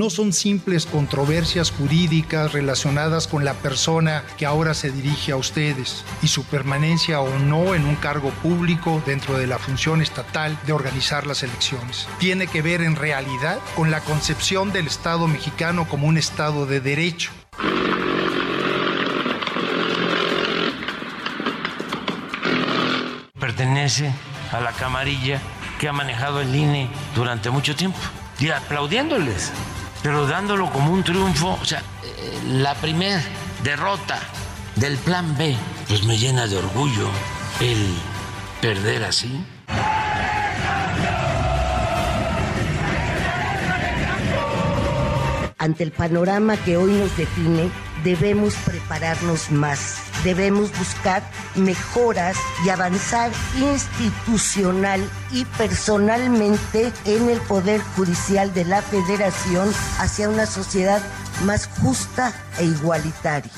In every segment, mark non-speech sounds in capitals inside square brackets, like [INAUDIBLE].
No son simples controversias jurídicas relacionadas con la persona que ahora se dirige a ustedes y su permanencia o no en un cargo público dentro de la función estatal de organizar las elecciones. Tiene que ver en realidad con la concepción del Estado mexicano como un Estado de derecho. Pertenece a la camarilla que ha manejado el INE durante mucho tiempo y aplaudiéndoles pero dándolo como un triunfo, o sea, eh, la primera derrota del plan B, pues me llena de orgullo el perder así. Ante el panorama que hoy nos define, debemos prepararnos más debemos buscar mejoras y avanzar institucional y personalmente en el Poder Judicial de la Federación hacia una sociedad más justa e igualitaria.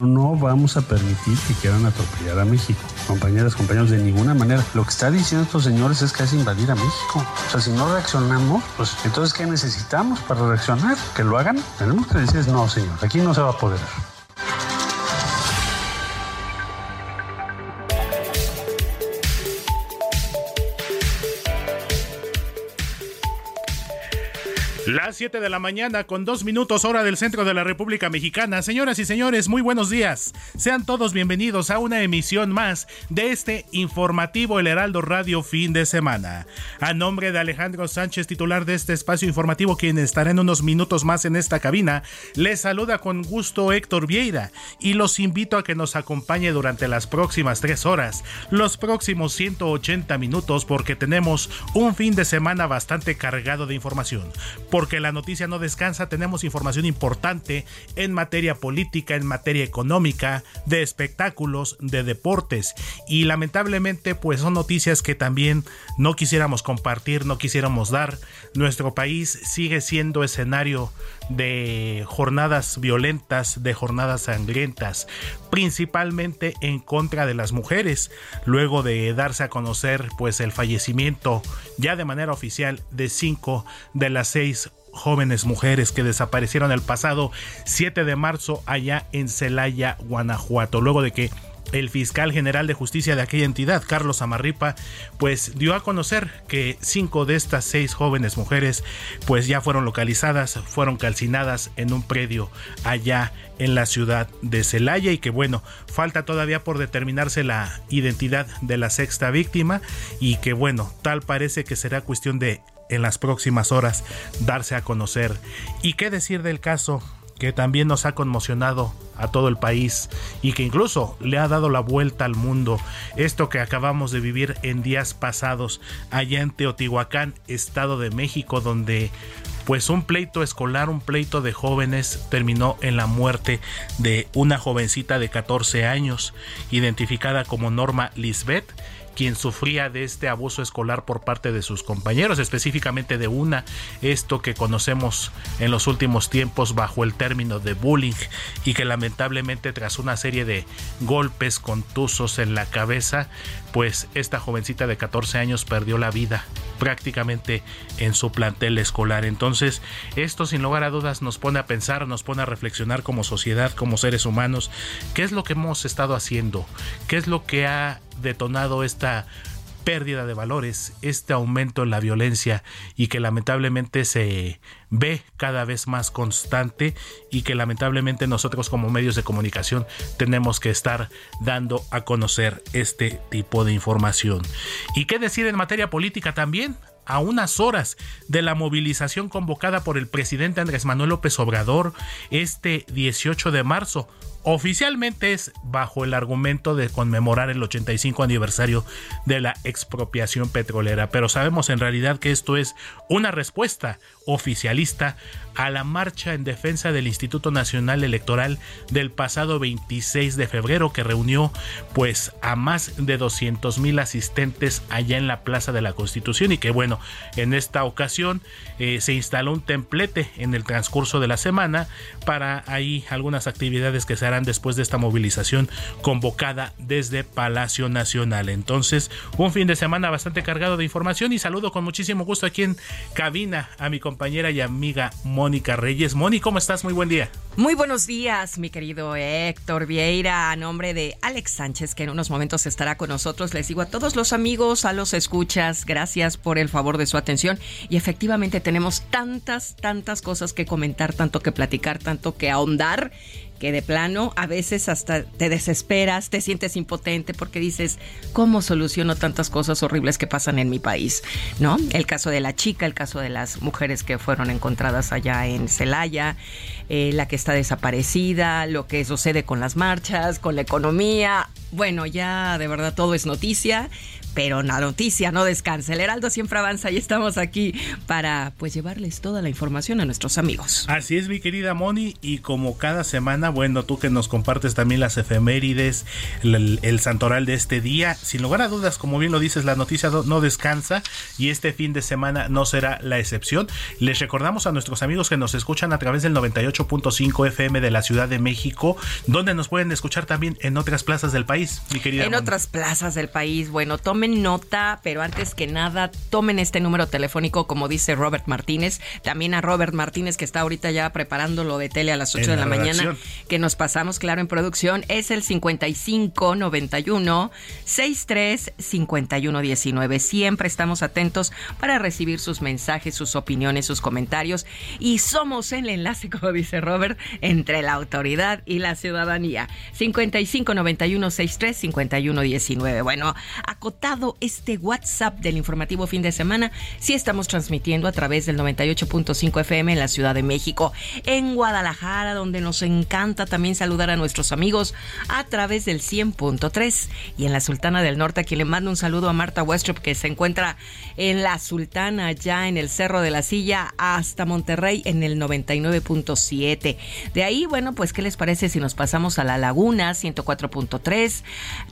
No vamos a permitir que quieran atropellar a México. Compañeras, compañeros, de ninguna manera. Lo que está diciendo estos señores es que es invadir a México. O sea, si no reaccionamos, pues entonces, ¿qué necesitamos para reaccionar? ¿Que lo hagan? Tenemos que decir, no, señor, aquí no se va a poder. Las 7 de la mañana con dos minutos hora del centro de la República Mexicana. Señoras y señores, muy buenos días. Sean todos bienvenidos a una emisión más de este informativo El Heraldo Radio fin de semana. A nombre de Alejandro Sánchez, titular de este espacio informativo, quien estará en unos minutos más en esta cabina, les saluda con gusto Héctor Vieira y los invito a que nos acompañe durante las próximas tres horas, los próximos 180 minutos, porque tenemos un fin de semana bastante cargado de información porque la noticia no descansa, tenemos información importante en materia política, en materia económica, de espectáculos, de deportes. Y lamentablemente pues son noticias que también no quisiéramos compartir, no quisiéramos dar. Nuestro país sigue siendo escenario de jornadas violentas, de jornadas sangrientas, principalmente en contra de las mujeres, luego de darse a conocer pues el fallecimiento ya de manera oficial de cinco de las seis jóvenes mujeres que desaparecieron el pasado 7 de marzo allá en Celaya, Guanajuato, luego de que el fiscal general de justicia de aquella entidad, Carlos Amarripa, pues dio a conocer que cinco de estas seis jóvenes mujeres pues ya fueron localizadas, fueron calcinadas en un predio allá en la ciudad de Celaya y que bueno, falta todavía por determinarse la identidad de la sexta víctima y que bueno, tal parece que será cuestión de en las próximas horas darse a conocer. ¿Y qué decir del caso que también nos ha conmocionado a todo el país y que incluso le ha dado la vuelta al mundo. Esto que acabamos de vivir en días pasados allá en Teotihuacán, Estado de México, donde pues un pleito escolar, un pleito de jóvenes terminó en la muerte de una jovencita de 14 años, identificada como Norma Lisbeth, quien sufría de este abuso escolar por parte de sus compañeros, específicamente de una, esto que conocemos en los últimos tiempos bajo el término de bullying y que lamentablemente tras una serie de golpes contusos en la cabeza, pues esta jovencita de 14 años perdió la vida prácticamente en su plantel escolar. Entonces, esto sin lugar a dudas nos pone a pensar, nos pone a reflexionar como sociedad, como seres humanos, qué es lo que hemos estado haciendo, qué es lo que ha detonado esta pérdida de valores, este aumento en la violencia y que lamentablemente se ve cada vez más constante y que lamentablemente nosotros como medios de comunicación tenemos que estar dando a conocer este tipo de información. ¿Y qué decir en materia política también? a unas horas de la movilización convocada por el presidente Andrés Manuel López Obrador este 18 de marzo Oficialmente es bajo el argumento de conmemorar el 85 aniversario de la expropiación petrolera, pero sabemos en realidad que esto es una respuesta oficialista a la marcha en defensa del Instituto Nacional Electoral del pasado 26 de febrero que reunió pues a más de 200 mil asistentes allá en la Plaza de la Constitución y que bueno, en esta ocasión eh, se instaló un templete en el transcurso de la semana para ahí algunas actividades que se después de esta movilización convocada desde Palacio Nacional. Entonces, un fin de semana bastante cargado de información y saludo con muchísimo gusto aquí en cabina a mi compañera y amiga Mónica Reyes. Moni, ¿cómo estás? Muy buen día. Muy buenos días, mi querido Héctor Vieira, a nombre de Alex Sánchez, que en unos momentos estará con nosotros. Les digo a todos los amigos, a los escuchas, gracias por el favor de su atención. Y efectivamente tenemos tantas, tantas cosas que comentar, tanto que platicar, tanto que ahondar que de plano a veces hasta te desesperas, te sientes impotente porque dices, ¿cómo soluciono tantas cosas horribles que pasan en mi país? ¿No? El caso de la chica, el caso de las mujeres que fueron encontradas allá en Celaya, eh, la que está desaparecida, lo que sucede con las marchas, con la economía. Bueno, ya de verdad todo es noticia pero la noticia no descansa. El Heraldo siempre avanza y estamos aquí para pues llevarles toda la información a nuestros amigos. Así es, mi querida Moni, y como cada semana, bueno, tú que nos compartes también las efemérides, el, santoral de este día, sin lugar a dudas, como bien lo dices, la noticia no, descansa y este fin de semana no será la excepción. Les recordamos a nuestros amigos que nos escuchan a través del 98.5 FM de la Ciudad de México, donde nos pueden escuchar también en otras plazas del país, mi querida. En otras plazas del país, bueno, tomen nota, pero antes que nada, tomen este número telefónico, como dice Robert Martínez. También a Robert Martínez, que está ahorita ya preparando lo de tele a las 8 de la, mañana, que nos pasamos, claro, en producción. Es el 5591 63 51 19. Siempre estamos atentos para recibir sus mensajes, sus opiniones, sus comentarios. Y somos el enlace, [LAUGHS] como dice Robert, entre la autoridad y la ciudadanía. 5591 63 51 19. Bueno, este WhatsApp del informativo fin de semana, sí estamos transmitiendo a través del 98.5 FM en la Ciudad de México, en Guadalajara, donde nos encanta también saludar a nuestros amigos a través del 100.3 y en la Sultana del Norte, a quien le mando un saludo a Marta Westrup, que se encuentra en la Sultana, ya en el Cerro de la Silla, hasta Monterrey en el 99.7. De ahí, bueno, pues, ¿qué les parece si nos pasamos a la Laguna 104.3?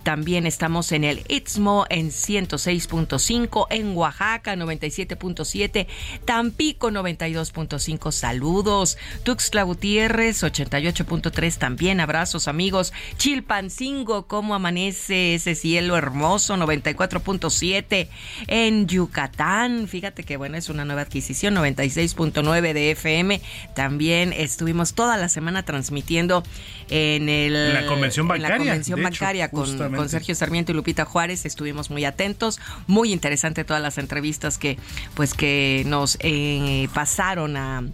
También estamos en el Istmo en 106.5, en Oaxaca 97.7, Tampico 92.5, saludos, Tuxtla Gutiérrez 88.3 también, abrazos amigos, Chilpancingo, ¿cómo amanece ese cielo hermoso? 94.7, en Yucatán, fíjate que bueno, es una nueva adquisición, 96.9 de FM, también estuvimos toda la semana transmitiendo en el, la convención bancaria, la convención bancaria con, con Sergio Sarmiento y Lupita Juárez, estuvimos muy atentos. Muy interesante todas las entrevistas que, pues, que nos eh, pasaron a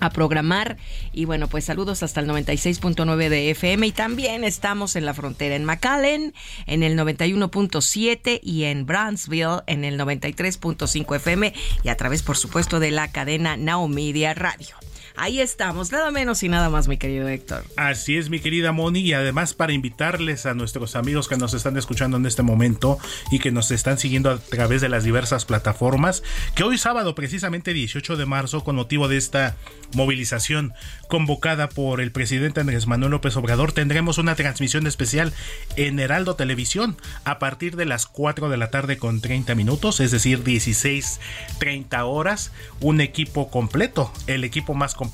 a programar y bueno pues saludos hasta el 96.9 de FM y también estamos en la frontera en McAllen en el 91.7 y en Brownsville en el 93.5 FM y a través por supuesto de la cadena Now Media Radio. Ahí estamos, nada menos y nada más, mi querido Héctor. Así es, mi querida Moni, y además para invitarles a nuestros amigos que nos están escuchando en este momento y que nos están siguiendo a través de las diversas plataformas, que hoy sábado, precisamente 18 de marzo, con motivo de esta movilización convocada por el presidente Andrés Manuel López Obrador, tendremos una transmisión especial en Heraldo Televisión a partir de las 4 de la tarde con 30 minutos, es decir, 16, 30 horas, un equipo completo, el equipo más completo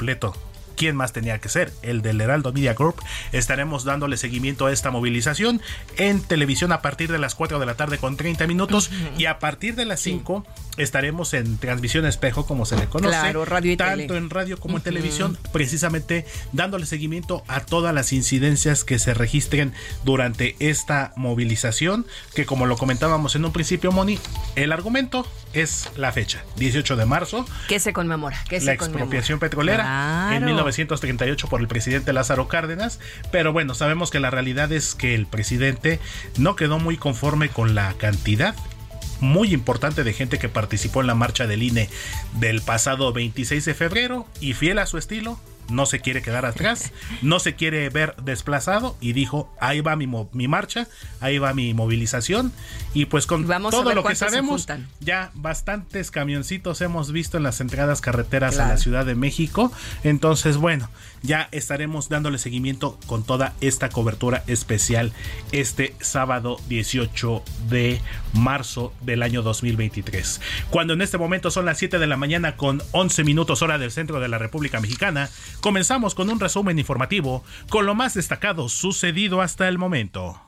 quién más tenía que ser, el del Heraldo Media Group. Estaremos dándole seguimiento a esta movilización en televisión a partir de las 4 de la tarde con 30 minutos y a partir de las 5 estaremos en transmisión espejo, como se le conoce, tanto en radio como en televisión, precisamente dándole seguimiento a todas las incidencias que se registren durante esta movilización, que como lo comentábamos en un principio, Moni, el argumento es la fecha, 18 de marzo. ¿Qué se conmemora? ¿Qué la expropiación petrolera en 1938 por el presidente Lázaro Cárdenas, pero bueno, sabemos que la realidad es que el presidente no quedó muy conforme con la cantidad muy importante de gente que participó en la marcha del INE del pasado 26 de febrero y fiel a su estilo, no se quiere quedar atrás, no se quiere ver desplazado y dijo, ahí va mi, mi marcha, ahí va mi movilización y pues con todo lo que sabemos, ya bastantes camioncitos hemos visto en las entradas carreteras a la Ciudad de México, entonces bueno, ya estaremos dándole seguimiento con toda esta cobertura especial este sábado 18 de marzo del año 2023. Cuando en este momento son las 7 de la mañana con 11 minutos hora del centro de la República Mexicana, comenzamos con un resumen informativo con lo más destacado sucedido hasta el momento.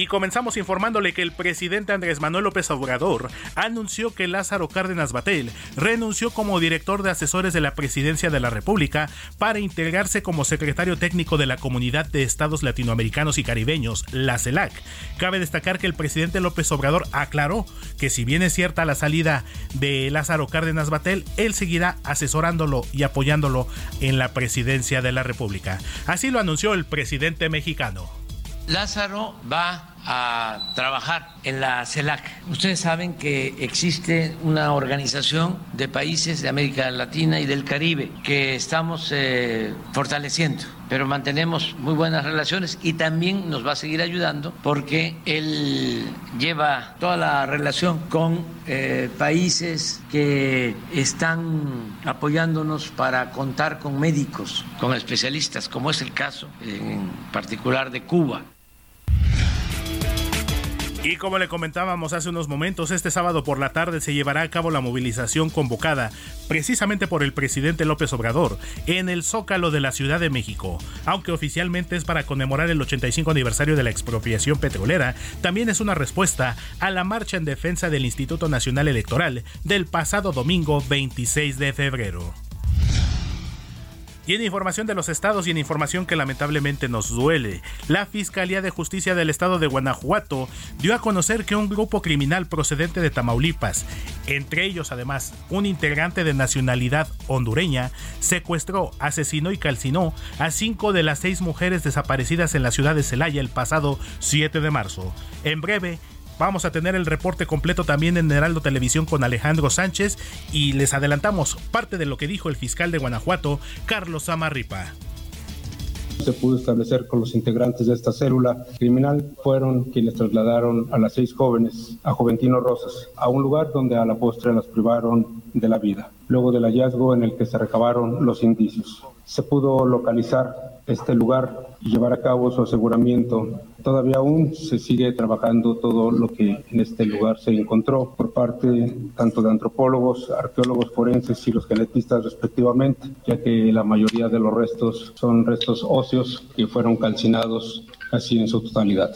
Y comenzamos informándole que el presidente Andrés Manuel López Obrador anunció que Lázaro Cárdenas Batel renunció como director de asesores de la presidencia de la República para integrarse como secretario técnico de la Comunidad de Estados Latinoamericanos y Caribeños, la CELAC. Cabe destacar que el presidente López Obrador aclaró que si bien es cierta la salida de Lázaro Cárdenas Batel, él seguirá asesorándolo y apoyándolo en la presidencia de la República. Así lo anunció el presidente mexicano. Lázaro va a trabajar en la CELAC. Ustedes saben que existe una organización de países de América Latina y del Caribe que estamos eh, fortaleciendo, pero mantenemos muy buenas relaciones y también nos va a seguir ayudando porque él lleva toda la relación con eh, países que están apoyándonos para contar con médicos, con especialistas, como es el caso en particular de Cuba. Y como le comentábamos hace unos momentos, este sábado por la tarde se llevará a cabo la movilización convocada precisamente por el presidente López Obrador en el Zócalo de la Ciudad de México. Aunque oficialmente es para conmemorar el 85 aniversario de la expropiación petrolera, también es una respuesta a la marcha en defensa del Instituto Nacional Electoral del pasado domingo 26 de febrero. Y en información de los estados y en información que lamentablemente nos duele, la Fiscalía de Justicia del Estado de Guanajuato dio a conocer que un grupo criminal procedente de Tamaulipas, entre ellos además un integrante de nacionalidad hondureña, secuestró, asesinó y calcinó a cinco de las seis mujeres desaparecidas en la ciudad de Celaya el pasado 7 de marzo. En breve, Vamos a tener el reporte completo también en Heraldo Televisión con Alejandro Sánchez y les adelantamos parte de lo que dijo el fiscal de Guanajuato, Carlos Amarripa se pudo establecer con los integrantes de esta célula criminal fueron quienes trasladaron a las seis jóvenes a Juventino Rosas, a un lugar donde a la postre las privaron de la vida, luego del hallazgo en el que se recabaron los indicios. Se pudo localizar este lugar y llevar a cabo su aseguramiento. Todavía aún se sigue trabajando todo lo que en este lugar se encontró por parte tanto de antropólogos, arqueólogos forenses y los genetistas respectivamente, ya que la mayoría de los restos son restos óseos que fueron calcinados así en su totalidad.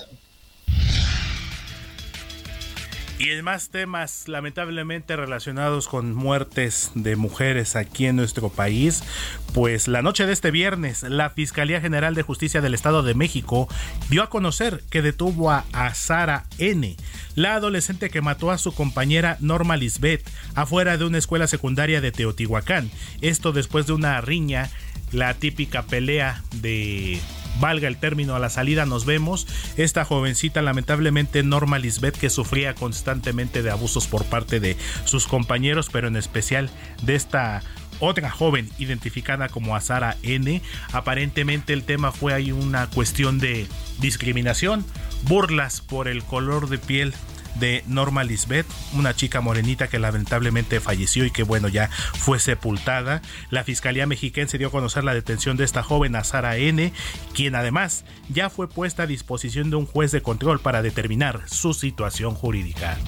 Y en más temas lamentablemente relacionados con muertes de mujeres aquí en nuestro país, pues la noche de este viernes la Fiscalía General de Justicia del Estado de México dio a conocer que detuvo a, Sara N., la adolescente que mató a su compañera Norma Lisbeth afuera de una escuela secundaria de Teotihuacán. Esto después de una riña, la típica pelea de valga el término, a la salida nos vemos. Esta jovencita, lamentablemente Norma Lisbeth, que sufría constantemente de abusos por parte de sus compañeros, pero en especial de esta otra joven identificada como Azara N. Aparentemente el tema fue ahí una cuestión de discriminación, burlas por el color de piel de Norma Lisbeth, una chica morenita que lamentablemente falleció y que bueno ya fue sepultada. La Fiscalía Mexiquense dio a conocer la detención de esta joven Azara N, quien además ya fue puesta a disposición de un juez de control para determinar su situación jurídica.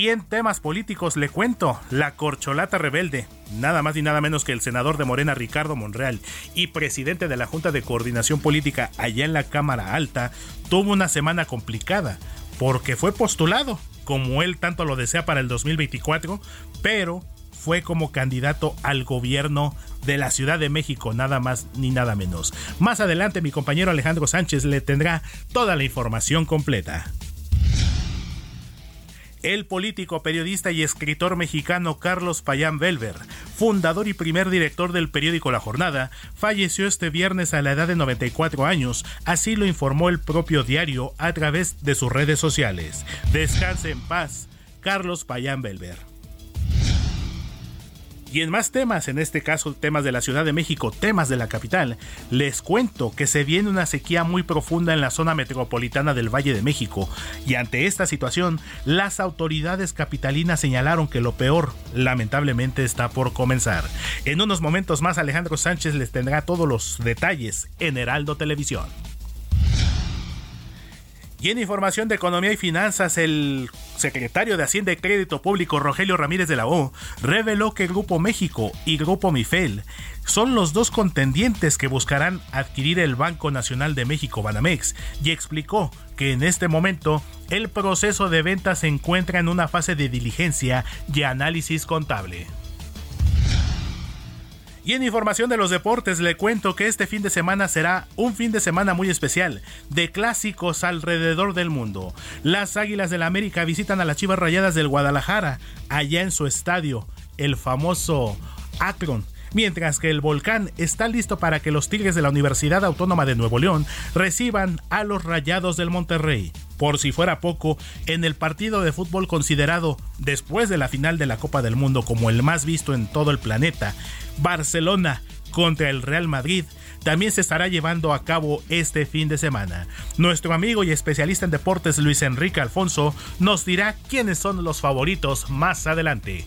Y en temas políticos le cuento, la corcholata rebelde, nada más y nada menos que el senador de Morena Ricardo Monreal y presidente de la Junta de Coordinación Política allá en la Cámara Alta, tuvo una semana complicada porque fue postulado, como él tanto lo desea para el 2024, pero fue como candidato al gobierno de la Ciudad de México, nada más ni nada menos. Más adelante mi compañero Alejandro Sánchez le tendrá toda la información completa. El político, periodista y escritor mexicano Carlos Payán Belver, fundador y primer director del periódico La Jornada, falleció este viernes a la edad de 94 años, así lo informó el propio diario a través de sus redes sociales. Descanse en paz, Carlos Payán Belver. Y en más temas, en este caso temas de la Ciudad de México, temas de la capital, les cuento que se viene una sequía muy profunda en la zona metropolitana del Valle de México y ante esta situación las autoridades capitalinas señalaron que lo peor lamentablemente está por comenzar. En unos momentos más Alejandro Sánchez les tendrá todos los detalles en Heraldo Televisión. Y en información de economía y finanzas, el secretario de Hacienda y Crédito Público, Rogelio Ramírez de la O, reveló que Grupo México y Grupo Mifel son los dos contendientes que buscarán adquirir el Banco Nacional de México, Banamex, y explicó que en este momento el proceso de venta se encuentra en una fase de diligencia y análisis contable. Y en información de los deportes le cuento que este fin de semana será un fin de semana muy especial, de clásicos alrededor del mundo. Las Águilas del la América visitan a las Chivas Rayadas del Guadalajara, allá en su estadio, el famoso Akron mientras que el volcán está listo para que los Tigres de la Universidad Autónoma de Nuevo León reciban a los Rayados del Monterrey. Por si fuera poco, en el partido de fútbol considerado después de la final de la Copa del Mundo como el más visto en todo el planeta, Barcelona contra el Real Madrid también se estará llevando a cabo este fin de semana. Nuestro amigo y especialista en deportes Luis Enrique Alfonso nos dirá quiénes son los favoritos más adelante.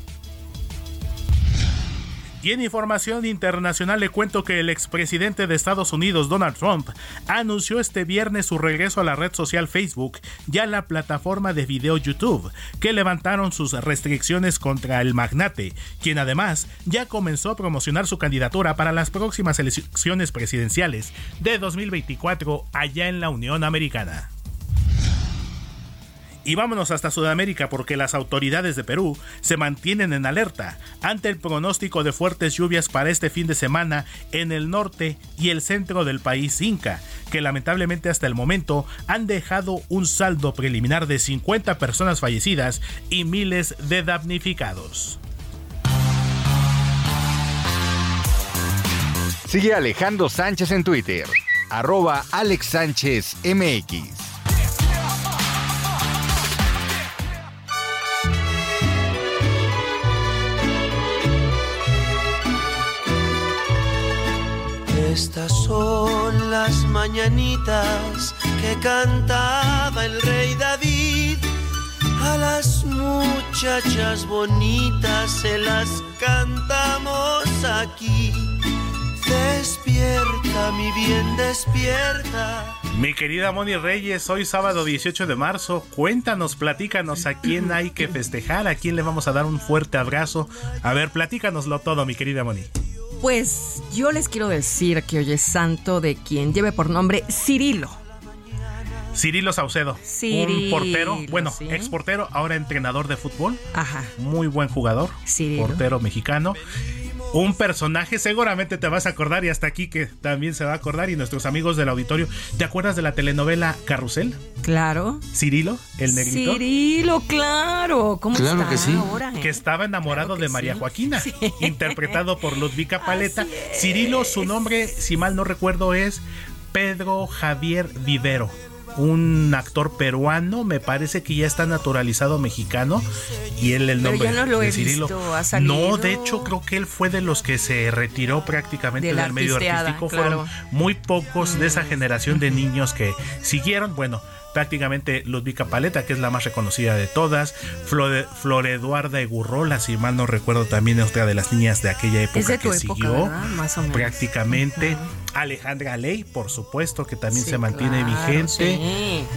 Y en información internacional le cuento que el expresidente de Estados Unidos, Donald Trump, anunció este viernes su regreso a la red social Facebook y a la plataforma de video YouTube, que levantaron sus restricciones contra el magnate, quien además ya comenzó a promocionar su candidatura para las próximas elecciones presidenciales de 2024 allá en la Unión Americana. Y vámonos hasta Sudamérica porque las autoridades de Perú se mantienen en alerta ante el pronóstico de fuertes lluvias para este fin de semana en el norte y el centro del país Inca, que lamentablemente hasta el momento han dejado un saldo preliminar de 50 personas fallecidas y miles de damnificados. Sigue Alejandro Sánchez en Twitter, arroba Alex Sánchez MX. Estas son las mañanitas que cantaba el rey David. A las muchachas bonitas se las cantamos aquí. Despierta, mi bien, despierta. Mi querida Moni Reyes, hoy sábado 18 de marzo, cuéntanos, platícanos a quién hay que festejar, a quién le vamos a dar un fuerte abrazo. A ver, platícanoslo todo, mi querida Moni. Pues yo les quiero decir que hoy es santo de quien lleve por nombre Cirilo. Cirilo Saucedo, un portero, bueno, ex portero, ahora entrenador de fútbol. Ajá. Muy buen jugador, portero mexicano. Un personaje, seguramente te vas a acordar y hasta aquí que también se va a acordar y nuestros amigos del auditorio, ¿te acuerdas de la telenovela Carrusel? Claro. Cirilo, el negrito. Cirilo, claro. ¿Cómo Claro está que sí. ahora, eh? que estaba enamorado Claro que de María sí. Joaquina, Sí. interpretado por Ludvika Paleta. Cirilo, su nombre, si mal no recuerdo, es Pedro Javier Vivero. Un actor peruano, me parece que ya está naturalizado mexicano y él el nombre no lo de Cirilo. visto. No, de hecho creo que él fue de los que se retiró prácticamente De del medio artístico. claro. Mm. Fueron muy pocos de esa generación de [LAUGHS] niños que siguieron, bueno, prácticamente Ludvika Paleta, que es la más reconocida de todas, Flor, Flor Eduarda Egurrola, si mal no recuerdo, también es otra de las niñas de aquella época Es de tu que época, siguió. Más o menos. prácticamente. Alejandra Ley, por supuesto, que también Sí, se mantiene claro, vigente.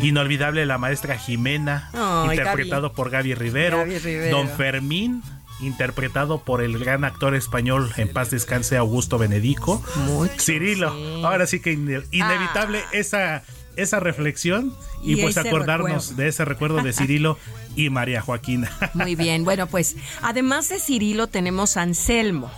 sí. Inolvidable la maestra Jimena, interpretado Gaby. por Gaby Rivero. Gaby Rivero. Don Fermín, interpretado por el gran actor español, en paz descanse, Augusto Benedico. Mucho, Cirilo, sí. ahora sí que ine- inevitable Ah. esa, esa reflexión y, Y pues acordarnos recuerdo. de ese recuerdo de Cirilo y María Joaquina. [LAUGHS] Muy bien, bueno, pues además de Cirilo tenemos a Anselmo.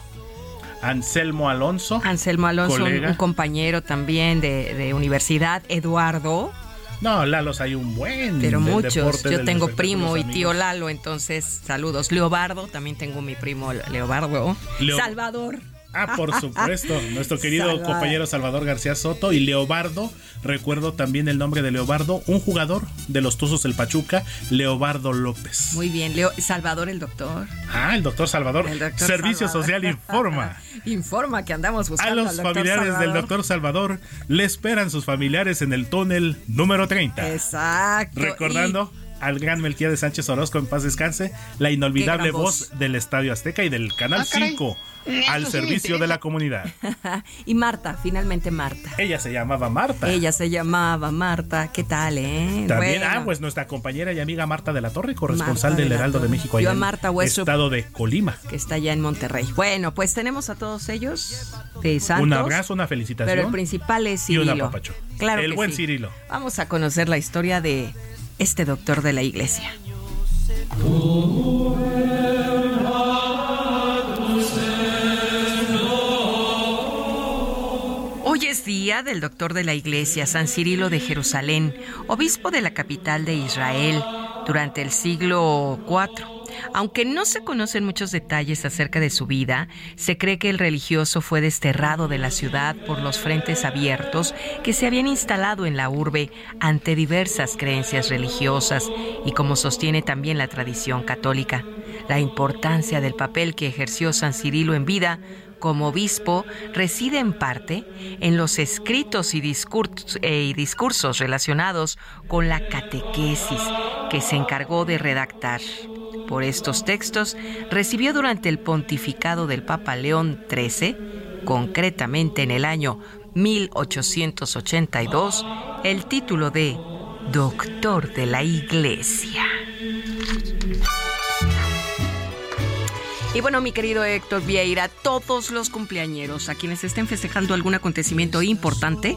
Anselmo Alonso. Anselmo Alonso, un, un compañero también de, de universidad. Eduardo, No, Lalos hay un buen. pero muchos. Yo tengo primo y amigos. tío Lalo, entonces saludos. Leobardo, también tengo mi primo Leobardo. Leo- Salvador. Ah, por supuesto, [LAUGHS] nuestro querido Salvador. compañero Salvador García Soto y Leobardo, recuerdo también el nombre de Leobardo, un jugador de los Tuzos del Pachuca, Leobardo López. Muy bien, Leo, Salvador el doctor. Ah, el doctor Salvador. El doctor Servicio Salvador. Social informa. [LAUGHS] Informa que andamos A buscando los al doctor familiares del doctor Salvador le esperan sus familiares en el túnel número 30. Exacto. Recordando al gran Melquiades Sánchez Orozco en paz descanse, la inolvidable voz. del Estadio Azteca y del Canal Ah, caray. 5 al servicio de la comunidad. Y, [LAUGHS] y Marta, finalmente Marta. Ella se llamaba Marta. Ella se llamaba Marta. ¿Qué tal, eh? También, Bueno. ah, pues nuestra compañera y amiga Marta de la Torre, corresponsal Marta del Heraldo de. México, Yo a Marta Westrup. estado de Colima. que está allá en Monterrey. Bueno, pues tenemos a todos ellos de Santos. Un abrazo, una felicitación. Pero el principal es y un Cirilo. apapacho. Claro El que buen sí. Cirilo. Vamos a conocer la historia de este doctor de la iglesia. Hoy es día del doctor de la iglesia, San Cirilo de Jerusalén, obispo de la capital de Israel durante el siglo IV. Aunque no se conocen muchos detalles acerca de su vida, se cree que el religioso fue desterrado de la ciudad por los frentes abiertos que se habían instalado en la urbe ante diversas creencias religiosas y como sostiene también la tradición católica. La importancia del papel que ejerció San Cirilo en vida como obispo reside en parte en los escritos y discursos, eh, y discursos relacionados con la catequesis que se encargó de redactar. Por estos textos recibió durante el pontificado del Papa León XIII, concretamente en el año 1882, el título de Doctor de la Iglesia. Y bueno, mi querido Héctor Vieira, todos los cumpleañeros, a quienes estén festejando algún acontecimiento importante,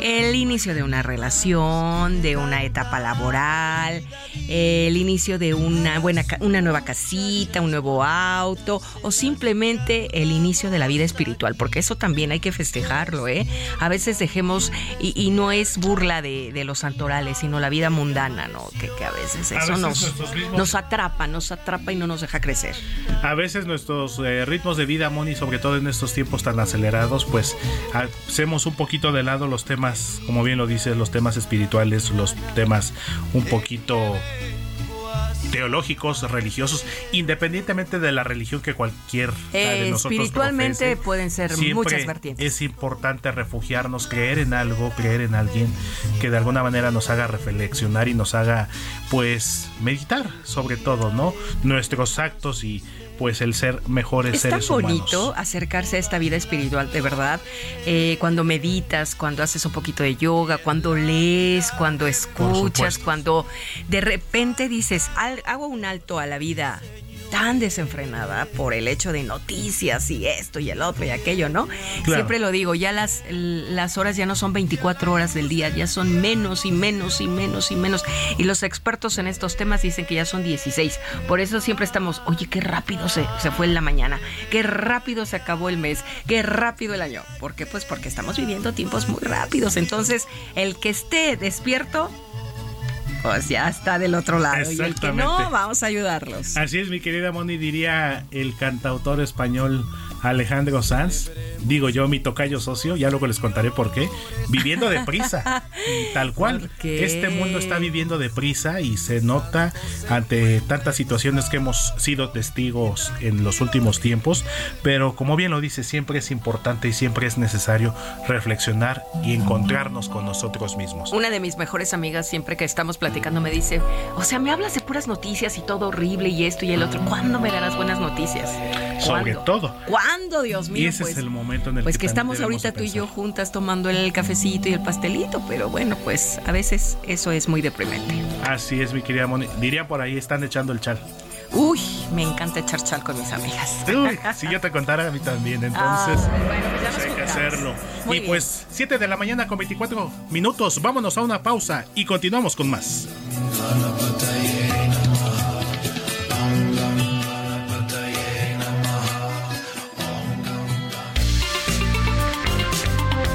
el inicio de una relación, de una etapa laboral, el inicio de una buena una nueva casita, un nuevo auto o simplemente el inicio de la vida espiritual, porque eso también hay que festejarlo, ¿eh? A veces dejemos, y, y no es burla de, de los santorales, sino la vida mundana, ¿no? Que, que a veces A eso veces nos, nos atrapa, nos atrapa y no nos deja crecer. A veces nuestros eh, ritmos de vida, Moni, sobre todo en estos tiempos tan acelerados, pues hacemos un poquito de lado los temas, como bien lo dices, los temas espirituales, los temas un poquito teológicos, religiosos, independientemente de la religión que cualquier Eh, de nosotros espiritualmente profese, pueden ser muchas vertientes. Es importante refugiarnos, creer en algo, creer en alguien que de alguna manera nos haga reflexionar y nos haga, pues, meditar sobre todo, ¿no? Nuestros actos y pues el ser mejores Es tan seres bonito humanos. acercarse a esta vida espiritual, de verdad. Eh, cuando meditas, cuando haces un poquito de yoga, cuando lees, cuando escuchas, cuando de repente dices, "Al- hago un alto a la vida tan desenfrenada por el hecho de noticias y esto y el otro y aquello, ¿no? Claro. Siempre lo digo, ya las, las horas ya no son 24 horas del día, ya son menos y menos y menos y menos. Y los expertos en estos temas dicen que ya son 16. Por eso siempre estamos, oye, qué rápido se, se fue en la mañana, qué rápido se acabó el mes, qué rápido el año. ¿Por qué? Pues porque estamos viviendo tiempos muy rápidos. Entonces, el que esté despierto pues ya está del otro lado. Y el que no, vamos a ayudarlos. Así es, mi querida Moni, diría el cantautor español Alejandro Sanz, digo yo, mi tocayo socio, ya luego les contaré por qué, viviendo deprisa, tal cual. Este mundo está viviendo deprisa y se nota ante tantas situaciones que hemos sido testigos en los últimos tiempos, pero como bien lo dice, siempre es importante y siempre es necesario reflexionar y encontrarnos con nosotros mismos. Una de mis mejores amigas, siempre que estamos platicando, me dice, o sea, me hablas de puras noticias y todo horrible y esto y el otro, ¿cuándo me darás buenas noticias? Sobre todo. ¿Cuándo, Dios mío? Y ese es pues, el momento en el pues que, estamos ahorita tú y yo juntas tomando el cafecito y el pastelito, pero bueno, pues a veces eso es muy deprimente. Así es, mi querida Moni. Diría por ahí, están echando el chal. Uy, me encanta echar chal con mis amigas. Uy, [LAUGHS] si yo te contara a mí también, entonces bueno, pues hay que hacerlo. y pues 7 de la mañana con 24 minutos, vámonos a una pausa y continuamos con más.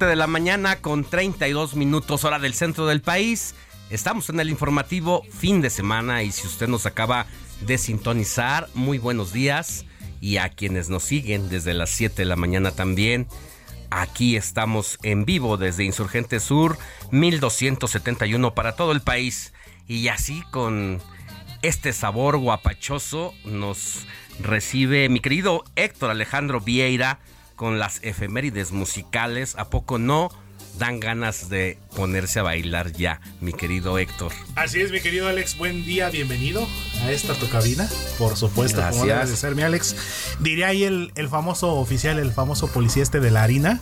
De la mañana con 32 minutos hora del centro del país. Estamos en el informativo fin de semana y si usted nos acaba de sintonizar, muy buenos días. Y a quienes nos siguen desde las 7 de la mañana también, aquí estamos en vivo desde Insurgente Sur 1271 para todo el país. Y así con este sabor guapachoso nos recibe mi querido Héctor Alejandro Vieira con las efemérides musicales. ¿A poco no? Dan ganas de ponerse a bailar ya, mi querido Héctor. Así es, mi querido Alex. Buen día, bienvenido a esta tu cabina. Por supuesto, Gracias. como debe de ser, mi Alex. Diría ahí el, el famoso oficial, el famoso policía este de la harina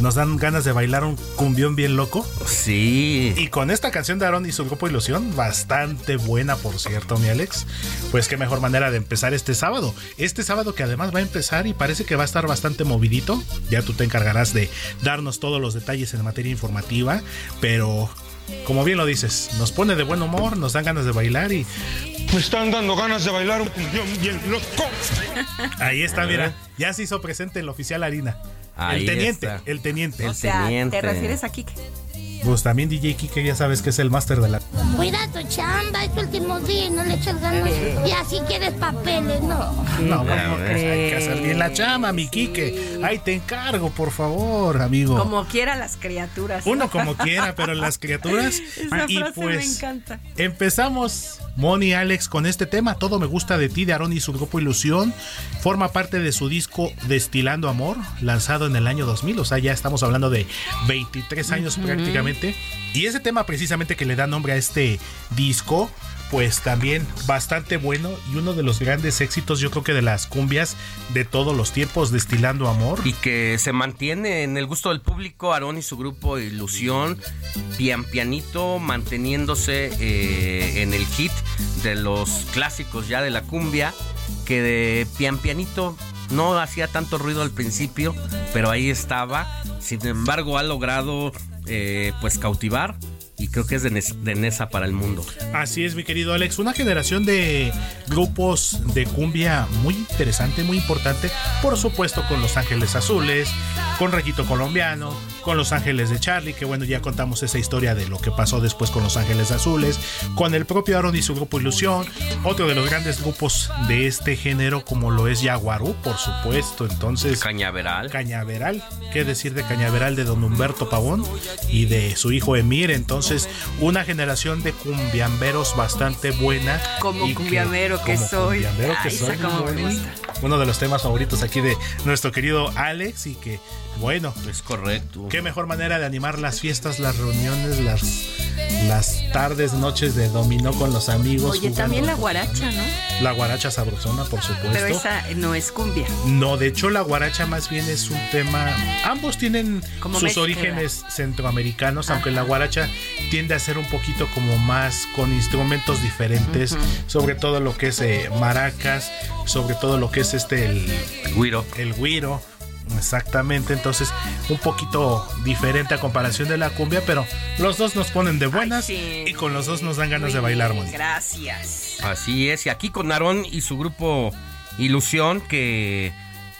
nos dan ganas de bailar un cumbión bien loco. Sí. Y con esta canción de Aaron y su grupo Ilusión, bastante buena, por cierto, mi Alex. Pues qué mejor manera de empezar este sábado. Este sábado que además va a empezar y parece que va a estar bastante movidito. Ya tú te encargarás de darnos todos los detalles en materia informativa, pero como bien lo dices, nos pone de buen humor, nos dan ganas de bailar y. Me están dando ganas de bailar un cumbión bien loco. Ahí está, mira, ya se hizo presente el oficial Harina el teniente, el teniente. O sea, ¿te refieres a Kike? Pues también DJ Kike ya sabes que es el máster de la... Cuida tu chamba, es tu último día no le echas ganas. Y así quieres papeles, ¿no? No, como Hay que hacer bien la chamba, mi Kike. Ahí te encargo, por favor, amigo. Como quiera las criaturas. Uno como quiera, pero las criaturas... [LAUGHS] Esa y pues, me encanta. Empezamos Moni Alex con este tema, Todo me gusta de ti, de Aaron y su grupo Ilusión. Forma parte de su disco Destilando Amor, lanzado en el año 2000. O sea, ya estamos hablando de 23 años prácticamente. Y ese tema precisamente que le da nombre a este disco, pues también bastante bueno y uno de los grandes éxitos yo creo que de las cumbias de todos los tiempos, Destilando Amor. Y que se mantiene en el gusto del público, Aarón y su grupo Ilusión, pian pianito, manteniéndose eh, en el hit de los clásicos ya de la cumbia, que de pian pianito no hacía tanto ruido al principio, pero ahí estaba. Sin embargo, ha logrado eh, pues cautivar y creo que es de, Nesa para el mundo. Así es, mi querido Alex. Una generación de grupos de cumbia muy interesante, muy importante. Por supuesto, con Los Ángeles Azules, con Rayito Colombiano, con Los Ángeles de Charlie, que bueno, ya contamos esa historia de lo que pasó después con Los Ángeles Azules, con el propio Aaron y su grupo Ilusión, otro de los grandes grupos de este género, como lo es Yaguarú, por supuesto. Entonces, Cañaveral. Cañaveral, qué decir de Cañaveral de don Humberto Pavón y de su hijo Emir. Entonces, una generación de cumbiamberos bastante buena. Como cumbiambero que, soy. que soy. Uno de los temas favoritos aquí de nuestro querido Alex y que bueno, es correcto. Qué mejor manera de animar las fiestas, las reuniones, las, las tardes, noches de dominó con los amigos. Oye, también la guaracha, ¿no? La guaracha sabrosona, por supuesto. Pero esa no es cumbia. No, de hecho la guaracha más bien es un tema. Ambos tienen sus orígenes centroamericanos, aunque la guaracha tiende a ser un poquito como más con instrumentos diferentes, sobre todo lo que es eh, maracas, sobre todo lo que es este el guiro. El guiro Exactamente, entonces un poquito diferente a comparación de la cumbia, pero los dos nos ponen de buenas y con los dos nos dan ganas de bailar, Moni. Gracias. Así es, y aquí con Aarón y su grupo Ilusión, que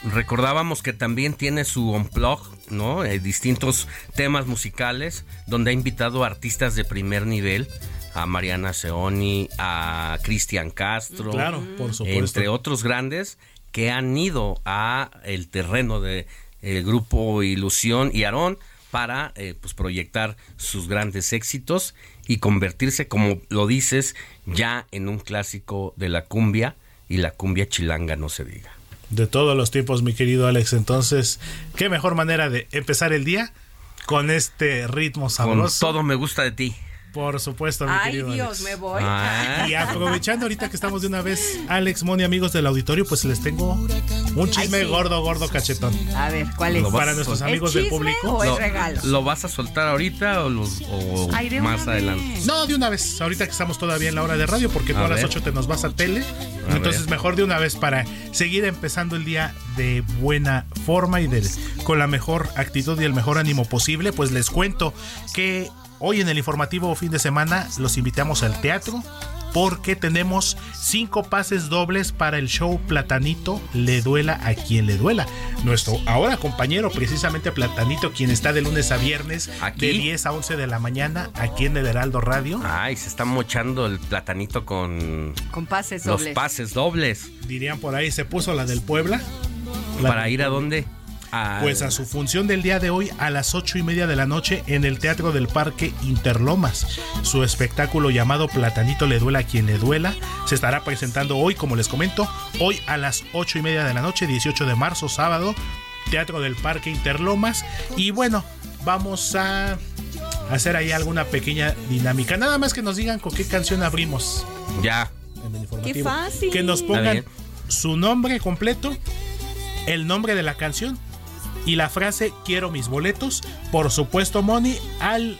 recordábamos que también tiene su unplug, ¿no? Eh, distintos temas musicales, donde ha invitado a artistas de primer nivel a Mariana Seoni, a Cristian Castro, claro, por supuesto. entre otros grandes que han ido a el terreno de el grupo Ilusión y Aarón para eh, pues proyectar sus grandes éxitos y convertirse, como lo dices, ya en un clásico de la cumbia y la cumbia chilanga no se diga. De todos los tiempos, mi querido Alex. Entonces, qué mejor manera de empezar el día con este ritmo sabroso. Con todo me gusta de ti. Por supuesto, mi Ay, Dios, me voy. Y aprovechando ahorita que estamos de una vez, Alex, Moni, amigos del auditorio, pues les tengo un chisme gordo, gordo, cachetón. A ver, ¿cuál es? Para nuestros amigos del público. O el regalo? ¿Lo vas a soltar ahorita o, más adelante? No, de una vez. Ahorita que estamos todavía en la hora de radio, porque tú a, las 8 te nos vas a tele. entonces, mejor de una vez para seguir empezando el día de buena forma y de, con la mejor actitud y el mejor ánimo posible, pues les cuento que Hoy en el informativo fin de semana los invitamos al teatro porque tenemos cinco pases dobles para el show Platanito Le Duela a quien le duela. Nuestro ahora compañero, precisamente Platanito, quien está de lunes a viernes de 10 a 11 de la mañana aquí en el Heraldo Radio. Ay, se está mochando el Platanito con, con pases los dobles. pases dobles. Dirían por ahí, se puso la del Puebla. ¿Para ir a dónde? Pues a su función del día de hoy a las ocho y media de la noche en el Teatro del Parque Interlomas. Su espectáculo llamado Platanito le duela a quien le duela se estará presentando hoy, como les comento, hoy a las ocho y media de la noche, 18 de marzo, sábado, Teatro del Parque Interlomas. Y bueno, vamos a hacer ahí alguna pequeña dinámica. Nada más que nos digan con qué canción abrimos. Ya. Qué fácil. Que nos pongan su nombre completo, el nombre de la canción y la frase quiero mis boletos, por supuesto, Moni, al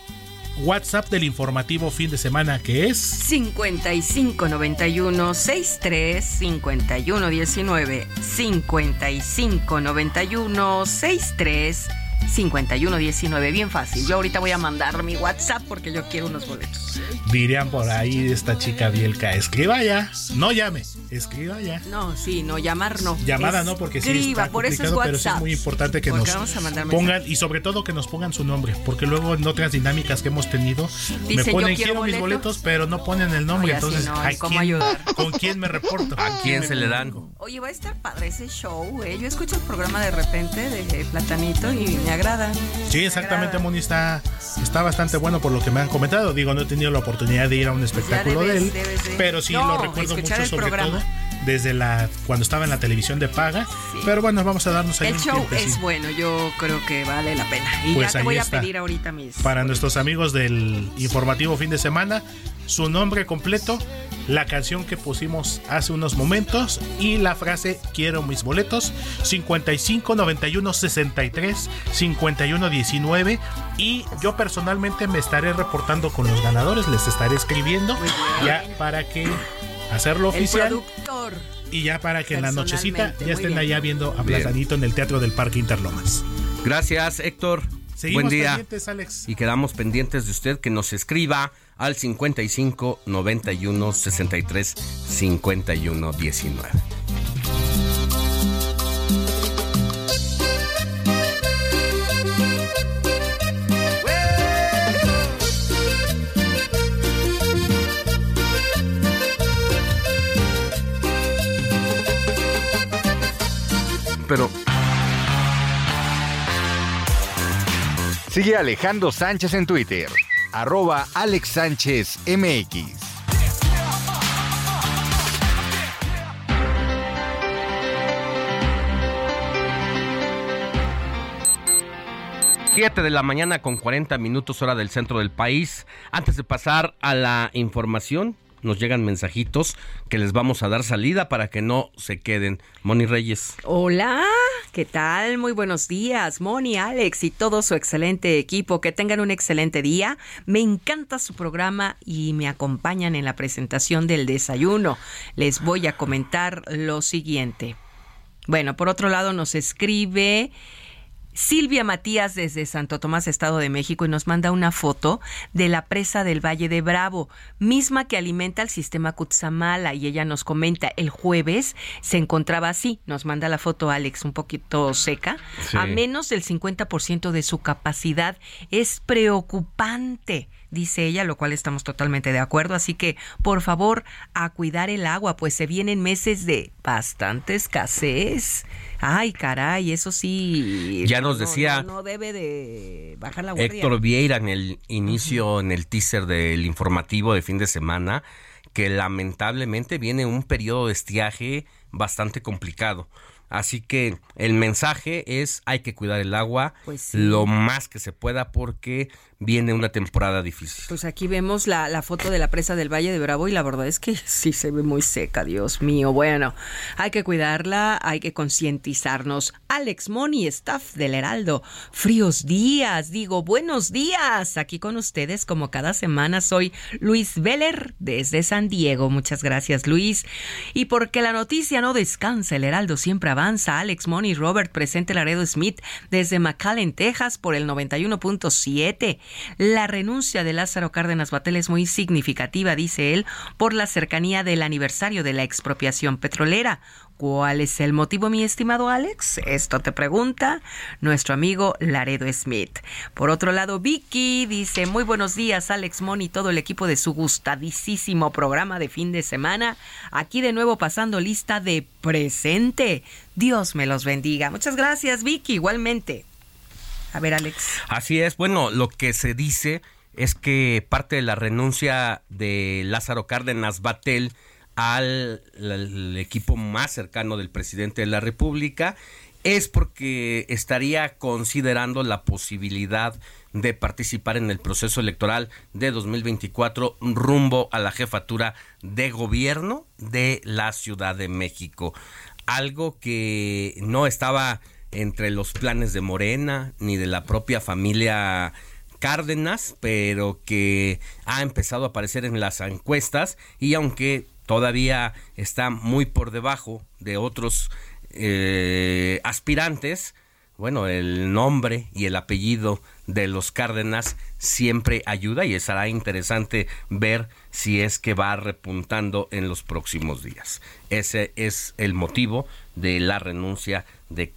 WhatsApp del informativo fin de semana que es 5591 63 51 19 5591 63 5119, bien fácil. Yo ahorita voy a mandar mi WhatsApp porque yo quiero unos boletos. Dirían por ahí esta chica Bielka, escriba ya, no llame, escriba ya. No, sí, no, llamar no. Llamada no, porque sí está por eso es WhatsApp. pero es muy importante que nos pongan, y sobre todo que nos pongan su nombre, porque luego en otras dinámicas que hemos tenido, me ponen quiero, mis boletos, pero no ponen el nombre, entonces, ¿a quién, ¿con quién me reporto? ¿A quién se le dan? Oye, va a estar padre ese show, ¿eh? Yo escucho el programa de repente de Platanito y me agrada. Sí, exactamente, Moni está, está bastante bueno por lo que me han comentado. Digo, no he tenido la oportunidad de ir a un espectáculo de él, pero sí lo recuerdo mucho, sobre todo desde la cuando estaba en la televisión de paga. Pero bueno, vamos a darnos ahí El show es bueno, yo creo que vale la pena. Y Pues ya te voy está. a pedir ahorita mis. Para nuestros amigos del informativo fin de semana, su nombre completo, la canción que pusimos hace unos momentos y la frase quiero mis boletos 55 91 63 51 19 y yo personalmente me estaré reportando con los ganadores, les estaré escribiendo ya para que hacerlo El oficial productor. y ya para que en la nochecita ya estén bien. allá viendo a. Platanito en el Teatro del Parque Interlomas. Gracias, Héctor. Seguimos Buen día. pendientes, Alex. Y quedamos pendientes de usted que nos escriba al 55 91 63 51 19. Sigue Alejandro Sánchez en Twitter. Arroba Alex Sánchez. Siete de la mañana con 40 minutos hora del centro del país. Antes de pasar a la información, nos llegan mensajitos que les vamos a dar salida para que no se queden. Moni Reyes. Hola, ¿qué tal? Muy buenos días, Moni, Alex y todo su excelente equipo. Que tengan un excelente día. Me encanta su programa y me acompañan en la presentación del desayuno. Les voy a comentar lo siguiente. Bueno, por otro lado nos escribe Silvia Matías desde Santo Tomás, Estado de México, y nos manda una foto de la presa del Valle de Bravo, misma que alimenta el sistema Cutzamala. Y ella nos comenta, el jueves se encontraba así, nos manda la foto Alex, un poquito seca, Sí. a menos del 50% de su capacidad. Es preocupante dice ella, lo cual estamos totalmente de acuerdo. Así que, por favor, a cuidar el agua, pues se vienen meses de bastante escasez. Ay, caray, eso sí. Ya nos no, decía No, no debe de bajar la guardia. Héctor Vieira en el inicio, en el teaser del informativo de fin de semana, que lamentablemente viene un periodo de estiaje bastante complicado. Así que el mensaje es hay que cuidar el agua Pues sí. lo más que se pueda porque viene una temporada difícil. Pues aquí vemos la, la foto de la presa del Valle de Bravo y la verdad es que [LAUGHS] sí se ve muy seca, Dios mío. Bueno, hay que cuidarla, hay que concientizarnos. Alex Moni, staff del Heraldo. Fríos días, digo, buenos días. Aquí con ustedes como cada semana soy Luis Veller desde San Diego. Muchas gracias, Luis. Y porque la noticia no descansa, el Heraldo siempre avanza. Alex Moni Robert presente Laredo Smith desde McAllen, Texas por el 91.7. La renuncia de Lázaro Cárdenas Batel es muy significativa, dice él, por la cercanía del aniversario de la expropiación petrolera. ¿Cuál es el motivo, mi estimado Alex? Esto te pregunta nuestro amigo Laredo Smith. Por otro lado, Vicky dice, muy buenos días, Alex Mon y todo el equipo de su gustadísimo programa de fin de semana. Aquí de nuevo pasando lista de presente. Dios me los bendiga. Muchas gracias, Vicky, igualmente. A ver, Alex. Así es, bueno, lo que se dice es que parte de la renuncia de Lázaro Cárdenas Batel al, al equipo más cercano del presidente de la República es porque estaría considerando la posibilidad de participar en el proceso electoral de 2024 rumbo a la jefatura de gobierno de la Ciudad de México. Algo que no estaba entre los planes de Morena ni de la propia familia Cárdenas, pero que ha empezado a aparecer en las encuestas y aunque todavía está muy por debajo de otros eh, aspirantes, bueno, el nombre y el apellido de los Cárdenas siempre ayuda y será interesante ver si es que va repuntando en los próximos días. Ese es el motivo de la renuncia de,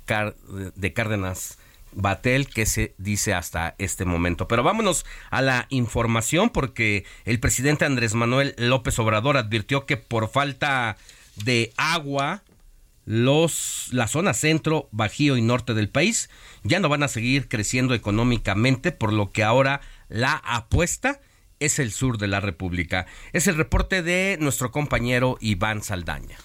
Cárdenas Batel que se dice hasta este momento. Pero vámonos a la información porque el presidente Andrés Manuel López Obrador advirtió que por falta de agua los la zona centro, bajío y norte del país ya no van a seguir creciendo económicamente, por lo que ahora la apuesta es el sur de la República. Es el reporte de nuestro compañero Iván Saldaña.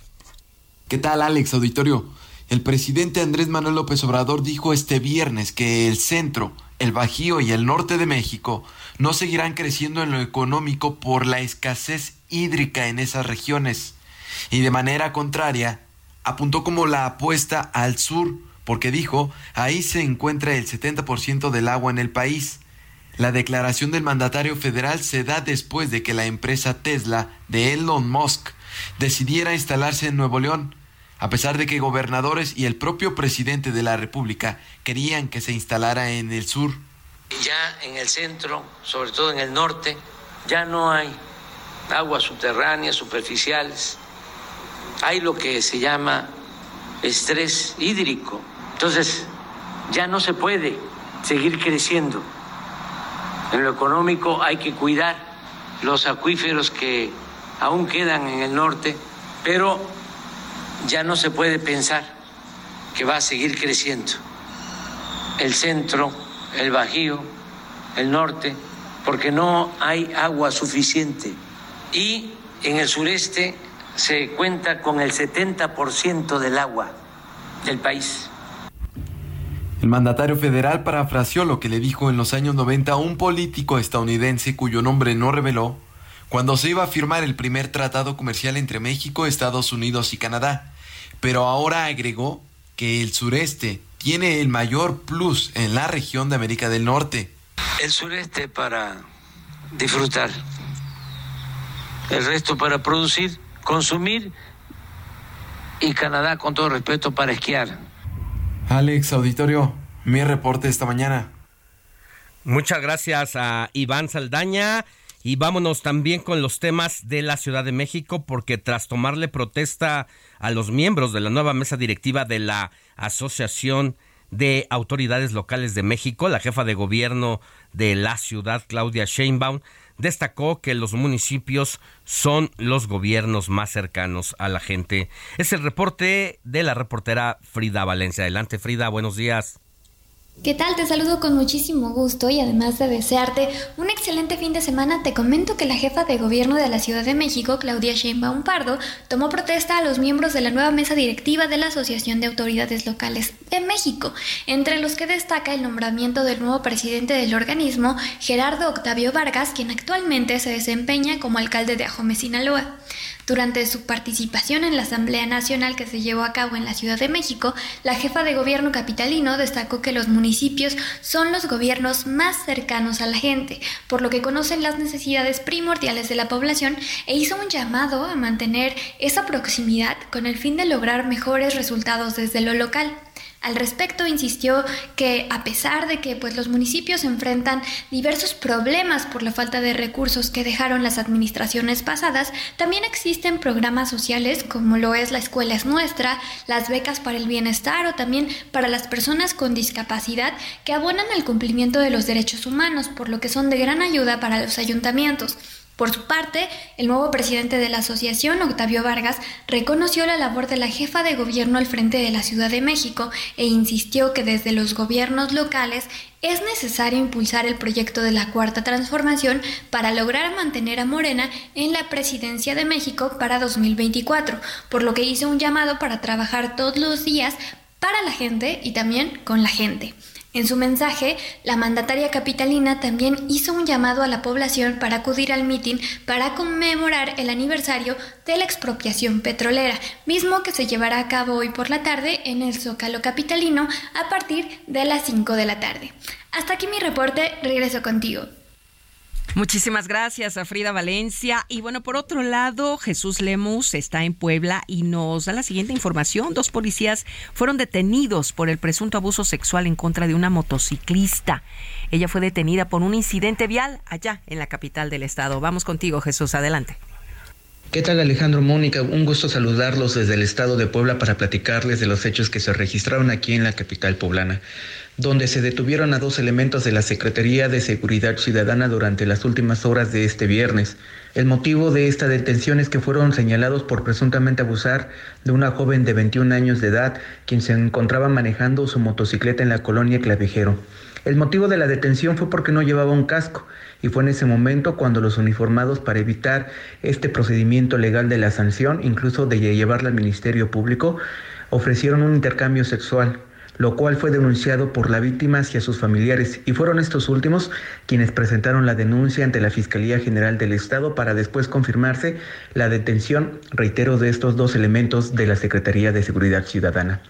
¿Qué tal Alex Auditorio? El presidente Andrés Manuel López Obrador dijo este viernes que el centro, el Bajío y el norte de México no seguirán creciendo en lo económico por la escasez hídrica en esas regiones. Y de manera contraria, apuntó como la apuesta al sur, porque dijo, ahí se encuentra el 70% del agua en el país. La declaración del mandatario federal se da después de que la empresa Tesla de Elon Musk decidiera instalarse en Nuevo León, a pesar de que gobernadores y el propio presidente de la República querían que se instalara en el sur. Ya en el centro, sobre todo en el norte, ya no hay aguas subterráneas, superficiales. Hay lo que se llama estrés hídrico. Entonces, ya no se puede seguir creciendo. En lo económico hay que cuidar los acuíferos que aún quedan en el norte, pero ya no se puede pensar que va a seguir creciendo. El centro, el Bajío, el norte, porque no hay agua suficiente. Y en el sureste se cuenta con el 70% del agua del país. El mandatario federal parafraseó lo que le dijo en los años 90 a un político estadounidense cuyo nombre no reveló cuando se iba a firmar el primer tratado comercial entre México, Estados Unidos y Canadá. Pero ahora agregó que el sureste tiene el mayor plus en la región de América del Norte. El sureste para disfrutar, el resto para producir, consumir y Canadá, con todo respeto, para esquiar. Alex Auditorio, mi reporte esta mañana. Muchas gracias a Iván Saldaña. Y vámonos también con los temas de la Ciudad de México, porque tras tomarle protesta a los miembros de la nueva mesa directiva de la Asociación de Autoridades Locales de México, la jefa de gobierno de la ciudad, Claudia Sheinbaum, destacó que los municipios son los gobiernos más cercanos a la gente. Es el reporte de la reportera Frida Valencia. Adelante, Frida, buenos días. ¿Qué tal? Te saludo con muchísimo gusto y además de desearte un excelente fin de semana, te comento que la jefa de gobierno de la Ciudad de México, Claudia Sheinbaum Pardo, tomó protesta a los miembros de la nueva mesa directiva de la Asociación de Autoridades Locales de México, entre los que destaca el nombramiento del nuevo presidente del organismo, Gerardo Octavio Vargas, quien actualmente se desempeña como alcalde de Ajome, Sinaloa. Durante su participación en la Asamblea Nacional que se llevó a cabo en la Ciudad de México, la jefa de gobierno capitalino destacó que los municipios son los gobiernos más cercanos a la gente, por lo que conocen las necesidades primordiales de la población e hizo un llamado a mantener esa proximidad con el fin de lograr mejores resultados desde lo local. Al respecto, insistió que a pesar de que pues, los municipios enfrentan diversos problemas por la falta de recursos que dejaron las administraciones pasadas, también existen programas sociales como lo es la Escuela es Nuestra, las becas para el bienestar o también para las personas con discapacidad que abonan al cumplimiento de los derechos humanos, por lo que son de gran ayuda para los ayuntamientos. Por su parte, el nuevo presidente de la asociación, Octavio Vargas, reconoció la labor de la jefa de gobierno al frente de la Ciudad de México e insistió que desde los gobiernos locales es necesario impulsar el proyecto de la Cuarta Transformación para lograr mantener a Morena en la presidencia de México para 2024, por lo que hizo un llamado para trabajar todos los días para la gente y también con la gente. En su mensaje, la mandataria capitalina también hizo un llamado a la población para acudir al mitin para conmemorar el aniversario de la expropiación petrolera, mismo que se llevará a cabo hoy por la tarde en el Zócalo capitalino a partir de las 5 de la tarde. Hasta aquí mi reporte, regreso contigo. Muchísimas gracias a Frida Valencia. Y bueno, por otro lado, Jesús Lemus está en Puebla y nos da la siguiente información. Dos policías fueron detenidos por el presunto abuso sexual en contra de una motociclista. Ella fue detenida por un incidente vial allá en la capital del estado. Vamos contigo, Jesús, adelante. ¿Qué tal Alejandro Mónica? Un gusto saludarlos desde el estado de Puebla para platicarles de los hechos que se registraron aquí en la capital poblana donde se detuvieron a dos elementos de la Secretaría de Seguridad Ciudadana durante las últimas horas de este viernes. El motivo de esta detención es que fueron señalados por presuntamente abusar de una joven de 21 años de edad, quien se encontraba manejando su motocicleta en la colonia Clavijero. El motivo de la detención fue porque no llevaba un casco y fue en ese momento cuando los uniformados para evitar este procedimiento legal de la sanción, incluso de llevarla al Ministerio Público, ofrecieron un intercambio sexual lo cual fue denunciado por la víctima hacia sus familiares y fueron estos últimos quienes presentaron la denuncia ante la Fiscalía General del Estado para después confirmarse la detención, reitero, de estos dos elementos de la Secretaría de Seguridad Ciudadana.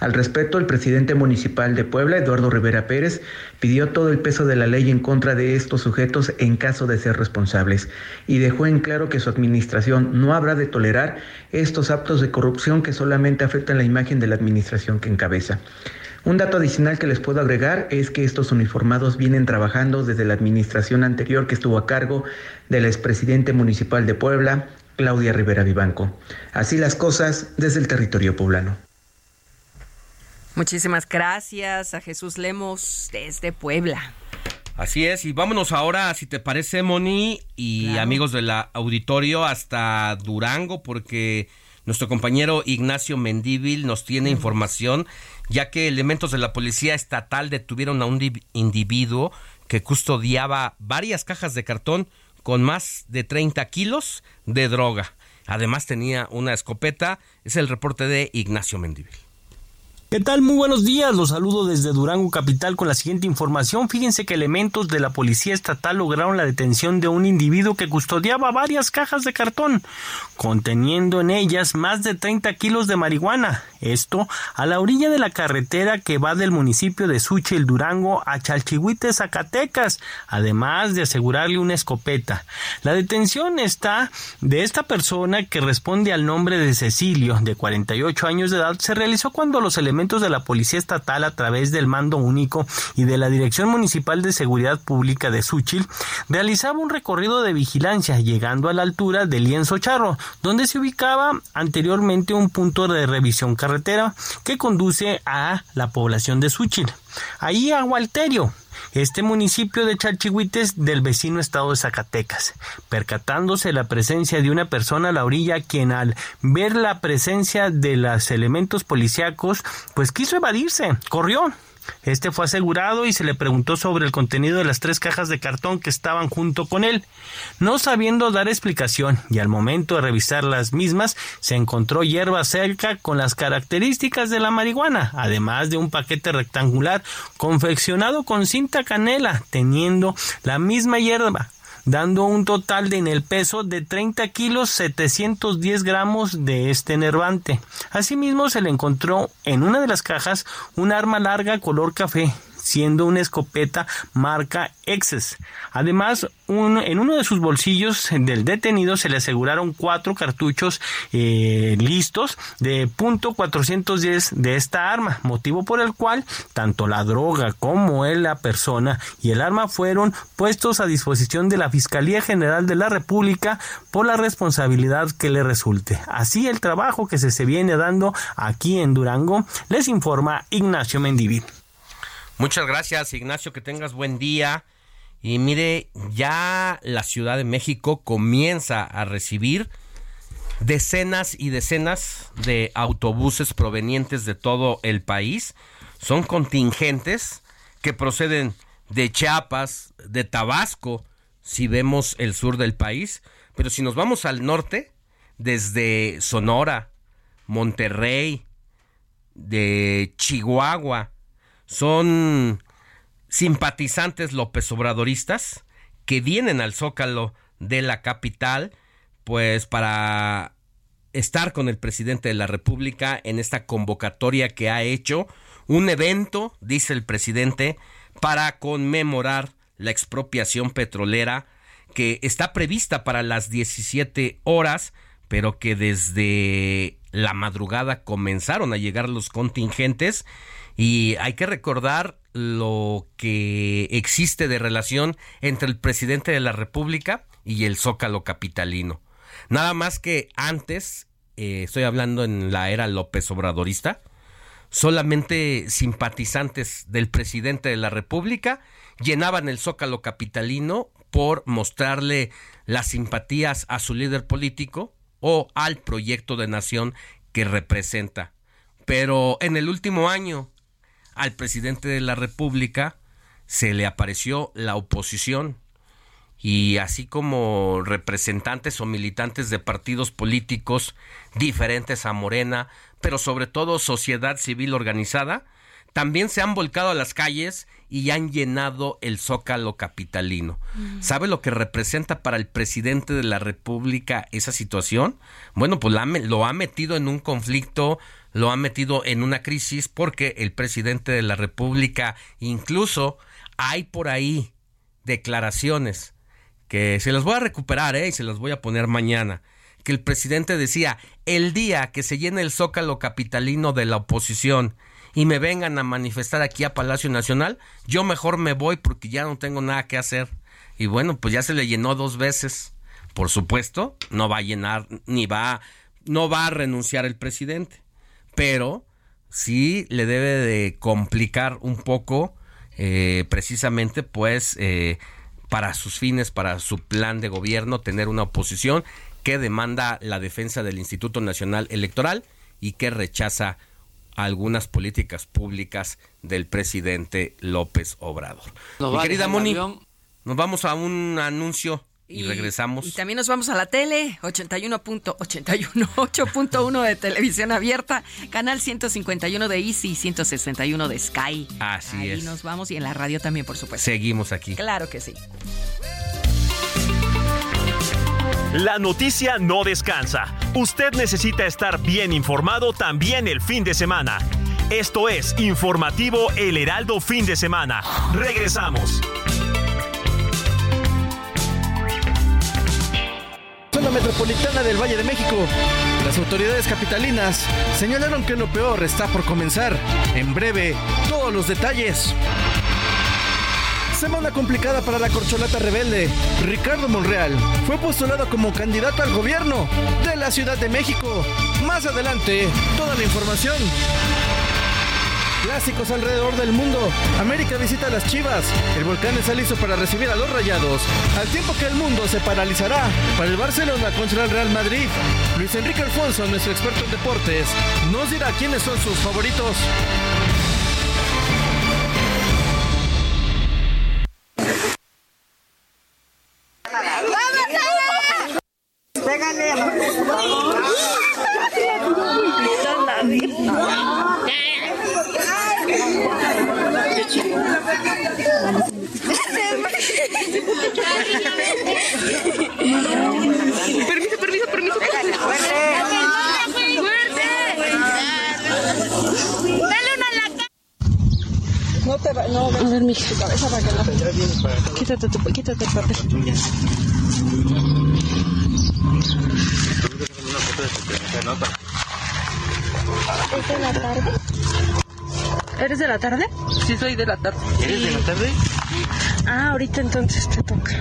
Al respecto, el presidente municipal de Puebla, Eduardo Rivera Pérez, pidió todo el peso de la ley en contra de estos sujetos en caso de ser responsables y dejó en claro que su administración no habrá de tolerar estos actos de corrupción que solamente afectan la imagen de la administración que encabeza. Un dato adicional que les puedo agregar es que estos uniformados vienen trabajando desde la administración anterior que estuvo a cargo del expresidente municipal de Puebla, Claudia Rivera Vivanco. Así las cosas desde el territorio poblano. Muchísimas gracias a Jesús Lemos desde Puebla. Así es, y vámonos ahora, si te parece, Moni y amigos del auditorio, hasta Durango, porque nuestro compañero Ignacio Mendívil nos tiene información, ya que elementos de la Policía Estatal detuvieron a un individuo que custodiaba varias cajas de cartón con más de 30 kilos de droga. Además tenía una escopeta. Es el reporte de Ignacio Mendívil. ¿Qué tal? Muy buenos días. Los saludo desde Durango Capital con la siguiente información. Fíjense que elementos de la Policía Estatal lograron la detención de un individuo que custodiaba varias cajas de cartón, conteniendo en ellas más de 30 kilos de marihuana. Esto a la orilla de la carretera que va del municipio de el Durango, a Chalchihuite, Zacatecas, además de asegurarle una escopeta. La detención está de esta persona que responde al nombre de Cecilio, de 48 años de edad, se realizó cuando los elementos de la Policía Estatal a través del Mando Único y de la Dirección Municipal de Seguridad Pública de Suchil realizaba un recorrido de vigilancia llegando a la altura del Lienzo Charro, donde se ubicaba anteriormente un punto de revisión carretera que conduce a la población de Suchil. Ahí a Gualterio, este municipio de Chalchihuites del vecino estado de Zacatecas, percatándose la presencia de una persona a la orilla quien al ver la presencia de los elementos policíacos pues quiso evadirse, corrió este fue asegurado y se le preguntó sobre el contenido de las tres cajas de cartón que estaban junto con él. No sabiendo dar explicación y al momento de revisar las mismas se encontró hierba cerca con las características de la marihuana, además de un paquete rectangular confeccionado con cinta canela teniendo la misma hierba dando un total de en el peso de 30 kilos 710 gramos de este enervante. Asimismo se le encontró en una de las cajas un arma larga color café siendo una escopeta marca Exes. Además, en uno de sus bolsillos del detenido se le aseguraron cuatro cartuchos eh, listos de punto .410 de esta arma, motivo por el cual tanto la droga como la persona y el arma fueron puestos a disposición de la Fiscalía General de la República por la responsabilidad que le resulte. Así el trabajo que se, se viene dando aquí en Durango, les informa Ignacio Mendiví. Muchas gracias, Ignacio, que tengas buen día. Y mire, ya la Ciudad de México comienza a recibir decenas y decenas de autobuses provenientes de todo el país. Son contingentes que proceden de Chiapas, de Tabasco, si vemos el sur del país. Pero si nos vamos al norte, desde Sonora, Monterrey, de Chihuahua, son simpatizantes López Obradoristas que vienen al Zócalo de la capital, pues para estar con el presidente de la República en esta convocatoria que ha hecho, un evento, dice el presidente, para conmemorar la expropiación petrolera que está prevista para las 17 horas, pero que desde la madrugada comenzaron a llegar los contingentes y hay que recordar lo que existe de relación entre el presidente de la República y el Zócalo capitalino. Nada más que antes, eh, estoy hablando en la era López Obradorista, solamente simpatizantes del presidente de la República llenaban el Zócalo capitalino por mostrarle las simpatías a su líder político o al proyecto de nación que representa. Pero en el último año, al presidente de la República se le apareció la oposición y así como representantes o militantes de partidos políticos diferentes a Morena, pero sobre todo sociedad civil organizada, también se han volcado a las calles y han llenado el zócalo capitalino. Mm. ¿Sabe lo que representa para el presidente de la República esa situación? Bueno, pues lo ha metido en un conflicto, lo ha metido en una crisis porque el presidente de la República incluso hay por ahí declaraciones que se las voy a recuperar ¿eh? y se las voy a poner mañana que el presidente decía el día que se llene el zócalo capitalino de la oposición y me vengan a manifestar aquí a Palacio Nacional, yo mejor me voy porque ya no tengo nada que hacer. Y bueno, pues ya se le llenó dos veces. Por supuesto, no va a llenar ni va no va a renunciar el presidente, pero sí le debe de complicar un poco eh, precisamente pues eh, para sus fines, para su plan de gobierno, tener una oposición que demanda la defensa del Instituto Nacional Electoral y que rechaza algunas políticas públicas del presidente López Obrador. Mi querida Moni, nos vamos a un anuncio y, regresamos. Y también nos vamos a la tele, 81.81, [LAUGHS] de televisión abierta, canal 151 de Easy, 161 de Sky. Así Ahí es. Y nos vamos y en la radio también, por supuesto. Seguimos aquí. Claro que sí. La noticia no descansa. Usted necesita estar bien informado también el fin de semana. Esto es Informativo El Heraldo Fin de Semana. Regresamos. Metropolitana del Valle de México. Las autoridades capitalinas señalaron que lo peor está por comenzar. En breve, todos los detalles. Semana complicada para la corcholata rebelde. Ricardo Monreal fue postulado como candidato al gobierno de la Ciudad de México. Más adelante, toda la información. Clásicos alrededor del mundo. América visita a las Chivas. El volcán está listo para recibir a los rayados. Al tiempo que el mundo se paralizará para el Barcelona contra el Real Madrid. Luis Enrique Alfonso, nuestro experto en deportes, nos dirá quiénes son sus favoritos. No te va, no, a ver mi cabeza para que no. Quítate tu, quítate el papel. ¿Es de la tarde? ¿Eres de la tarde? Sí, soy de la tarde. ¿Eres de la tarde? Ah, ahorita entonces te toca.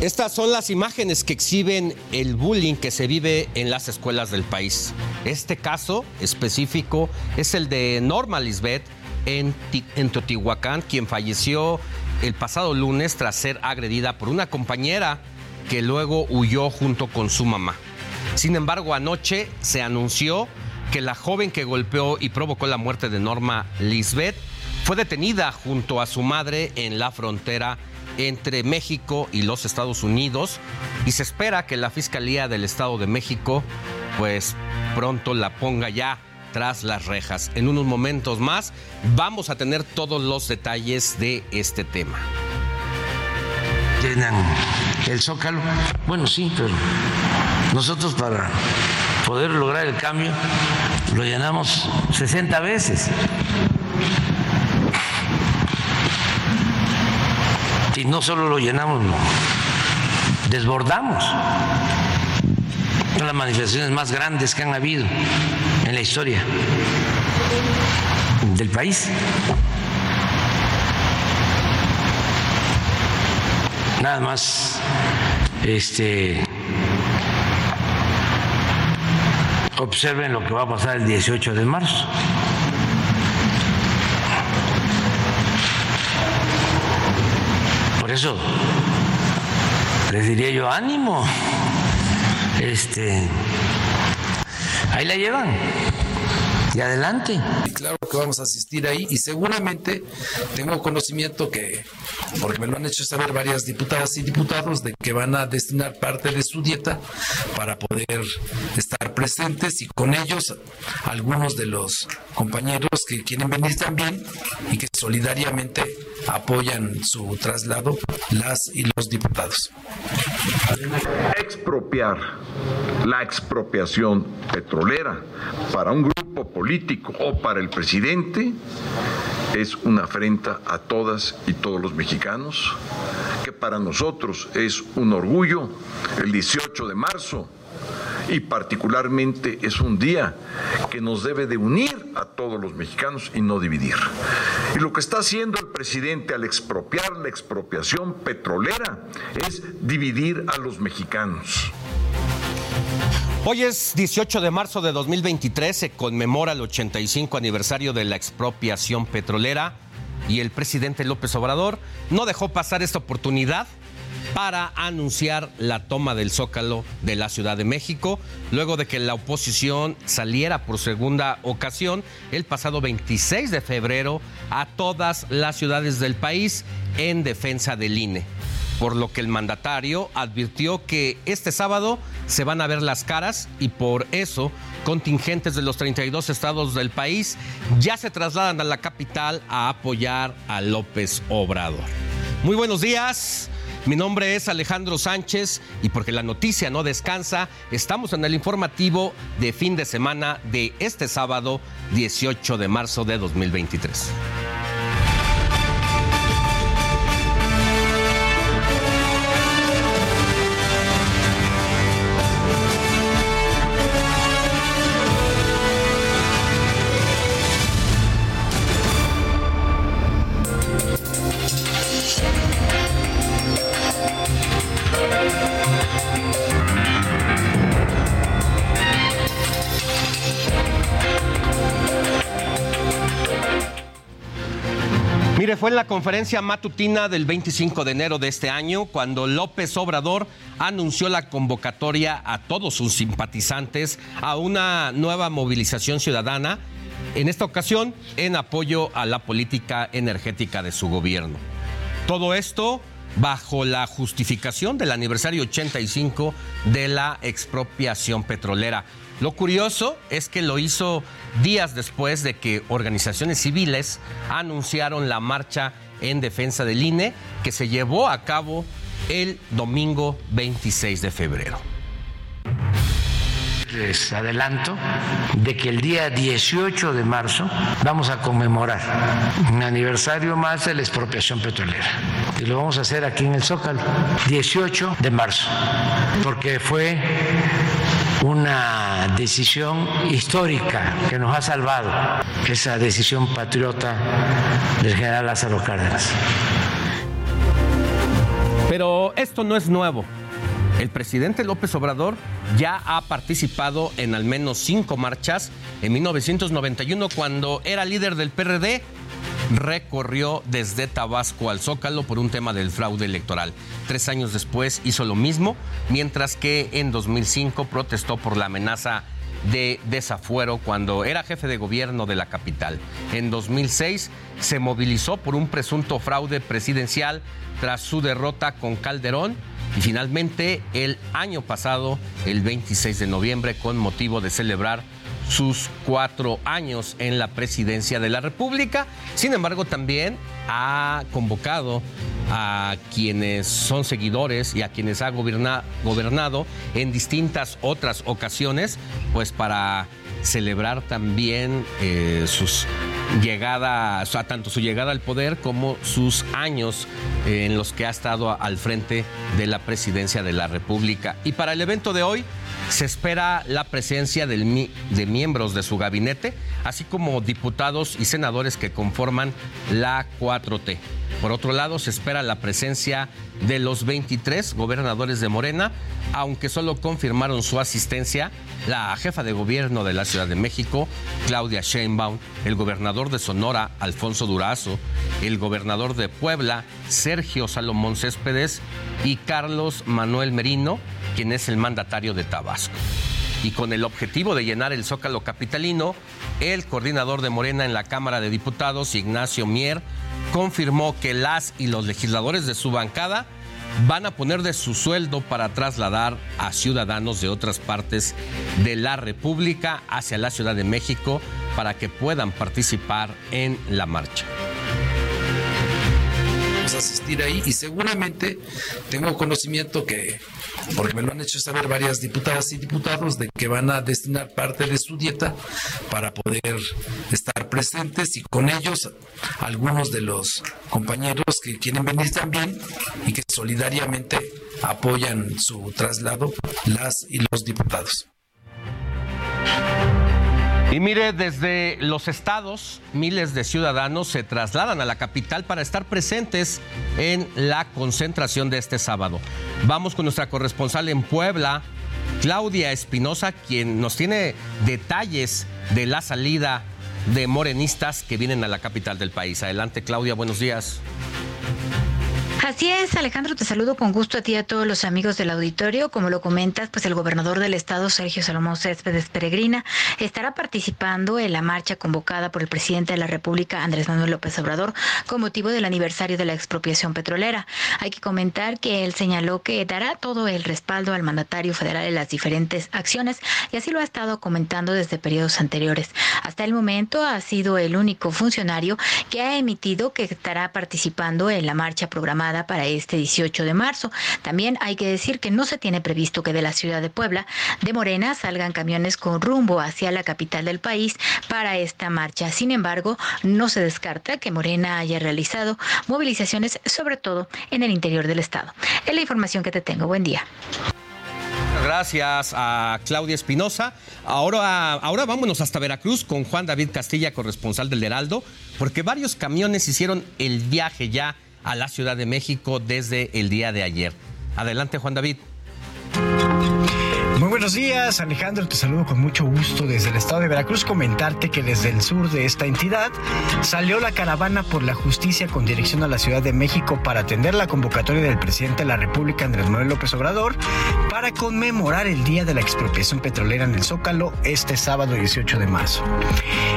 Estas son las imágenes que exhiben el bullying que se vive en las escuelas del país. Este caso específico es el de Norma Lisbeth en, en Teotihuacán, quien falleció el pasado lunes tras ser agredida por una compañera que luego huyó junto con su mamá. Sin embargo, anoche se anunció que la joven que golpeó y provocó la muerte de Norma Lisbeth fue detenida junto a su madre en la frontera entre México y los Estados Unidos y se espera que la Fiscalía del Estado de México pues pronto la ponga ya tras las rejas. En unos momentos más vamos a tener todos los detalles de este tema llenan el zócalo. Bueno, sí, pero nosotros para poder lograr el cambio lo llenamos 60 veces. Y no solo lo llenamos, no, desbordamos. Son las manifestaciones más grandes que han habido en la historia del país. Nada más este observen lo que va a pasar el 18 de marzo. Eso les diría yo ánimo. este, ahí la llevan y adelante. Y claro que vamos a asistir ahí y seguramente tengo conocimiento que, porque me lo han hecho saber varias diputadas y diputados, de que van a destinar parte de su dieta para poder estar presentes y con ellos algunos de los compañeros que quieren venir también y que solidariamente apoyan su traslado, las y los diputados. Expropiar la expropiación petrolera para un grupo político o para el presidente es una afrenta a todas y todos los mexicanos, que para nosotros es un orgullo el 18 de marzo y particularmente es un día que nos debe de unir a todos los mexicanos y no dividir. Y lo que está haciendo el presidente al expropiar la expropiación petrolera es dividir a los mexicanos. Hoy es 18 de marzo de 2023, se conmemora el 85 aniversario de la expropiación petrolera y el presidente López Obrador no dejó pasar esta oportunidad para anunciar la toma del Zócalo de la Ciudad de México, luego de que la oposición saliera por segunda ocasión el pasado 26 de febrero a todas las ciudades del país en defensa del INE por lo que el mandatario advirtió que este sábado se van a ver las caras y por eso contingentes de los 32 estados del país ya se trasladan a la capital a apoyar a López Obrador. Muy buenos días. Mi nombre es Alejandro Sánchez y porque la noticia no descansa, estamos en el informativo de fin de semana de este sábado 18 de marzo de 2023. Fue en la conferencia matutina del 25 de enero de este año cuando López Obrador anunció la convocatoria a todos sus simpatizantes a una nueva movilización ciudadana, en esta ocasión en apoyo a la política energética de su gobierno. Todo esto bajo la justificación del aniversario 85 de la expropiación petrolera. Lo curioso es que lo hizo días después de que organizaciones civiles anunciaron la marcha en defensa del INE que se llevó a cabo el domingo 26 de febrero. Les adelanto de que el día 18 de marzo vamos a conmemorar un aniversario más de la expropiación petrolera. Y lo vamos a hacer aquí en el Zócalo, 18 de marzo, porque fue una decisión histórica que nos ha salvado, esa decisión patriota del general Lázaro Cárdenas. Pero esto no es nuevo. El presidente López Obrador ya ha participado en al menos cinco marchas. En 1991, cuando era líder del PRD, recorrió desde Tabasco al Zócalo por un tema del fraude electoral. Tres años después hizo lo mismo, mientras que en 2005 protestó por la amenaza de desafuero cuando era jefe de gobierno de la capital. En 2006 se movilizó por un presunto fraude presidencial tras su derrota con Calderón y finalmente el año pasado, el 26 de noviembre, con motivo de celebrar sus cuatro años en la presidencia de la República. Sin embargo, también ha convocado a quienes son seguidores y a quienes ha gobernado en distintas otras ocasiones, pues para celebrar también eh, sus llegada, o tanto su llegada al poder como sus años eh, en los que ha estado al frente de la presidencia de la República. Y para el evento de hoy se espera la presencia de miembros de su gabinete, así como diputados y senadores que conforman la 4T. Por otro lado, se espera la presencia de los 23 gobernadores de Morena, aunque solo confirmaron su asistencia la jefa de gobierno de la Ciudad de México, Claudia Sheinbaum, el gobernador de Sonora, Alfonso Durazo, el gobernador de Puebla, Sergio Salomón Céspedes, y Carlos Manuel Merino, quien es el mandatario de Tabasco. Y con el objetivo de llenar el zócalo capitalino, el coordinador de Morena en la Cámara de Diputados, Ignacio Mier, confirmó que las y los legisladores de su bancada van a poner de su sueldo para trasladar a ciudadanos de otras partes de la República hacia la Ciudad de México para que puedan participar en la marcha asistir ahí y seguramente tengo conocimiento que, porque me lo han hecho saber varias diputadas y diputados, de que van a destinar parte de su dieta para poder estar presentes y con ellos algunos de los compañeros que quieren venir también y que solidariamente apoyan su traslado, las y los diputados. Y mire, desde los estados, miles de ciudadanos se trasladan a la capital para estar presentes en la concentración de este sábado. Vamos con nuestra corresponsal en Puebla, Claudia Espinosa, quien nos tiene detalles de la salida de morenistas que vienen a la capital del país. Adelante, Claudia, buenos días. Así es, Alejandro, te saludo con gusto a ti y a todos los amigos del auditorio. Como lo comentas, pues el gobernador del estado, Sergio Salomón Céspedes Peregrina, estará participando en la marcha convocada por el presidente de la República, Andrés Manuel López Obrador, con motivo del aniversario de la expropiación petrolera. Hay que comentar que él señaló que dará todo el respaldo al mandatario federal en las diferentes acciones y así lo ha estado comentando desde periodos anteriores. Hasta el momento ha sido el único funcionario que ha emitido que estará participando en la marcha programada para este 18 de marzo. También hay que decir que no se tiene previsto que de la ciudad de Puebla, de Morena, salgan camiones con rumbo hacia la capital del país para esta marcha. Sin embargo, no se descarta que Morena haya realizado movilizaciones, sobre todo en el interior del estado. Es la información que te tengo. Buen día. Gracias a Claudia Espinosa. Ahora, ahora vámonos hasta Veracruz con Juan David Castilla, corresponsal del Heraldo, porque varios camiones hicieron el viaje ya a la Ciudad de México desde el día de ayer. Adelante, Juan David. Muy buenos días, Alejandro. Te saludo con mucho gusto desde el estado de Veracruz. Comentarte que desde el sur de esta entidad salió la caravana por la justicia con dirección a la Ciudad de México para atender la convocatoria del presidente de la República, Andrés Manuel López Obrador, para conmemorar el día de la expropiación petrolera en el Zócalo este sábado 18 de marzo.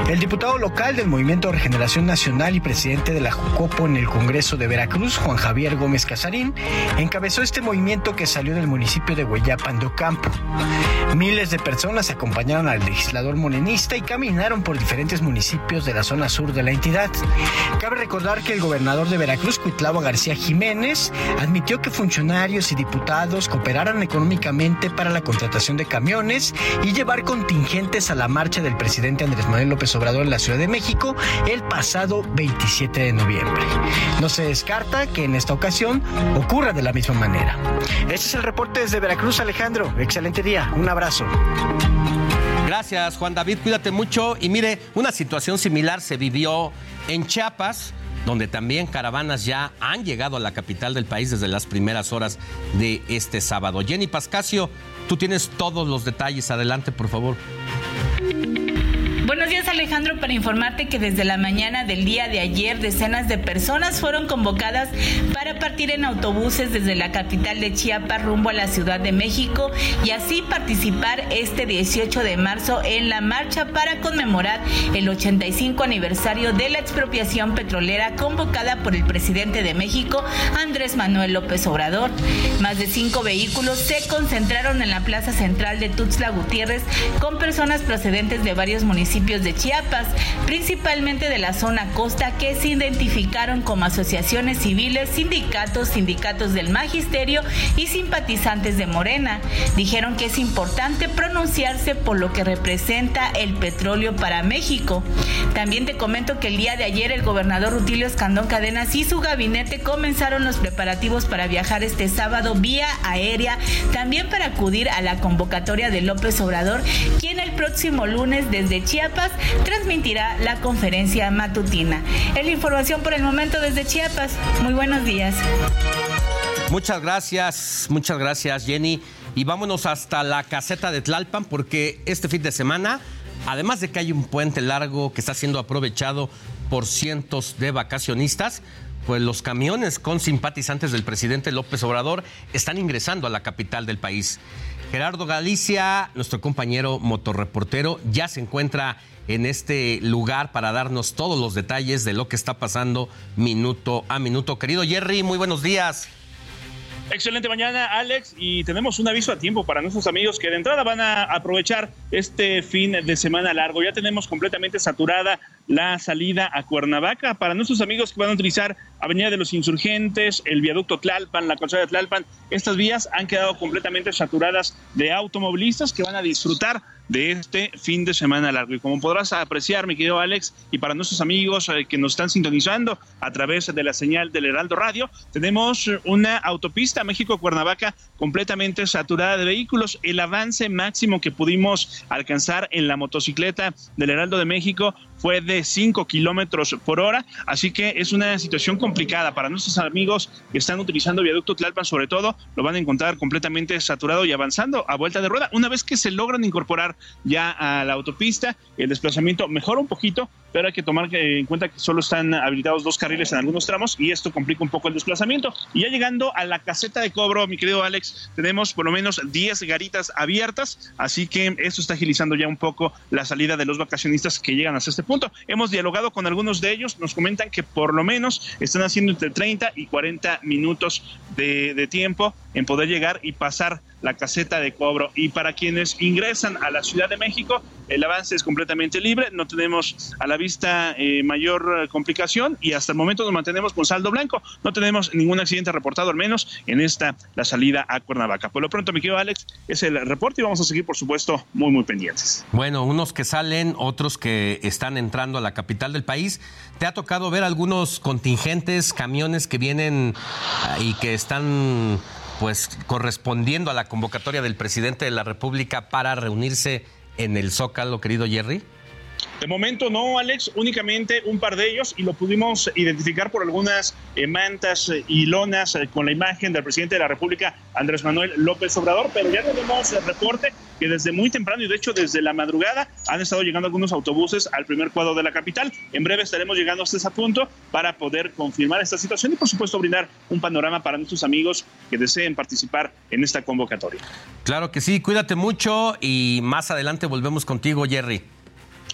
El diputado local del Movimiento de Regeneración Nacional y presidente de la Jucopo en el Congreso de Veracruz, Juan Javier Gómez Casarín, encabezó este movimiento que salió del municipio de Hueyapan de Ocampo. Miles de personas acompañaron al legislador morenista y caminaron por diferentes municipios de la zona sur de la entidad. Cabe recordar que el gobernador de Veracruz, Cuitlava García Jiménez, admitió que funcionarios y diputados cooperaran económicamente para la contratación de camiones y llevar contingentes a la marcha del presidente Andrés Manuel López Obrador en la Ciudad de México el pasado 27 de noviembre. No se descarta que en esta ocasión ocurra de la misma manera. Este es el reporte desde Veracruz, Alejandro. Excelente día. Un abrazo. Gracias, Juan David. Cuídate mucho. Y mire, una situación similar se vivió en Chiapas donde también caravanas ya han llegado a la capital del país desde las primeras horas de este sábado. Jenny Pascasio, tú tienes todos los detalles. Adelante, por favor. Días Alejandro para informarte que desde la mañana del día de ayer decenas de personas fueron convocadas para partir en autobuses desde la capital de Chiapas rumbo a la Ciudad de México y así participar este 18 de marzo en la marcha para conmemorar el 85 aniversario de la expropiación petrolera convocada por el presidente de México Andrés Manuel López Obrador. Más de cinco vehículos se concentraron en la plaza central de Tuxtla Gutiérrez con personas procedentes de varios municipios de Chiapas, principalmente de la zona costa, que se identificaron como asociaciones civiles, sindicatos, sindicatos del magisterio y simpatizantes de Morena. Dijeron que es importante pronunciarse por lo que representa el petróleo para México. También te comento que el día de ayer el gobernador Rutilio Escandón Cadenas y su gabinete comenzaron los preparativos para viajar este sábado vía aérea, también para acudir a la convocatoria de López Obrador, quien el próximo lunes desde Chiapas transmitirá la conferencia matutina. Es la información por el momento desde Chiapas. Muy buenos días. Muchas gracias, muchas gracias Jenny. Y vámonos hasta la caseta de Tlalpan porque este fin de semana, además de que hay un puente largo que está siendo aprovechado por cientos de vacacionistas, pues los camiones con simpatizantes del presidente López Obrador están ingresando a la capital del país. Gerardo Galicia, nuestro compañero motorreportero, ya se encuentra en este lugar para darnos todos los detalles de lo que está pasando minuto a minuto. Querido Jerry, muy buenos días. Excelente mañana, Alex, y tenemos un aviso a tiempo para nuestros amigos que de entrada van a aprovechar este fin de semana largo. Ya tenemos completamente saturada la salida a Cuernavaca. Para nuestros amigos que van a utilizar Avenida de los Insurgentes, el viaducto Tlalpan, la calzada de Tlalpan, estas vías han quedado completamente saturadas de automovilistas que van a disfrutar de este fin de semana largo. Y como podrás apreciar, mi querido Alex, y para nuestros amigos eh, que nos están sintonizando a través de la señal del Heraldo Radio, tenemos una autopista México-Cuernavaca completamente saturada de vehículos. El avance máximo que pudimos alcanzar en la motocicleta del Heraldo de México fue de 5 kilómetros por hora, así que es una situación complicada para nuestros amigos que están utilizando viaducto Tlalpan, sobre todo, lo van a encontrar completamente saturado y avanzando a vuelta de rueda. Una vez que se logran incorporar ya a la autopista, el desplazamiento mejora un poquito, pero hay que tomar en cuenta que solo están habilitados dos carriles en algunos tramos y esto complica un poco el desplazamiento. Y ya llegando a la caseta de cobro, mi querido Alex, tenemos por lo menos 10 garitas abiertas, así que esto está agilizando ya un poco la salida de los vacacionistas que llegan hasta este punto. Hemos dialogado con algunos de ellos, nos comentan que por lo menos están haciendo entre 30 y 40 minutos de, tiempo en poder llegar y pasar la caseta de cobro. Y para quienes ingresan a la Ciudad de México, el avance es completamente libre, no tenemos a la vista eh, mayor complicación y hasta el momento nos mantenemos con saldo blanco. No tenemos ningún accidente reportado, al menos en esta, la salida a Cuernavaca. Por lo pronto, mi querido Alex, es el reporte y vamos a seguir, por supuesto, muy, muy pendientes. Bueno, unos que salen, otros que están entrando a la capital del país. ¿Te ha tocado ver algunos contingentes, camiones que vienen ah, y que están pues correspondiendo a la convocatoria del presidente de la República para reunirse en el Zócalo, querido Jerry? De momento no, Alex, únicamente un par de ellos y lo pudimos identificar por algunas eh, mantas eh, y lonas eh, con la imagen del presidente de la República, Andrés Manuel López Obrador, pero ya tenemos el reporte que desde muy temprano y de hecho desde la madrugada han estado llegando algunos autobuses al primer cuadro de la capital. En breve estaremos llegando hasta ese punto para poder confirmar esta situación y por supuesto brindar un panorama para nuestros amigos que deseen participar en esta convocatoria. Claro que sí, cuídate mucho y más adelante volvemos contigo, Jerry.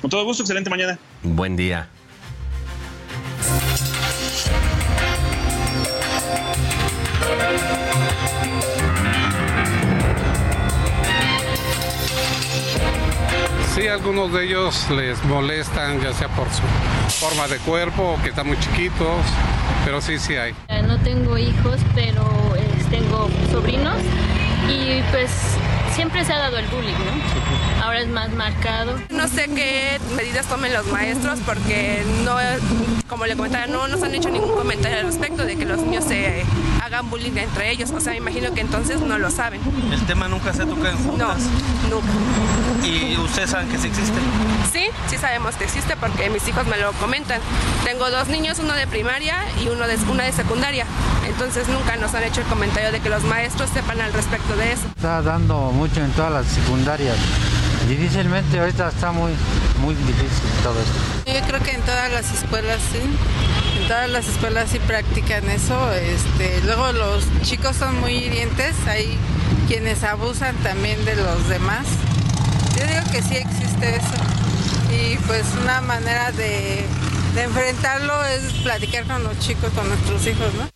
Con todo gusto, excelente mañana. Buen día. Sí, algunos de ellos les molestan, ya sea por su forma de cuerpo o que están muy chiquitos, pero sí, sí hay. No tengo hijos, pero eh, tengo sobrinos y pues siempre se ha dado el bullying, ¿no? Ahora es más marcado. No sé qué medidas tomen los maestros porque no, como le comentaba, no nos han hecho ningún comentario al respecto de que los niños se hagan bullying entre ellos. O sea, me imagino que entonces no lo saben. ¿El tema nunca se toca en juntas? No, nunca. ¿Y ustedes saben que sí existe? Sí, sí sabemos que existe porque mis hijos me lo comentan. Tengo dos niños, uno de primaria y uno de, una de secundaria. Entonces nunca nos han hecho el comentario de que los maestros sepan al respecto de eso. Está dando mucho en todas las secundarias. Difícilmente ahorita está muy, muy difícil todo esto. Yo creo que en todas las escuelas sí. Todas las escuelas sí practican eso. Este, luego los chicos son muy hirientes, hay quienes abusan también de los demás. Yo digo que sí existe eso. Y pues una manera de, de enfrentarlo es platicar con los chicos, con nuestros hijos, ¿no?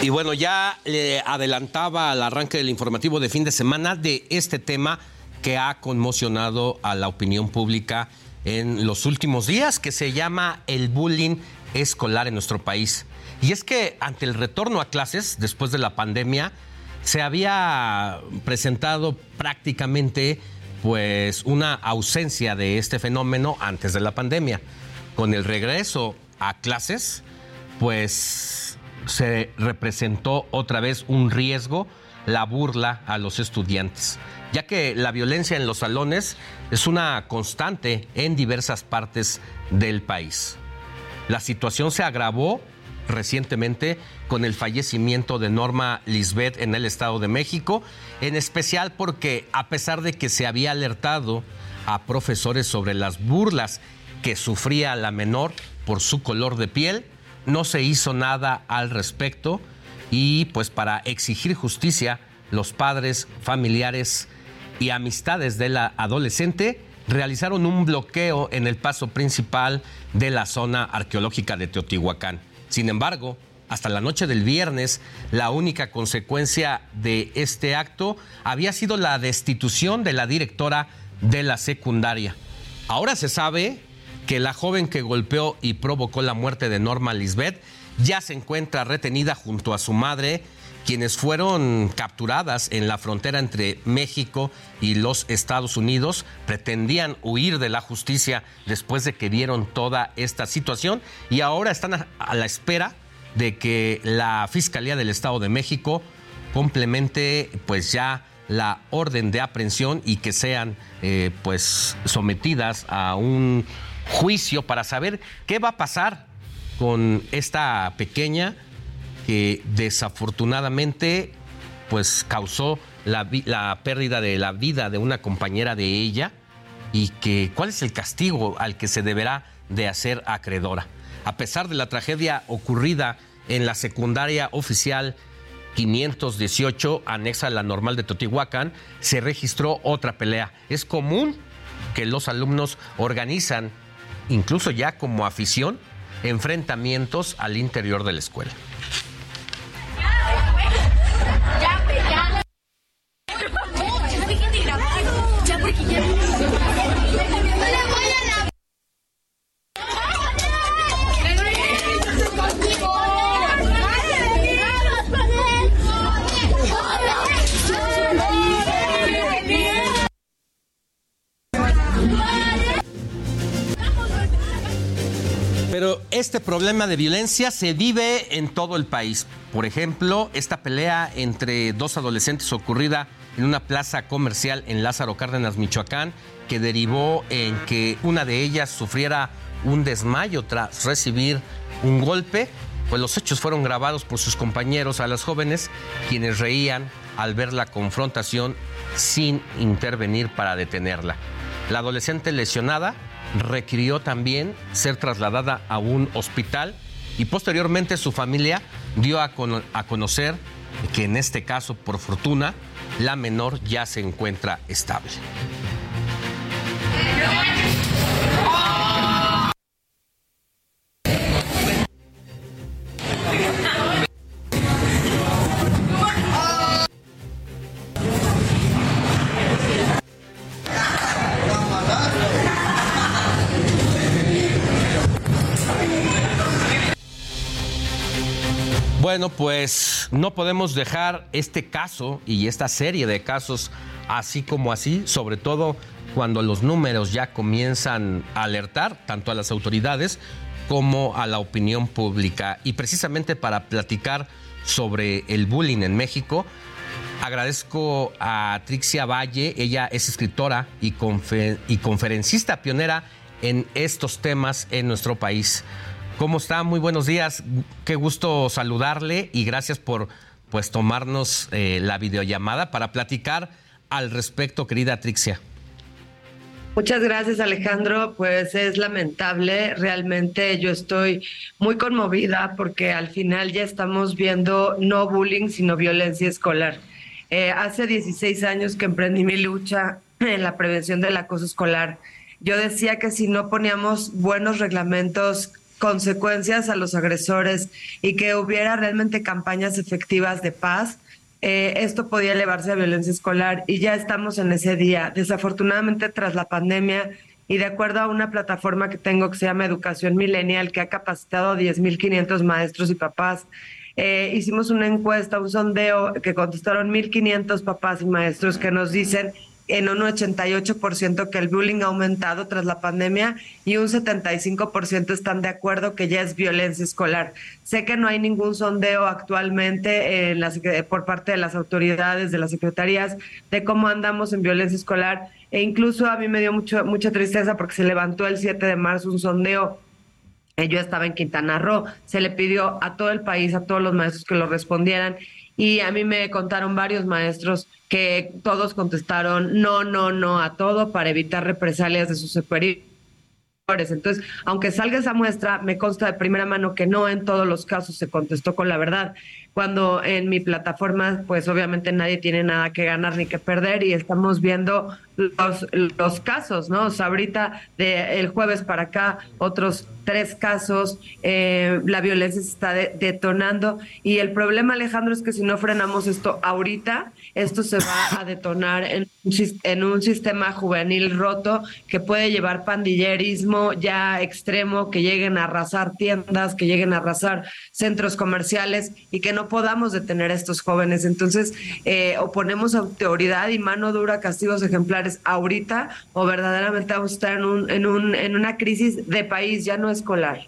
Y bueno, ya le adelantaba al arranque del informativo de fin de semana de este tema que ha conmocionado a la opinión pública en los últimos días, que se llama el bullying escolar en nuestro país. Y es que ante el retorno a clases después de la pandemia, se había presentado prácticamente pues una ausencia de este fenómeno antes de la pandemia. Con el regreso a clases, pues se representó otra vez un riesgo, la burla a los estudiantes. Ya que la violencia en los salones es una constante en diversas partes del país. La situación se agravó recientemente con el fallecimiento de Norma Lisbeth en el Estado de México, en especial porque a pesar de que se había alertado a profesores sobre las burlas que sufría la menor por su color de piel, no se hizo nada al respecto y pues para exigir justicia, los padres, familiares y amistades de la adolescente realizaron un bloqueo en el paso principal de la zona arqueológica de Teotihuacán. Sin embargo, hasta la noche del viernes, la única consecuencia de este acto había sido la destitución de la directora de la secundaria. Ahora se sabe que la joven que golpeó y provocó la muerte de Norma Lisbeth ya se encuentra retenida junto a su madre, quienes fueron capturadas en la frontera entre México y los Estados Unidos, pretendían huir de la justicia después de que vieron toda esta situación y ahora están a la espera de que la Fiscalía del Estado de México complemente pues ya la orden de aprehensión y que sean eh, pues sometidas a un juicio para saber qué va a pasar con esta pequeña que desafortunadamente pues causó la, la, pérdida de la vida de una compañera de ella y que cuál es el castigo al que se deberá de hacer acreedora. A pesar de la tragedia ocurrida en la secundaria oficial 518, anexa a la normal de Totihuacán, se registró otra pelea. Es común que los alumnos organizan, incluso ya como afición, enfrentamientos al interior de la escuela. Ya, ya. Ya, porque ya. Pero este problema de violencia se vive en todo el país. Por ejemplo, esta pelea entre dos adolescentes ocurrida en una plaza comercial en Lázaro Cárdenas, Michoacán, que derivó en que una de ellas sufriera un desmayo tras recibir un golpe. Pues los hechos fueron grabados por sus compañeros a las jóvenes, quienes reían al ver la confrontación sin intervenir para detenerla. La adolescente lesionada requirió también ser trasladada a un hospital y posteriormente su familia dio a, a conocer que en este caso, por fortuna, la menor ya se encuentra estable. Bueno, pues no podemos dejar este caso y esta serie de casos así como así, sobre todo cuando los números ya comienzan a alertar tanto a las autoridades como a la opinión pública. Y precisamente para platicar sobre el bullying en México, agradezco a Trixia Valle, ella es escritora y, y conferencista pionera en estos temas en nuestro país. ¿Cómo está? Muy buenos días. Qué gusto saludarle y gracias por pues tomarnos eh, la videollamada para platicar al respecto, querida Trixia. Muchas gracias, Alejandro. Pues es lamentable, realmente yo estoy muy conmovida porque al final ya estamos viendo no bullying, sino violencia escolar. Eh, hace 16 años que emprendí mi lucha en la prevención del acoso escolar. Yo decía que si no poníamos buenos reglamentos consecuencias a los agresores y que hubiera realmente campañas efectivas de paz, eh, esto podía elevarse a violencia escolar y ya estamos en ese día. Desafortunadamente, tras la pandemia y de acuerdo a una plataforma que tengo que se llama Educación Millennial, que ha capacitado a 10.500 maestros y papás, eh, hicimos una encuesta, un sondeo que contestaron 1.500 papás y maestros que nos dicen en un 88% que el bullying ha aumentado tras la pandemia y un 75% están de acuerdo que ya es violencia escolar. Sé que no hay ningún sondeo actualmente por parte de las autoridades, de las secretarías, de cómo andamos en violencia escolar e incluso a mí me dio mucho, mucha tristeza porque se levantó el 7 de marzo un sondeo yo estaba en Quintana Roo, se le pidió a todo el país, a todos los maestros que lo respondieran y a mí me contaron varios maestros que todos contestaron no, no, no a todo para evitar represalias de sus superiores. Entonces, aunque salga esa muestra, me consta de primera mano que no en todos los casos se contestó con la verdad. Cuando en mi plataforma, pues obviamente nadie tiene nada que ganar ni que perder y estamos viendo los, casos, ¿no? O sea, ahorita de el jueves para acá, otros tres casos, eh, la violencia se está detonando y el problema, Alejandro, es que si no frenamos esto ahorita, esto se va a detonar en, en un sistema juvenil roto que puede llevar pandillerismo ya extremo, que lleguen a arrasar tiendas, que lleguen a arrasar centros comerciales y que no podamos detener a estos jóvenes. Entonces, eh, o ponemos autoridad y mano dura, castigos ejemplares ahorita, o verdaderamente vamos a estar en, un, en, un, en una crisis de país, ya no escolar.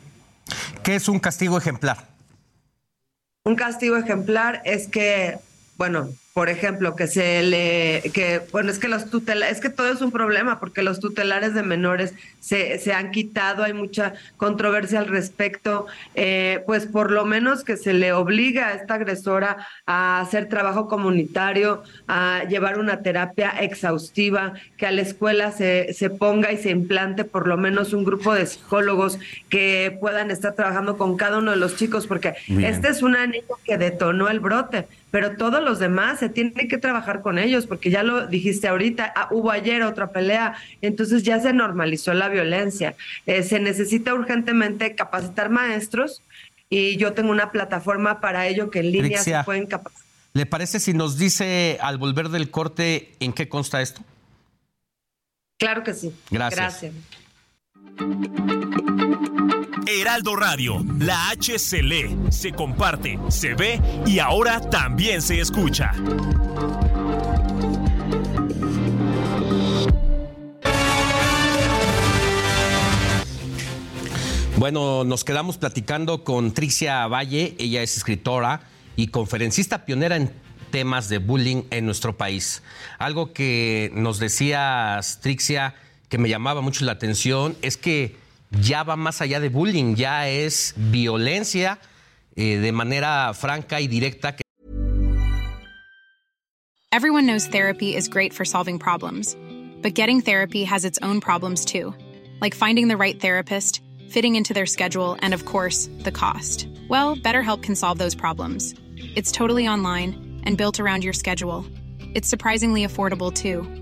¿Qué es un castigo ejemplar? Un castigo ejemplar es que, bueno, por ejemplo, que se le, que, bueno, es que los tutelares, es que todo es un problema porque los tutelares de menores se, se han quitado, hay mucha controversia al respecto, eh, pues por lo menos que se le obliga a esta agresora a hacer trabajo comunitario, a llevar una terapia exhaustiva, que a la escuela se, se ponga y se implante por lo menos un grupo de psicólogos que puedan estar trabajando con cada uno de los chicos, porque este es una niña que detonó el brote pero todos los demás se tienen que trabajar con ellos, porque ya lo dijiste ahorita, ah, hubo ayer otra pelea, entonces ya se normalizó la violencia. Eh, se necesita urgentemente capacitar maestros y yo tengo una plataforma para ello que en línea se pueden capacitar. ¿Le parece si nos dice al volver del corte en qué consta esto? Claro que sí. Gracias. Gracias. Heraldo Radio, la H se lee, se comparte, se ve y ahora también se escucha. Bueno, nos quedamos platicando con Trixia Valle, ella es escritora y conferencista pionera en temas de bullying en nuestro país. Algo que nos decías, Trixia, que me llamaba mucho la atención, es que ya va más allá de bullying, ya es violencia eh, de manera franca y directa. Everyone knows therapy is great for solving problems, but getting therapy has its own problems too, like finding the right therapist, fitting into their schedule, and of course, the cost. Well, BetterHelp can solve those problems. It's totally online and built around your schedule. It's surprisingly affordable too.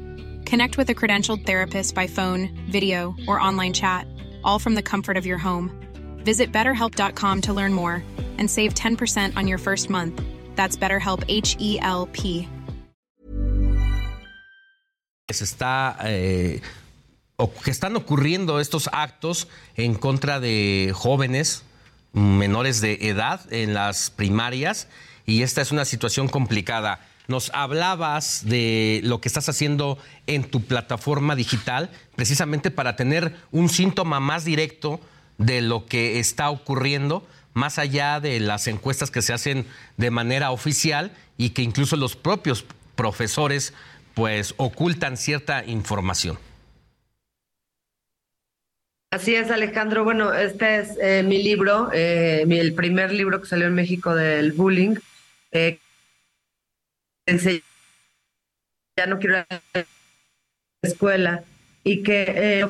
Connect with a credentialed therapist by phone, video, or online chat all from the comfort of your home. Visit betterhelp.com to learn more and save 10% on your first month. That's BetterHelp H E L P. Está eh, están ocurriendo estos actos en contra de jóvenes menores de edad en las primarias y esta es una situación complicada. Nos hablabas de lo que estás haciendo en tu plataforma digital, precisamente para tener un síntoma más directo de lo que está ocurriendo, más allá de las encuestas que se hacen de manera oficial y que incluso los propios profesores pues ocultan cierta información. Así es, Alejandro. Bueno, este es eh, mi libro, eh, el primer libro que salió en México del bullying. Eh, ya no quiero ir a la escuela y que eh,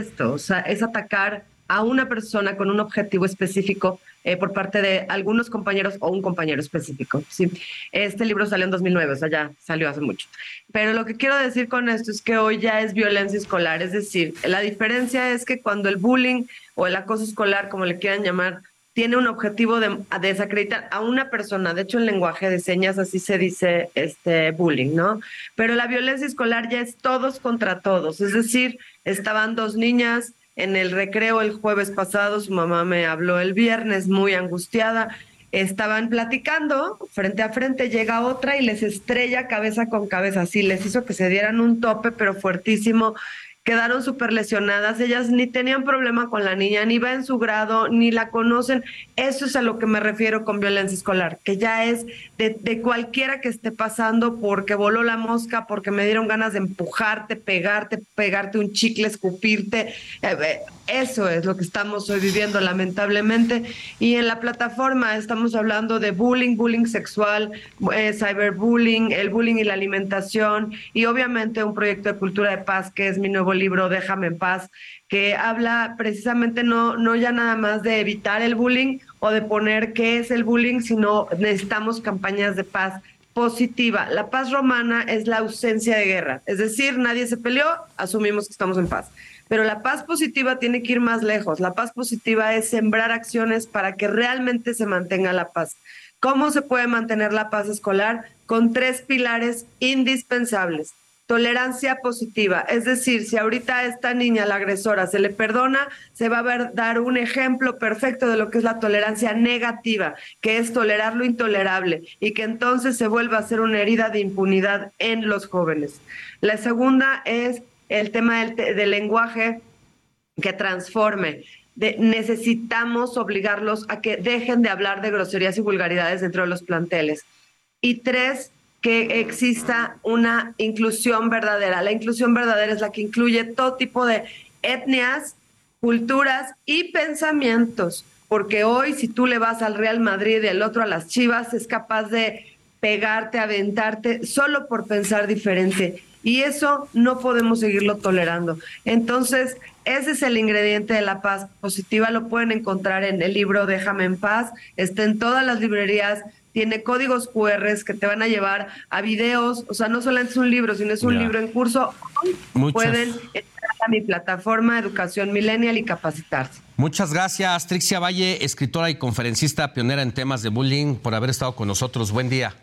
esto, o sea, es atacar a una persona con un objetivo específico eh, por parte de algunos compañeros o un compañero específico. ¿sí? Este libro salió en 2009, o sea, ya salió hace mucho. Pero lo que quiero decir con esto es que hoy ya es violencia escolar, es decir, la diferencia es que cuando el bullying o el acoso escolar, como le quieran llamar, tiene un objetivo de desacreditar a una persona. De hecho, en lenguaje de señas así se dice este bullying, ¿no? Pero la violencia escolar ya es todos contra todos. Es decir, estaban dos niñas en el recreo el jueves pasado, su mamá me habló el viernes muy angustiada estaban platicando frente a frente, llega otra y les estrella cabeza con cabeza, sí, les hizo que se dieran un tope, pero fuertísimo quedaron súper lesionadas, ellas ni tenían problema con la niña, ni va en su grado, ni la conocen. Eso es a lo que me refiero con violencia escolar, que ya es de, de cualquiera que esté pasando porque voló la mosca, porque me dieron ganas de empujarte, pegarte, pegarte un chicle, escupirte. Eh, eh, eso es lo que estamos hoy viviendo, lamentablemente. Y en la plataforma estamos hablando de bullying, bullying sexual, eh, cyberbullying, el bullying y la alimentación, y obviamente un proyecto de cultura de paz que es mi nuevo libro Déjame en paz, que habla precisamente no, no ya nada más de evitar el bullying o de poner qué es el bullying, sino necesitamos campañas de paz positiva. La paz romana es la ausencia de guerra, es decir, nadie se peleó, asumimos que estamos en paz. Pero la paz positiva tiene que ir más lejos. La paz positiva es sembrar acciones para que realmente se mantenga la paz. ¿Cómo se puede mantener la paz escolar? Con tres pilares indispensables tolerancia positiva. Es decir, si ahorita a esta niña, la agresora, se le perdona, se va a ver, dar un ejemplo perfecto de lo que es la tolerancia negativa, que es tolerar lo intolerable y que entonces se vuelva a ser una herida de impunidad en los jóvenes. La segunda es el tema del, lenguaje que transforme. Necesitamos obligarlos a que dejen de hablar de groserías y vulgaridades dentro de los planteles. Y tres, que exista una inclusión verdadera. La inclusión verdadera es la que incluye todo tipo de etnias, culturas y pensamientos, porque hoy si tú le vas al Real Madrid y el otro a las Chivas, es capaz de pegarte, aventarte, solo por pensar diferente. Y eso no podemos seguirlo tolerando. Entonces, ese es el ingrediente de la paz positiva. Lo pueden encontrar en el libro Déjame en paz. Está en todas las librerías tiene códigos QR que te van a llevar a videos, o sea, no solamente es un libro, sino es un libro en curso. Pueden entrar a mi plataforma Educación Millennial y capacitarse. Muchas gracias, Trixia Valle, escritora y conferencista pionera en temas de bullying, por haber estado con nosotros. Buen día.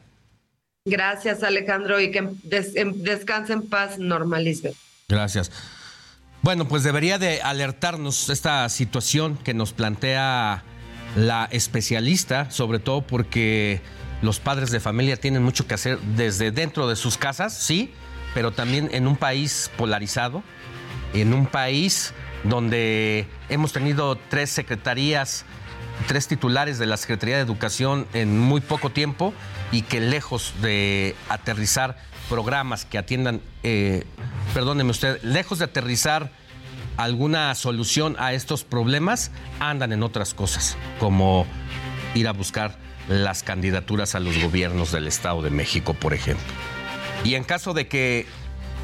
Gracias, Alejandro, y que des, descanse en paz, normalice. Gracias. Bueno, pues debería de alertarnos esta situación que nos plantea la especialista, sobre todo porque los padres de familia tienen mucho que hacer desde dentro de sus casas, sí, pero también en un país polarizado, en un país donde hemos tenido tres secretarías, tres titulares de la Secretaría de Educación en muy poco tiempo y que lejos de aterrizar programas que atiendan, eh, perdóneme usted, lejos de aterrizar alguna solución a estos problemas, andan en otras cosas, como ir a buscar las candidaturas a los gobiernos del Estado de México, por ejemplo. Y en caso de que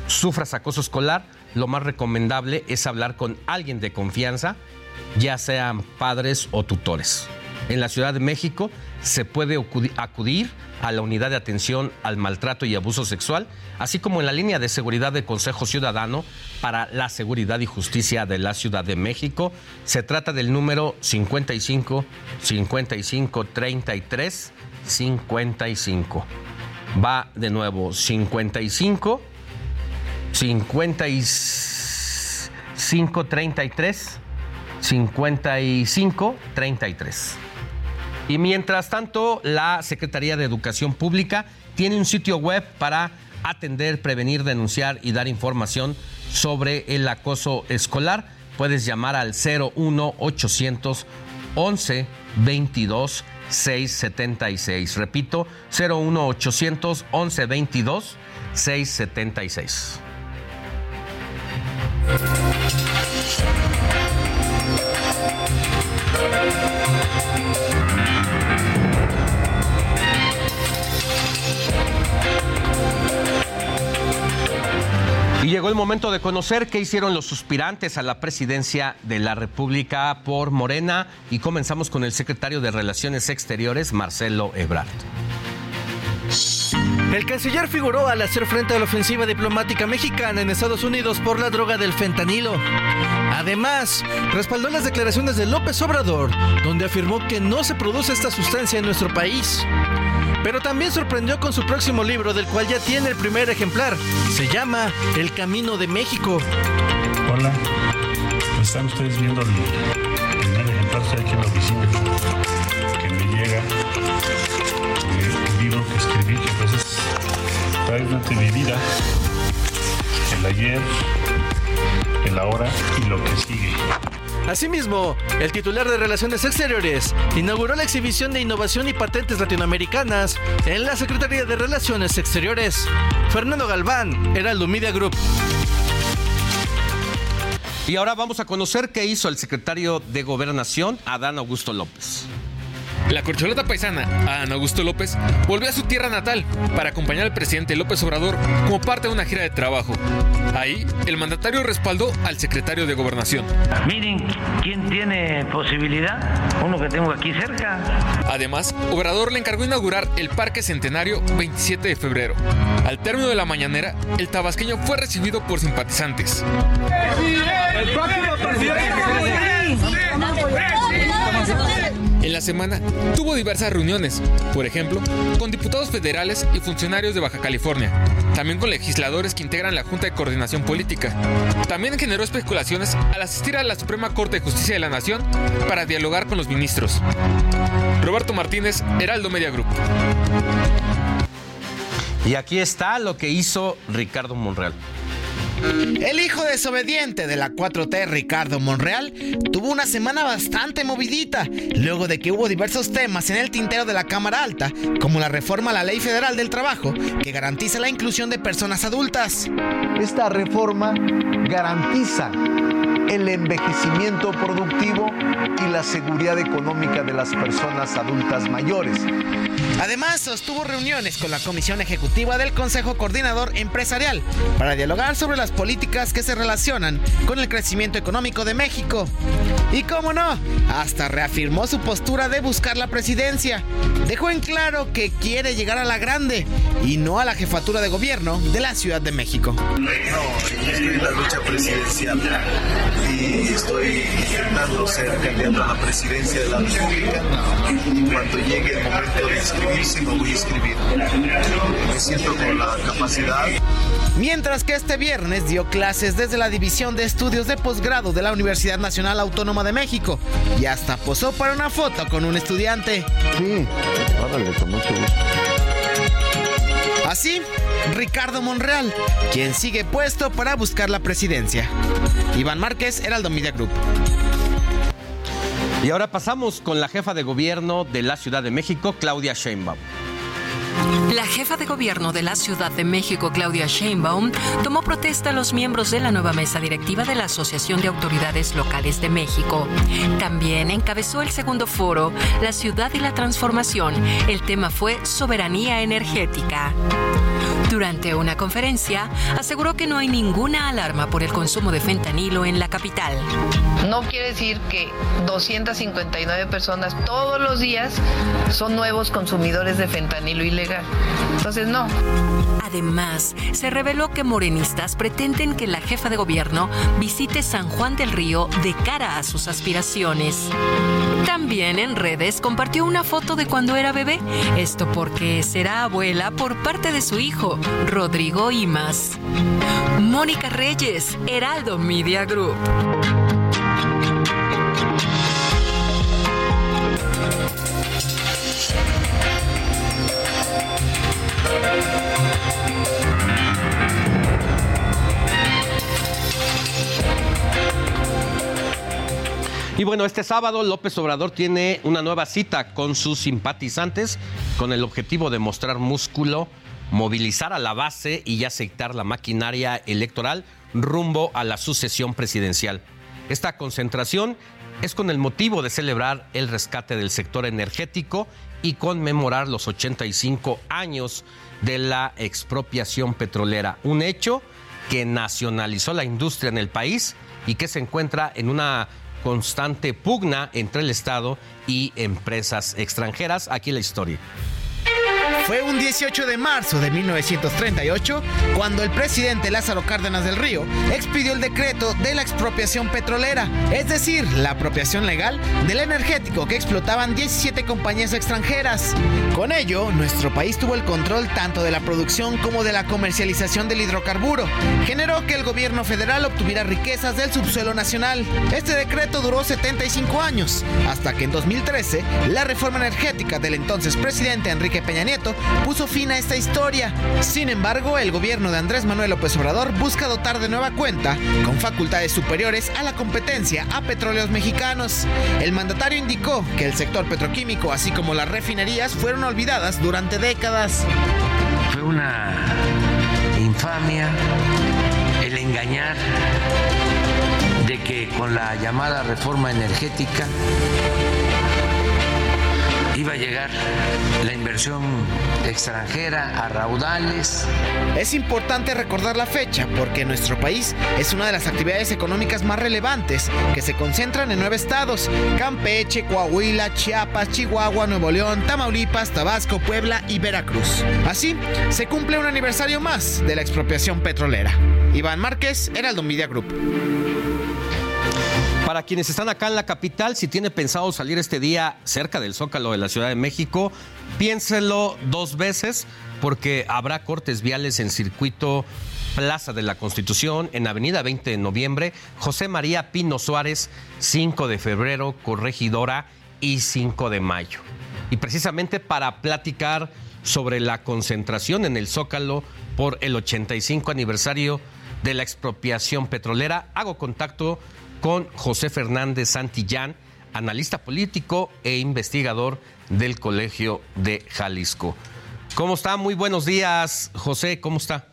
sufras acoso escolar, lo más recomendable es hablar con alguien de confianza, ya sean padres o tutores. En la Ciudad de México se puede acudir a la unidad de atención al maltrato y abuso sexual, así como en la línea de seguridad del Consejo Ciudadano para la Seguridad y Justicia de la Ciudad de México. Se trata del número 55 55 33 55. Va de nuevo 55 55 33 55 33. Y mientras tanto, la Secretaría de Educación Pública tiene un sitio web para atender, prevenir, denunciar y dar información sobre el acoso escolar. Puedes llamar al 01 800 11 22 676. Repito, 01 800 11 22 676. Y llegó el momento de conocer qué hicieron los suspirantes a la presidencia de la República por Morena y comenzamos con el secretario de Relaciones Exteriores, Marcelo Ebrard. El canciller figuró al hacer frente a la ofensiva diplomática mexicana en Estados Unidos por la droga del fentanilo. Además, respaldó las declaraciones de López Obrador, donde afirmó que no se produce esta sustancia en nuestro país. Pero también sorprendió con su próximo libro, del cual ya tiene el primer ejemplar. Se llama El Camino de México. Hola, están ustedes viendo el primer ejemplar trae durante mi vida, el ayer, el ahora y lo que sigue. Asimismo, el titular de Relaciones Exteriores inauguró la exhibición de innovación y patentes latinoamericanas en la Secretaría de Relaciones Exteriores. Fernando Galván, Heraldo Media Group. Y ahora vamos a conocer qué hizo el secretario de Gobernación, Adán Augusto López. La corcholata paisana, Adán Augusto López, volvió a su tierra natal para acompañar al presidente López Obrador como parte de una gira de trabajo. Ahí, el mandatario respaldó al secretario de Gobernación. Miren quién tiene posibilidad, uno que tengo aquí cerca. Además, Obrador le encargó inaugurar el Parque Centenario 27 de febrero. Al término de la mañanera, el tabasqueño fue recibido por simpatizantes. El próximo en la semana tuvo diversas reuniones, por ejemplo, con diputados federales y funcionarios de Baja California, también con legisladores que integran la Junta de Coordinación Política. También generó especulaciones al asistir a la Suprema Corte de Justicia de la Nación para dialogar con los ministros. Roberto Martínez, Heraldo Media Group. Y aquí está lo que hizo Ricardo Monreal. El hijo desobediente de la 4T, Ricardo Monreal, tuvo una semana bastante movidita, luego de que hubo diversos temas en el tintero de la Cámara Alta, como la reforma a la Ley Federal del Trabajo, que garantiza la inclusión de personas adultas. Esta reforma garantiza el envejecimiento productivo y la seguridad económica de las personas adultas mayores. Además, sostuvo reuniones con la Comisión Ejecutiva del Consejo Coordinador Empresarial para dialogar sobre las políticas que se relacionan con el crecimiento económico de México. Y cómo no, hasta reafirmó su postura de buscar la presidencia. Dejó en claro que quiere llegar a la grande y no a la jefatura de gobierno de la Ciudad de México. No, estoy en la lucha presidencial y estoy intentando ser candidato a la presidencia de la República. Y cuando llegue el momento de voy a inscribir. Me siento con la capacidad. Mientras que este viernes dio clases desde la División de Estudios de Posgrado de la Universidad Nacional Autónoma de México y hasta posó para una foto con un estudiante. Sí, órale, con mucho gusto. Así, Ricardo Monreal, quien sigue puesto para buscar la presidencia. Iván Márquez, Heraldo Media Group. Y ahora pasamos con la jefa de gobierno de la Ciudad de México, Claudia Sheinbaum. La jefa de gobierno de la Ciudad de México, Claudia Sheinbaum, tomó protesta a los miembros de la nueva mesa directiva de la Asociación de Autoridades Locales de México. También encabezó el segundo foro, La Ciudad y la Transformación. El tema fue soberanía energética. Durante una conferencia, aseguró que no hay ninguna alarma por el consumo de fentanilo en la capital. No quiere decir que 259 personas todos los días son nuevos consumidores de fentanilo ilegal. Entonces, no. Además, se reveló que morenistas pretenden que la jefa de gobierno visite San Juan del Río de cara a sus aspiraciones. También en redes compartió una foto de cuando era bebé, esto porque será abuela por parte de su hijo, Rodrigo Imas. Mónica Reyes, Heraldo Media Group. Y bueno, este sábado López Obrador tiene una nueva cita con sus simpatizantes con el objetivo de mostrar músculo, movilizar a la base y aceitar la maquinaria electoral rumbo a la sucesión presidencial. Esta concentración es con el motivo de celebrar el rescate del sector energético y conmemorar los 85 años de la expropiación petrolera, un hecho que nacionalizó la industria en el país y que se encuentra en una constante pugna entre el Estado y empresas extranjeras. Aquí la historia. Fue un 18 de marzo de 1938 cuando el presidente Lázaro Cárdenas del Río expidió el decreto de la expropiación petrolera, es decir, la apropiación legal del energético que explotaban 17 compañías extranjeras. Con ello, nuestro país tuvo el control tanto de la producción como de la comercialización del hidrocarburo. Generó que el gobierno federal obtuviera riquezas del subsuelo nacional. Este decreto duró 75 años, hasta que en 2013 la reforma energética del entonces presidente Enrique Peña Nieto puso fin a esta historia. Sin embargo, el gobierno de Andrés Manuel López Obrador busca dotar de nueva cuenta, con facultades superiores a la competencia a petróleos mexicanos. El mandatario indicó que el sector petroquímico, así como las refinerías, fueron olvidadas durante décadas. Fue una infamia el engañar de que con la llamada reforma energética iba a llegar la inversión extranjera a raudales. Es importante recordar la fecha porque nuestro país es una de las actividades económicas más relevantes que se concentran en nueve estados, Campeche, Coahuila, Chiapas, Chihuahua, Nuevo León, Tamaulipas, Tabasco, Puebla y Veracruz. Así, se cumple un aniversario más de la expropiación petrolera. Iván Márquez, Heraldo Media Group. Para quienes están acá en la capital, si tiene pensado salir este día cerca del Zócalo de la Ciudad de México, piénselo dos veces porque habrá cortes viales en circuito Plaza de la Constitución, en Avenida 20 de Noviembre, José María Pino Suárez, 5 de febrero, Corregidora y 5 de mayo. Y precisamente para platicar sobre la concentración en el Zócalo por el 85 aniversario de la expropiación petrolera, hago contacto con José Fernández Santillán, analista político e investigador del Colegio de Jalisco. ¿Cómo está? Muy buenos días, José, ¿cómo está?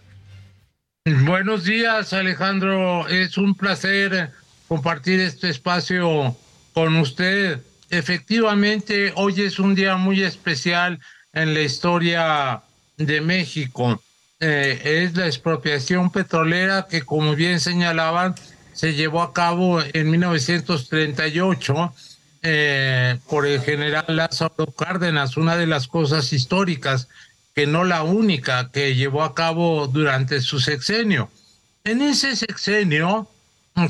Buenos días, Alejandro. Es un placer compartir este espacio con usted. Efectivamente, hoy es un día muy especial en la historia de México. Eh, es la expropiación petrolera que, como bien señalaban, se llevó a cabo en 1938 eh, por el general Lázaro Cárdenas, una de las cosas históricas, que no la única, que llevó a cabo durante su sexenio. En ese sexenio,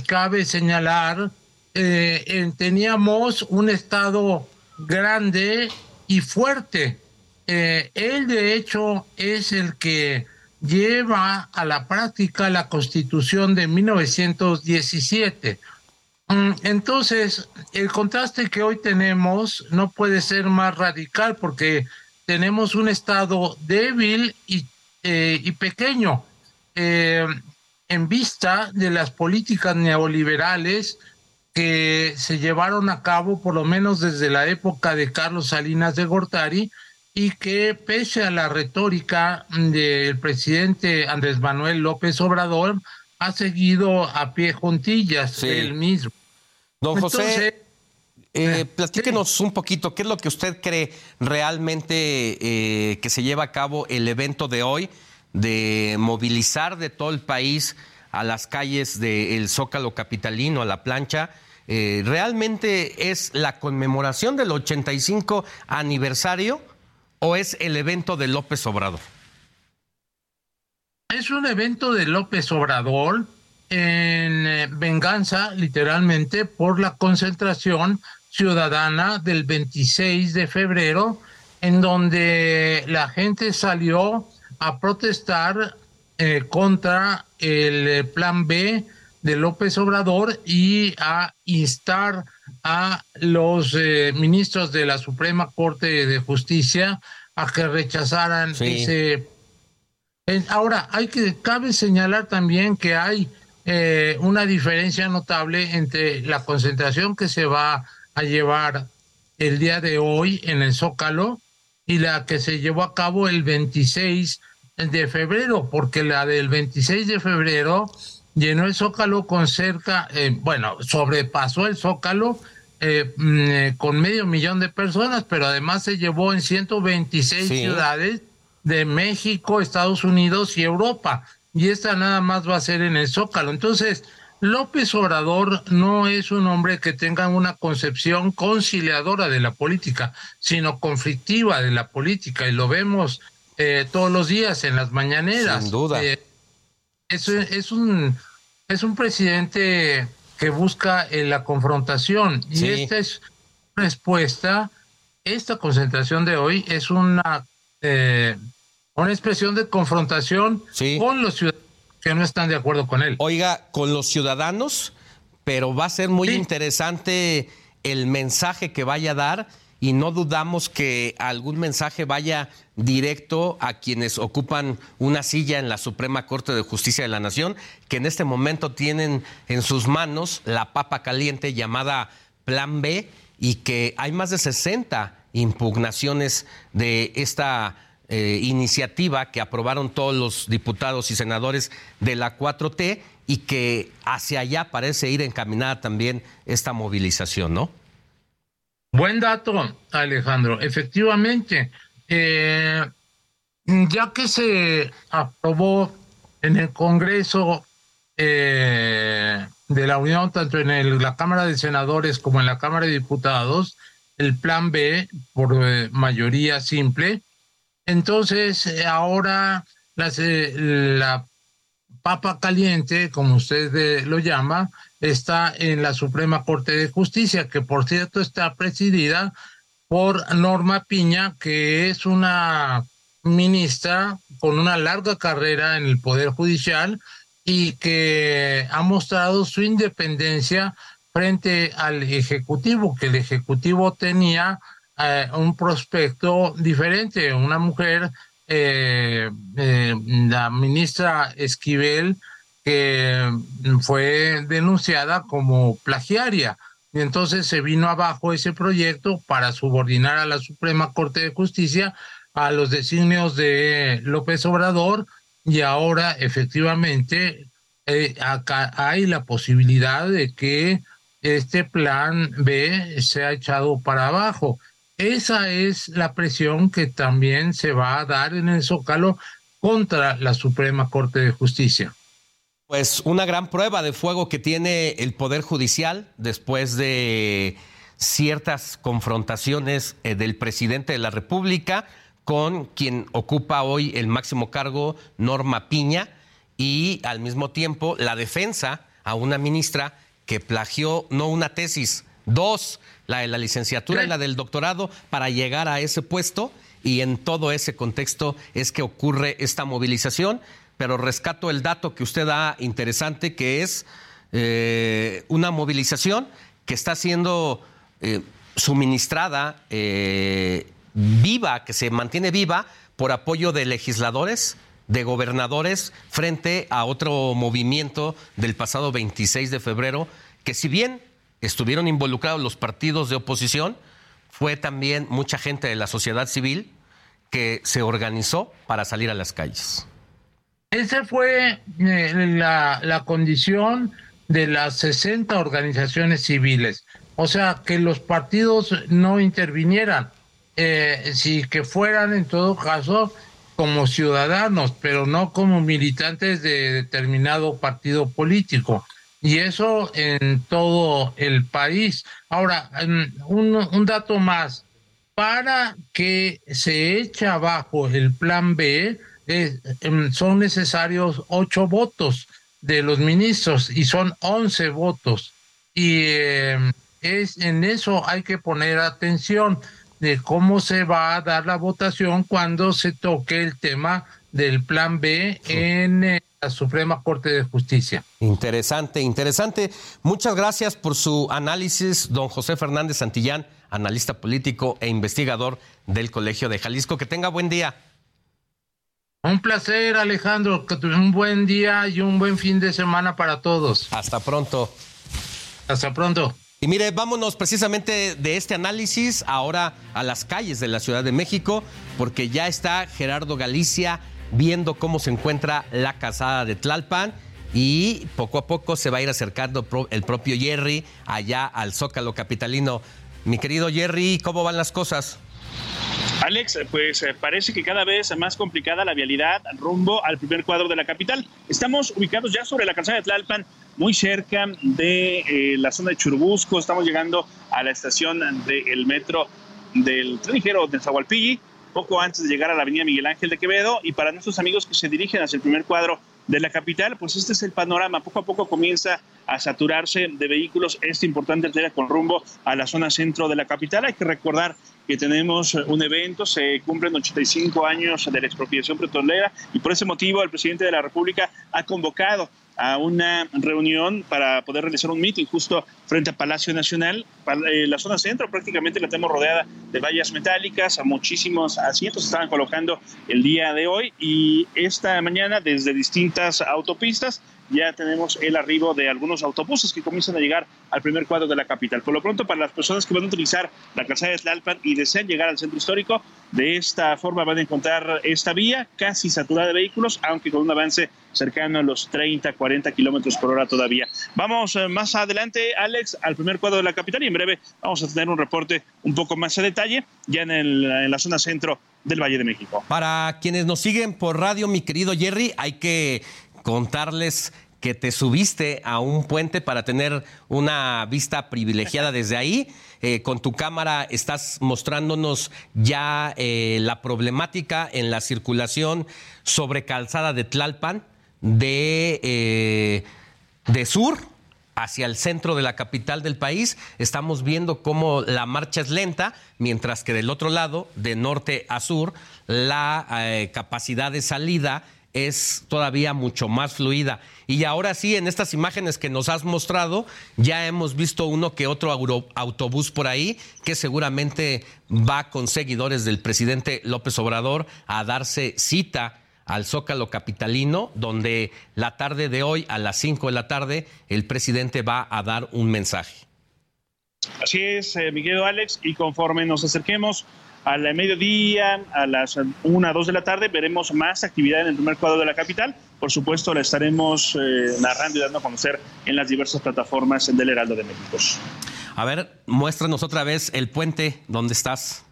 cabe señalar, eh, teníamos un Estado grande y fuerte. Eh, él, de hecho, es el que lleva a la práctica la constitución de 1917. Mm, entonces, el contraste que hoy tenemos no puede ser más radical porque tenemos un Estado débil y, eh, pequeño eh, en vista de las políticas neoliberales que se llevaron a cabo por lo menos desde la época de Carlos Salinas de Gortari y que pese a la retórica del presidente Andrés Manuel López Obrador, ha seguido a pie juntillas él mismo. Don José, eh, platíquenos un poquito, ¿qué es lo que usted cree realmente eh, que se lleva a cabo el evento de hoy de movilizar de todo el país a las calles del Zócalo Capitalino, a la plancha? Eh, ¿Realmente es la conmemoración del 85 aniversario? O es el evento de López Obrador? Es un evento de López Obrador en eh, venganza, literalmente, por la concentración ciudadana del 26 de febrero, en donde la gente salió a protestar eh, contra el eh, plan B de López Obrador y a instar a los eh, ministros de la Suprema Corte de Justicia a que rechazaran ese. ahora, hay que cabe señalar también que hay eh, una diferencia notable entre la concentración que se va a llevar el día de hoy en el Zócalo y la que se llevó a cabo el 26 de febrero, porque la del 26 de febrero llenó el Zócalo con cerca, eh, bueno, sobrepasó el Zócalo eh, mm, eh, con medio millón de personas, pero además se llevó en 126 ciudades de México, Estados Unidos y Europa. Y esta nada más va a ser en el Zócalo. Entonces, López Obrador no es un hombre que tenga una concepción conciliadora de la política, sino conflictiva de la política, y lo vemos todos los días en las mañaneras. Sin duda es, un, es un presidente que busca en la confrontación. Y esta es respuesta, esta concentración de hoy es una, eh, una expresión de confrontación con los ciudadanos que no están de acuerdo con él. Oiga, con los ciudadanos, pero va a ser muy interesante el mensaje que vaya a dar y no dudamos que algún mensaje vaya directo a quienes ocupan una silla en la Suprema Corte de Justicia de la Nación, que en este momento tienen en sus manos la papa caliente llamada Plan B y que hay más de 60 impugnaciones de esta eh, iniciativa que aprobaron todos los diputados y senadores de la 4T y que hacia allá parece ir encaminada también esta movilización, ¿no? Buen dato, Alejandro. Efectivamente, eh, ya que se aprobó en el Congreso eh, de la Unión, tanto en la Cámara de Senadores como en la Cámara de Diputados, el Plan B por eh, mayoría simple, entonces ahora la papa caliente, como usted lo llama, está en la Suprema Corte de Justicia, que por cierto está presidida por Norma Piña, que es una ministra con una larga carrera en el Poder Judicial y que ha mostrado su independencia frente al Ejecutivo, que el Ejecutivo tenía eh, un prospecto diferente, una mujer, eh, eh, la ministra Esquivel, que fue denunciada como plagiaria. Y entonces se vino abajo ese proyecto para subordinar a la Suprema Corte de Justicia a los designios de López Obrador y ahora efectivamente eh, acá hay la posibilidad de que este plan B sea echado para abajo. Esa es la presión que también se va a dar en el Zócalo contra la Suprema Corte de Justicia. Pues una gran prueba de fuego que tiene el Poder Judicial después de ciertas confrontaciones eh, del presidente de la República con quien ocupa hoy el máximo cargo, Norma Piña, y al mismo tiempo la defensa a una ministra que plagió no una tesis, dos, la de la licenciatura y la del doctorado para llegar a ese puesto. Y en todo ese contexto es que ocurre esta movilización pero rescato el dato que usted da interesante, que es eh, una movilización que está siendo eh, suministrada eh, viva, que se mantiene viva por apoyo de legisladores, de gobernadores, frente a otro movimiento del pasado 26 de febrero, que si bien estuvieron involucrados los partidos de oposición, fue también mucha gente de la sociedad civil que se organizó para salir a las calles. Esa fue eh, la, la condición de las 60 organizaciones civiles. O sea, que los partidos no intervinieran, eh, si que fueran en todo caso como ciudadanos, pero no como militantes de determinado partido político. Y eso en todo el país. Ahora, un, un dato más. Para que se eche abajo el plan B, Em, son necesarios ocho votos de los ministros y son once votos. Y em, es en eso hay que poner atención de cómo se va a dar la votación cuando se toque el tema del plan B en eh, la Suprema Corte de Justicia. Interesante, interesante. Muchas gracias por su análisis, don José Fernández Santillán, analista político e investigador del Colegio de Jalisco. Que tenga buen día. Un placer, Alejandro. Que un buen día y un buen fin de semana para todos. Hasta pronto. Hasta pronto. Y mire, vámonos precisamente de este análisis ahora a las calles de la Ciudad de México, porque ya está Gerardo Galicia viendo cómo se encuentra la casada de Tlalpan y poco a poco se va a ir acercando el propio Jerry allá al Zócalo Capitalino. Mi querido Jerry, ¿cómo van las cosas? Alex, pues eh, parece que cada vez más complicada la vialidad rumbo al primer cuadro de la capital. Estamos ubicados ya sobre la calzada de Tlalpan, muy cerca de eh, la zona de Churubusco. Estamos llegando a la estación del metro del tren ligero de Zahualpilli, poco antes de llegar a la avenida Miguel Ángel de Quevedo. Y para nuestros amigos que se dirigen hacia el primer cuadro de la capital, pues este es el panorama. Poco a poco comienza a saturarse de vehículos este importante arteria con rumbo a la zona centro de la capital. Hay que recordar que tenemos un evento, se cumplen 85 años de la expropiación petrolera y por ese motivo el presidente de la República ha convocado a una reunión para poder realizar un meeting justo frente al Palacio Nacional. Eh, la zona centro prácticamente la tenemos rodeada de vallas metálicas, a muchísimos asientos estaban colocando el día de hoy y esta mañana desde distintas autopistas ya tenemos el arribo de algunos autobuses que comienzan a llegar al primer cuadro de la capital. Por lo pronto, para las personas que van a utilizar la calzada de Tlalpan y desean llegar al centro histórico, de esta forma van a encontrar esta vía casi saturada de vehículos, aunque con un avance cercano a los 30, 40 kilómetros por hora todavía. Vamos eh, más adelante, Alex, al primer cuadro de la capital y en breve vamos a tener un reporte un poco más a detalle ya en, en la zona centro del Valle de México. Para quienes nos siguen por radio, mi querido Jerry, hay que contarles que te subiste a un puente para tener una vista privilegiada desde ahí. Eh, con tu cámara estás mostrándonos ya eh, la problemática en la circulación sobre calzada de Tlalpan de, eh, de sur hacia el centro de la capital del país. Estamos viendo cómo la marcha es lenta, mientras que del otro lado, de norte a sur, la capacidad de salida es todavía mucho más fluida. Y ahora sí, en estas imágenes que nos has mostrado, ya hemos visto uno que otro autobús por ahí que seguramente va con seguidores del presidente López Obrador a darse cita al Zócalo Capitalino, donde la tarde de hoy, a las 5 de la tarde, el presidente va a dar un mensaje. Así es, eh, Miguel Alex, y conforme nos acerquemos al mediodía, a las 1, 2 de la tarde, veremos más actividad en el primer cuadro de la capital. Por supuesto, la estaremos eh, narrando y dando a conocer en las diversas plataformas del Heraldo de México. A ver, muéstranos otra vez el puente donde estás.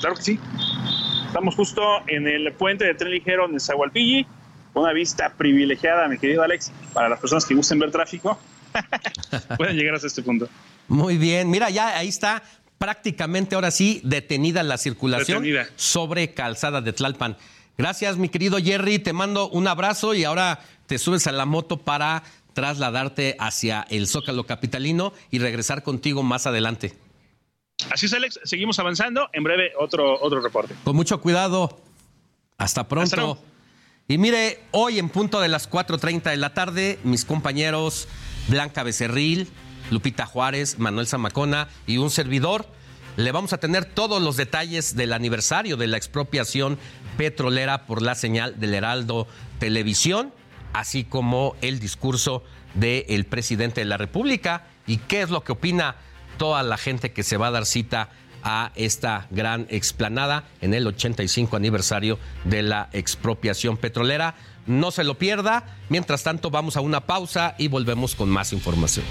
Claro que sí. Estamos justo en el puente de tren ligero en Zahualpilli. Una vista privilegiada, mi querido Alex, para las personas que gusten ver tráfico. [LAUGHS] pueden llegar hasta este punto. Muy bien, mira, ya ahí está prácticamente ahora sí detenida la circulación sobre Calzada de Tlalpan. Gracias, mi querido Jerry. Te mando un abrazo y ahora te subes a la moto para trasladarte hacia el Zócalo Capitalino y regresar contigo más adelante. Así es, Alex. Seguimos avanzando. En breve, otro, otro reporte. Con mucho cuidado. Hasta pronto. y mire, hoy en punto de las 4.30 de la tarde, mis compañeros Blanca Becerril, Lupita Juárez, Manuel Zamacona y un servidor. Le vamos a tener todos los detalles del aniversario de la expropiación petrolera por la señal del Heraldo Televisión, así como el discurso del presidente de la República y qué es lo que opina toda la gente que se va a dar cita a esta gran explanada en el 85 aniversario de la expropiación petrolera. No se lo pierda. Mientras tanto, vamos a una pausa y volvemos con más información.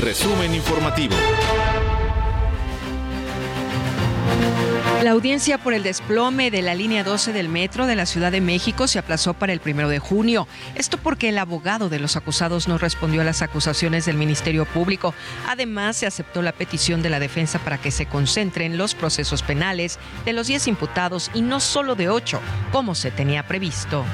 Resumen informativo. La audiencia por el desplome de la línea 12 del metro de la Ciudad de México se aplazó para el primero de junio. Esto porque el abogado de los acusados no respondió a las acusaciones del Ministerio Público. Además, se aceptó la petición de la defensa para que se concentren los procesos penales de los 10 imputados y no solo de 8, como se tenía previsto.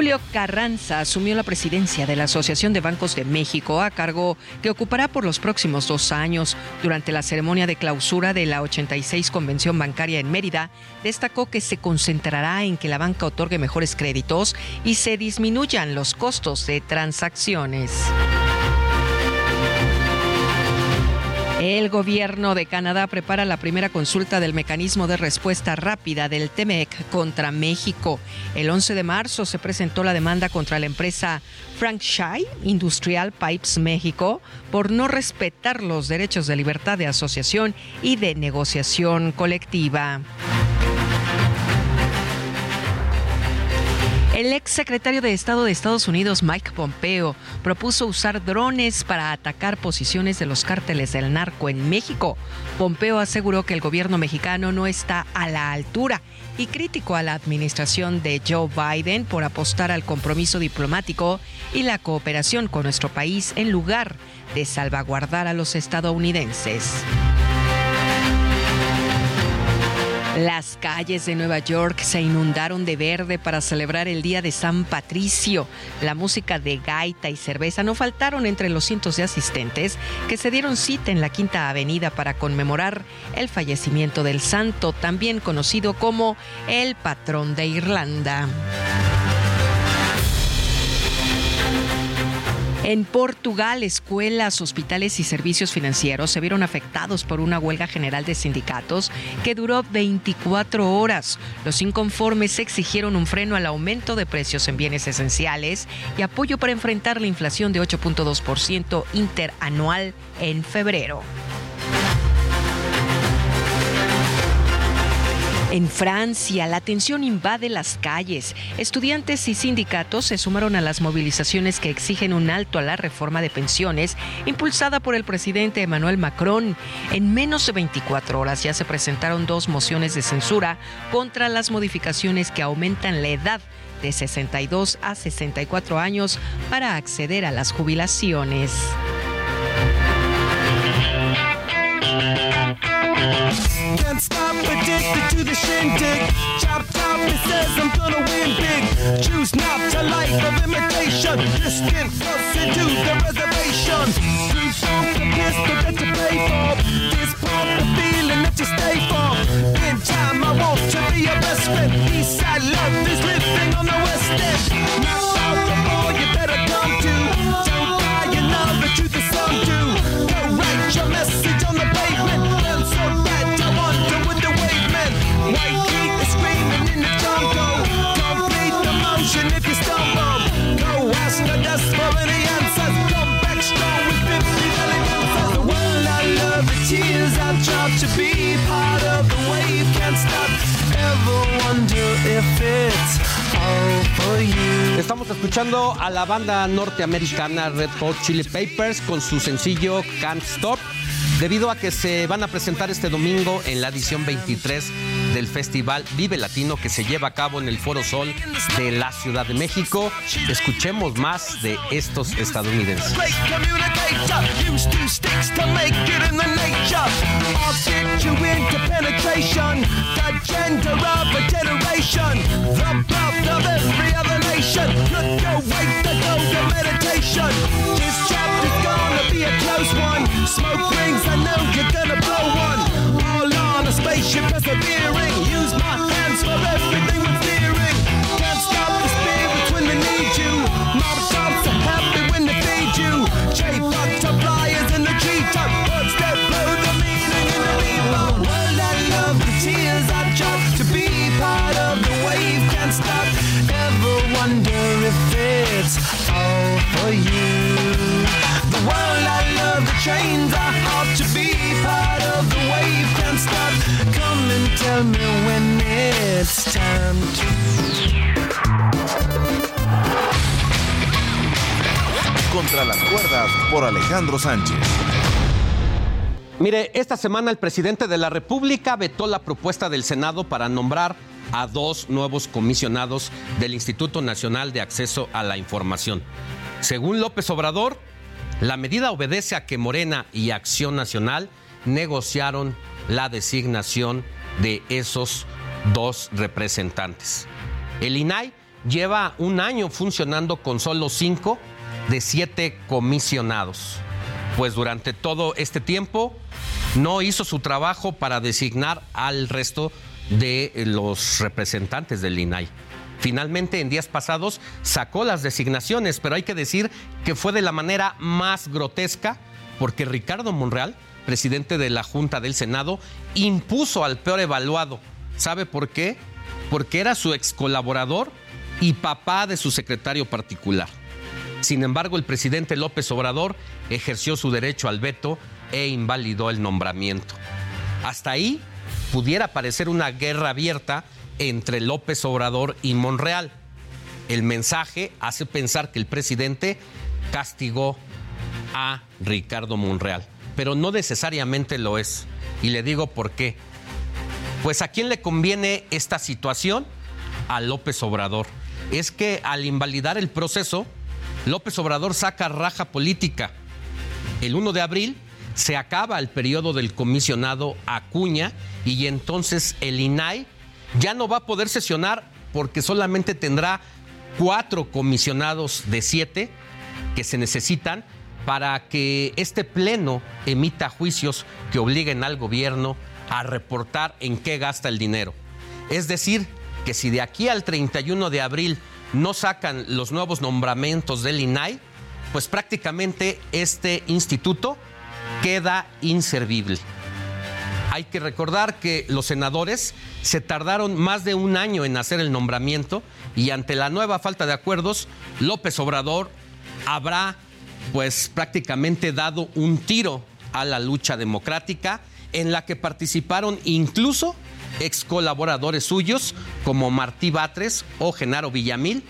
Julio Carranza asumió la presidencia de la Asociación de Bancos de México a cargo que ocupará por los próximos dos años. Durante la ceremonia de clausura de la 86 Convención Bancaria en Mérida, destacó que se concentrará en que la banca otorgue mejores créditos y se disminuyan los costos de transacciones. El gobierno de Canadá prepara la primera consulta del mecanismo de respuesta rápida del TEMEC contra México. El 11 de marzo se presentó la demanda contra la empresa Frank Shai Industrial Pipes México por no respetar los derechos de libertad de asociación y de negociación colectiva. El ex secretario de Estado de Estados Unidos, Mike Pompeo, propuso usar drones para atacar posiciones de los cárteles del narco en México. Pompeo aseguró que el gobierno mexicano no está a la altura y criticó a la administración de Joe Biden por apostar al compromiso diplomático y la cooperación con nuestro país en lugar de salvaguardar a los estadounidenses. Las calles de Nueva York se inundaron de verde para celebrar el Día de San Patricio. La música de gaita y cerveza no faltaron entre los cientos de asistentes que se dieron cita en la Quinta Avenida para conmemorar el fallecimiento del santo, también conocido como el patrón de Irlanda. En Portugal, escuelas, hospitales y servicios financieros se vieron afectados por una huelga general de sindicatos que duró 24 horas. Los inconformes exigieron un freno al aumento de precios en bienes esenciales y apoyo para enfrentar la inflación de 8.2% interanual en febrero. En Francia, la tensión invade las calles. Estudiantes y sindicatos se sumaron a las movilizaciones que exigen un alto a la reforma de pensiones impulsada por el presidente Emmanuel Macron. En menos de 24 horas ya se presentaron dos mociones de censura contra las modificaciones que aumentan la edad de 62 a 64 años para acceder a las jubilaciones. Can't stop, addicted to the shindig. Chop top, it says I'm gonna win big. Choose not a life of imitation. Your skin closer to the reservation. Street funk, the pistol that you pay for. This pump, the feeling that you stay for. In time, I want to be your best friend. Eastside love is living on the west end. Knock out the boy, you better come to. Estamos escuchando a la banda norteamericana Red Hot Chili Peppers con su sencillo Can't Stop, debido a que se van a presentar este domingo en la edición 23 del Festival Vive Latino que se lleva a cabo en el Foro Sol de la Ciudad de México. Escuchemos más de estos estadounidenses. Spaceship persevering. Use my hands for everything we're fearing. Can't stop the spirits when they need you. Mob tops are happy when they feed you. J butterflies in the treetop. Birds that blow the meaning in the reaper. World I love, the tears I've dropped to be part of the wave. Can't stop. Ever wonder if it's all for you? The world I love, the trains tell me when it's time Contra las cuerdas por Alejandro Sánchez. Mire, esta semana el presidente de la República vetó la propuesta del Senado para nombrar a dos nuevos comisionados del Instituto Nacional de Acceso a la Información. Según López Obrador, la medida obedece a que Morena y Acción Nacional negociaron la designación de esos dos representantes. El INAI lleva un año funcionando con solo cinco de siete comisionados, pues durante todo este tiempo no hizo su trabajo para designar al resto de los representantes del INAI. Finalmente, en días pasados, sacó las designaciones, pero hay que decir que fue de la manera más grotesca, porque Ricardo Monreal, presidente de la Junta del Senado, impuso al peor evaluado. ¿Sabe por qué? Porque era su ex colaborador y papá de su secretario particular. Sin embargo, el presidente López Obrador ejerció su derecho al veto e invalidó el nombramiento. Hasta ahí pudiera parecer una guerra abierta entre López Obrador y Monreal. El mensaje hace pensar que el presidente castigó a Ricardo Monreal, pero no necesariamente lo es. Y le digo por qué. Pues a quién le conviene esta situación? A López Obrador. Es que al invalidar el proceso, López Obrador saca raja política. El 1 de abril se acaba el periodo del comisionado Acuña y entonces el INAI ya no va a poder sesionar porque solamente tendrá cuatro comisionados de siete que se necesitan para que este pleno emita juicios que obliguen al gobierno a reportar en qué gasta el dinero. Es decir, que si de aquí al 31 de abril no sacan los nuevos nombramientos del INAI, pues prácticamente este instituto queda inservible. Hay que recordar que los senadores se tardaron más de un año en hacer el nombramiento y ante la nueva falta de acuerdos, López Obrador habrá pues prácticamente dado un tiro a la lucha democrática en la que participaron incluso ex colaboradores suyos como Martí Batres o Genaro Villamil,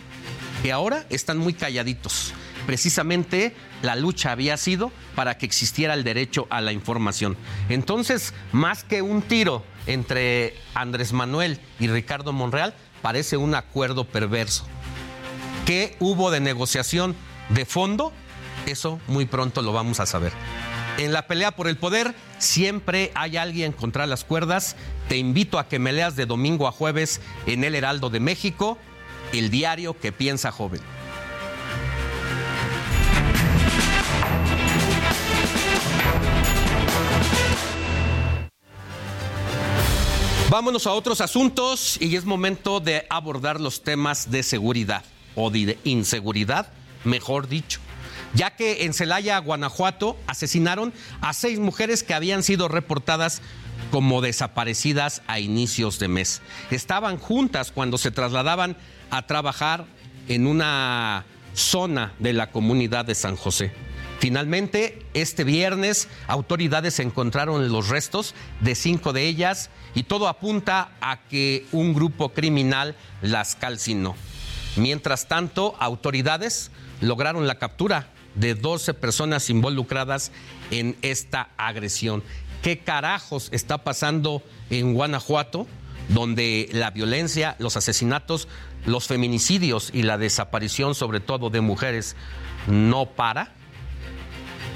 que ahora están muy calladitos. Precisamente la lucha había sido para que existiera el derecho a la información. Entonces, más que un tiro entre Andrés Manuel y Ricardo Monreal, parece un acuerdo perverso. ¿Qué hubo de negociación de fondo? Eso muy pronto lo vamos a saber. En la pelea por el poder siempre hay alguien contra las cuerdas. Te invito a que me leas de domingo a jueves en El Heraldo de México, el diario que piensa joven. Vámonos a otros asuntos y es momento de abordar los temas de seguridad o de inseguridad, mejor dicho ya que en Celaya, Guanajuato, asesinaron a seis mujeres que habían sido reportadas como desaparecidas a inicios de mes. Estaban juntas cuando se trasladaban a trabajar en una zona de la comunidad de San José. Finalmente, este viernes, autoridades encontraron los restos de cinco de ellas y todo apunta a que un grupo criminal las calcinó. Mientras tanto, autoridades lograron la captura de 12 personas involucradas en esta agresión. ¿Qué carajos está pasando en Guanajuato? donde la violencia, los asesinatos, los feminicidios y la desaparición sobre todo de mujeres no para.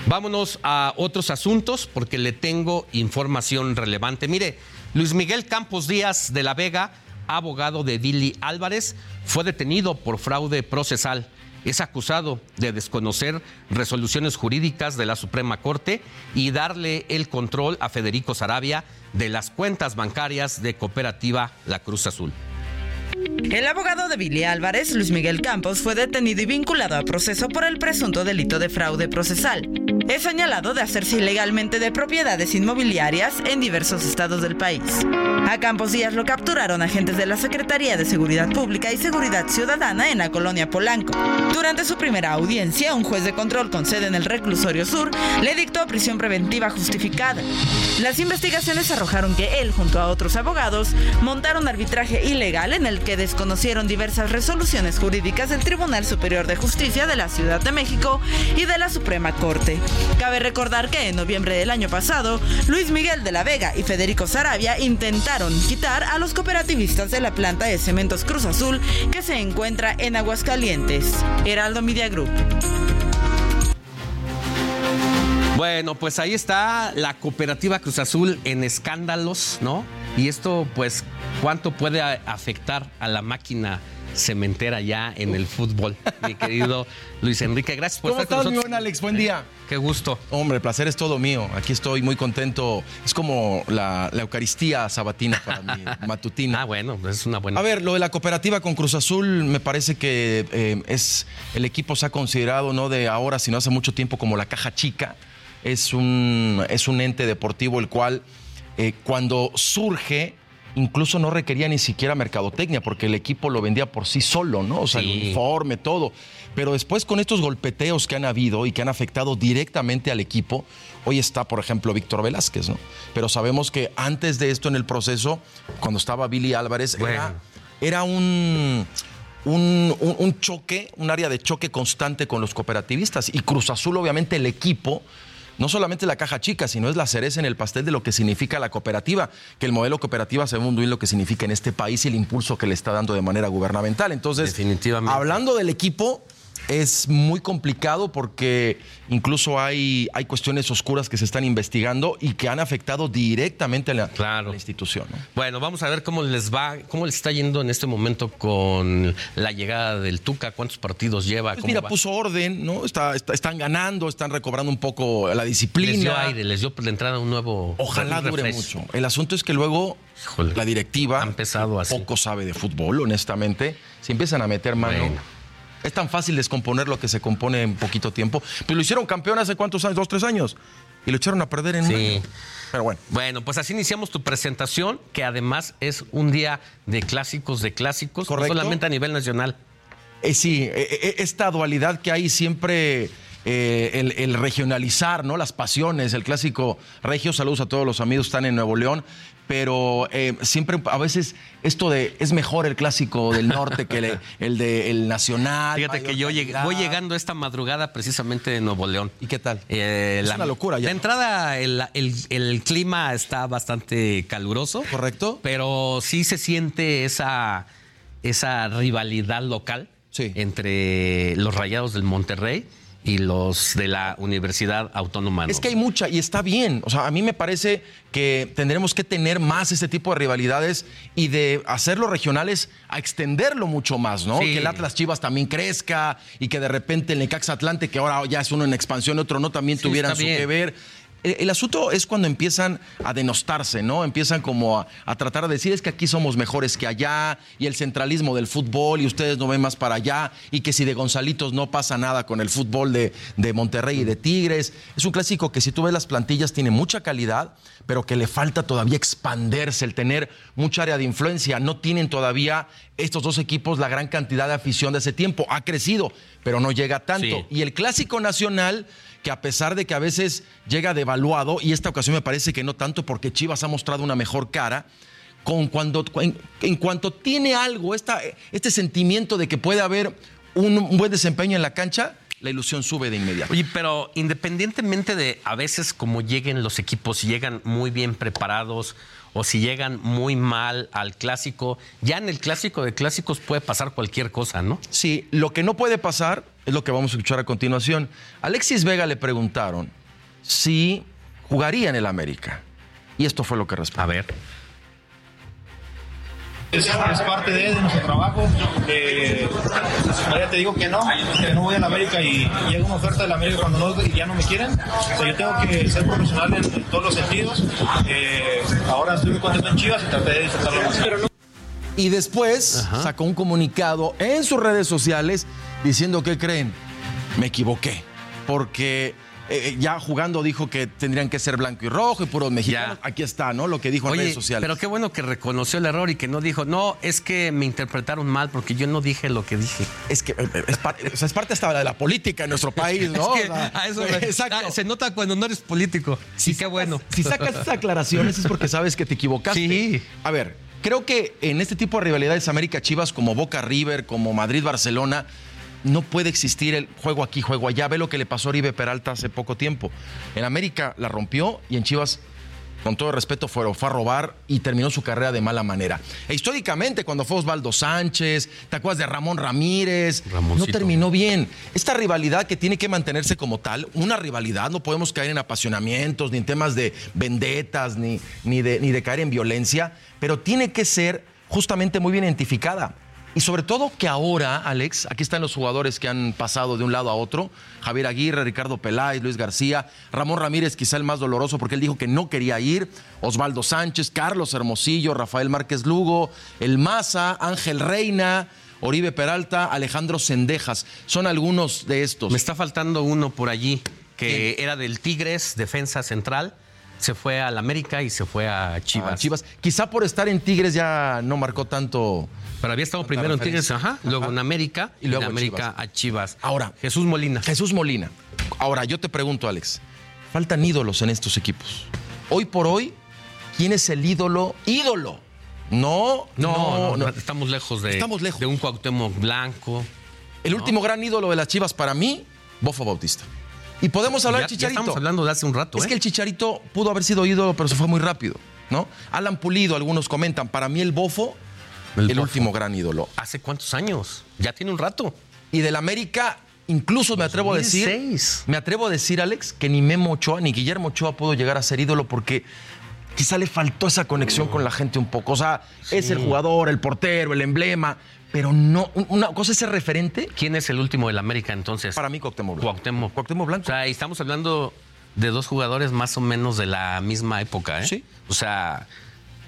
Vámonos a otros asuntos porque le tengo información relevante. Mire, Luis Miguel Campos Díaz de la Vega, abogado de Billy Álvarez, fue detenido por fraude procesal es acusado de desconocer resoluciones jurídicas de la Suprema Corte y darle el control a Federico Sarabia de las cuentas bancarias de Cooperativa La Cruz Azul. El abogado de Billy Álvarez, Luis Miguel Campos, fue detenido y vinculado a proceso por el presunto delito de fraude procesal. Es señalado de hacerse ilegalmente de propiedades inmobiliarias en diversos estados del país. A Campos Díaz lo capturaron agentes de la Secretaría de Seguridad Pública y Seguridad Ciudadana en la colonia Polanco. Durante su primera audiencia, un juez de control con sede en el reclusorio sur le dictó prisión preventiva justificada. Las investigaciones arrojaron que él, junto a otros abogados, montaron arbitraje ilegal en el que desconocieron diversas resoluciones jurídicas del Tribunal Superior de Justicia de la Ciudad de México y de la Suprema Corte. Cabe recordar que en noviembre del año pasado, Luis Miguel de la Vega y Federico Sarabia intentaron quitar a los cooperativistas de la planta de cementos Cruz Azul que se encuentra en Aguascalientes. Heraldo Media Group. Bueno, pues ahí está la cooperativa Cruz Azul en escándalos, ¿no? Y esto, pues, ¿cuánto puede afectar a la máquina cementera ya en el fútbol, mi [LAUGHS] querido Luis Enrique. Gracias por ¿Cómo estar estás, con mi nosotros. buen Alex? Buen día. Qué gusto. Hombre, el placer es todo mío. Aquí estoy muy contento. Es como la, la Eucaristía sabatina para mí, [LAUGHS] matutina. Ah, bueno, es una buena. A ver, lo de la cooperativa con Cruz Azul me parece que eh, es el equipo se ha considerado no de ahora, sino hace mucho tiempo como la caja chica. Es un, es un ente deportivo el cual eh, cuando surge incluso no requería ni siquiera mercadotecnia porque el equipo lo vendía por sí solo, ¿no? O sea, el uniforme, todo. Pero después con estos golpeteos que han habido y que han afectado directamente al equipo, hoy está, por ejemplo, Víctor Velázquez, ¿no? Pero sabemos que antes de esto en el proceso, cuando estaba Billy Álvarez, era, era un, un, un- un choque, un área de choque constante con los cooperativistas. Y Cruz Azul, obviamente, el equipo, no solamente la caja chica, sino es la cereza en el pastel de lo que significa la cooperativa, que el modelo cooperativa muy bien lo que significa en este país y el impulso que le está dando de manera gubernamental. Entonces, hablando del equipo, es muy complicado porque incluso hay, hay cuestiones oscuras que se están investigando y que han afectado directamente a la, a la institución. ¿no? Bueno, vamos a ver cómo les va, cómo les está yendo en este momento con la llegada del Tuca, cuántos partidos lleva. Pues cómo mira, va. puso orden, ¿no? Está, está- están ganando, están recobrando un poco la disciplina. Les dio aire, les dio la entrada un nuevo. Ojalá un dure mucho. El asunto es que luego la directiva Ha empezado así. poco sabe de fútbol, honestamente. Se empiezan a meter mano. Bueno. Es tan fácil descomponer lo que se compone en poquito tiempo. Pero lo hicieron campeón hace cuántos años, dos, tres años. Y lo echaron a perder en un Sí. año. Pero bueno. Bueno, pues así iniciamos tu presentación, que además es un día de clásicos de clásicos, no solamente a nivel nacional. Eh, sí, eh, eh, esta dualidad que hay siempre, eh, el, el regionalizar, ¿no? Las pasiones, el clásico regio, saludos a todos los amigos que están en Nuevo León, pero eh, siempre a veces esto de es mejor el clásico del norte que el, [LAUGHS] el de el nacional. Fíjate que yo llegué- voy llegando esta madrugada precisamente de Nuevo León. ¿Y qué tal? es una locura ya. De entrada, el, el- el clima está bastante caluroso. Correcto. Pero sí se siente esa, esa rivalidad local entre los rayados del Monterrey y los de la Universidad Autónoma. Es que hay mucha y está bien. O sea, a mí me parece que tendremos que tener más este tipo de rivalidades y de hacerlo regionales a extenderlo mucho más, ¿no? Sí. Que el Atlas Chivas también crezca y que de repente el Necaxa Atlante, que ahora ya es uno en expansión, otro no, también Sí, tuvieran su bien. que ver. El, el asunto es cuando empiezan a denostarse, ¿no? Empiezan como a, a tratar de decir es que aquí somos mejores que allá y el centralismo del fútbol y ustedes no ven más para allá y que si de Gonzalitos no pasa nada con el fútbol de, de Monterrey y de Tigres. Es un clásico que si tú ves las plantillas tiene mucha calidad, pero que le falta todavía expanderse, el tener mucha área de influencia. No tienen todavía estos dos equipos la gran cantidad de afición de ese tiempo. Ha crecido, pero no llega tanto. Sí. Y el clásico nacional, que a pesar de que a veces llega devaluado, y esta ocasión me parece que no tanto porque Chivas ha mostrado una mejor cara, con cuando, en, en cuanto tiene algo, esta, este sentimiento de que puede haber un, un buen desempeño en la cancha, la ilusión sube de inmediato. Oye, pero independientemente de a veces como lleguen los equipos, si llegan muy bien preparados o si llegan muy mal al clásico, ya en el clásico de clásicos puede pasar cualquier cosa, ¿no? Sí, lo que no puede pasar es lo que vamos a escuchar a continuación. Alexis Vega le preguntaron si jugaría en el América. Y esto fue lo que respondió. A ver. Es, es parte de, de nuestro trabajo. Eh, ya te digo que no, que no voy a la América y llega una oferta de la América cuando no, y ya no me quieren. O sea, yo tengo que ser profesional en, en todos los sentidos. Eh, ahora estoy muy contento en Chivas y traté de disfrutarlo más. Y después sacó un comunicado en sus redes sociales diciendo que creen, me equivoqué, porque eh, ya jugando dijo que tendrían que ser blanco y rojo y puros mexicanos. Aquí está, ¿no? Lo que dijo en redes sociales. pero qué bueno que reconoció el error y que no dijo, no, es que me interpretaron mal porque yo no dije lo que dije. Es que eh, es, par- o sea, es parte hasta de la política en nuestro país, [LAUGHS] ¿no? Es que O sea, a eso exacto. ah, se nota cuando no eres político. Sí, qué bueno. Si sacas estas aclaraciones es porque sabes que te equivocaste. Sí. A ver, creo que en este tipo de rivalidades América Chivas, como Boca River, como Madrid Barcelona, no puede existir el juego aquí, juego allá. Ve lo que le pasó a Oribe Peralta hace poco tiempo. En América la rompió y en Chivas, con todo respeto, fue, fue a robar y terminó su carrera de mala manera. E históricamente, cuando fue Osvaldo Sánchez, ¿te acuerdas de Ramón Ramírez? No Ramoncito. terminó bien. Esta rivalidad que tiene que mantenerse como tal, una rivalidad, no podemos caer en apasionamientos, ni en temas de vendetas, ni, ni, de, ni de caer en violencia, pero tiene que ser justamente muy bien identificada. Y sobre todo que ahora, Alex, aquí están los jugadores que han pasado de un lado a otro, Javier Aguirre, Ricardo Peláez, Luis García, Ramón Ramírez quizá el más doloroso porque él dijo que no quería ir, Osvaldo Sánchez, Carlos Hermosillo, Rafael Márquez Lugo, El Maza, Ángel Reina, Oribe Peralta, Alejandro Sendejas, son algunos de estos. Me está faltando uno por allí, que era del Tigres, defensa central, se fue al América y se fue a Chivas. Ah, Chivas. Quizá por estar en Tigres ya no marcó tanto. Pero había estado primero en Tigres, ajá, luego en América Y luego en América Chivas. a Chivas. Ahora, Jesús Molina. Jesús Molina. Ahora, yo te pregunto, Alex, faltan ídolos en estos equipos. Hoy por hoy, ¿quién es el ídolo? Ídolo. No, No, no, estamos lejos de, Estamos lejos. de un Cuauhtémoc Blanco. El último gran ídolo de las Chivas para mí, Bofo Bautista. Y podemos hablar ya Chicharito. estamos hablando de hace un rato, Es ¿eh? que el Chicharito pudo haber sido ídolo, pero se fue muy rápido, ¿no? Alan Pulido, algunos comentan. Para mí el Bofo, el, último gran ídolo. ¿Hace cuántos años? Ya tiene un rato. Y del América, Incluso me atrevo a decir, 2006. me atrevo a decir, Alex, que ni Memo Ochoa ni Guillermo Ochoa pudo llegar a ser ídolo porque quizá le faltó esa conexión con la gente un poco. O sea, es el jugador, el portero, el emblema, pero no. Una cosa es ser referente. ¿Quién es el último del América entonces? Para mí, Cuauhtémoc Blanco. Cuauhtémoc. Cuauhtémoc Blanco. O sea, y estamos hablando de dos jugadores más o menos de la misma época, ¿eh? Sí. O sea,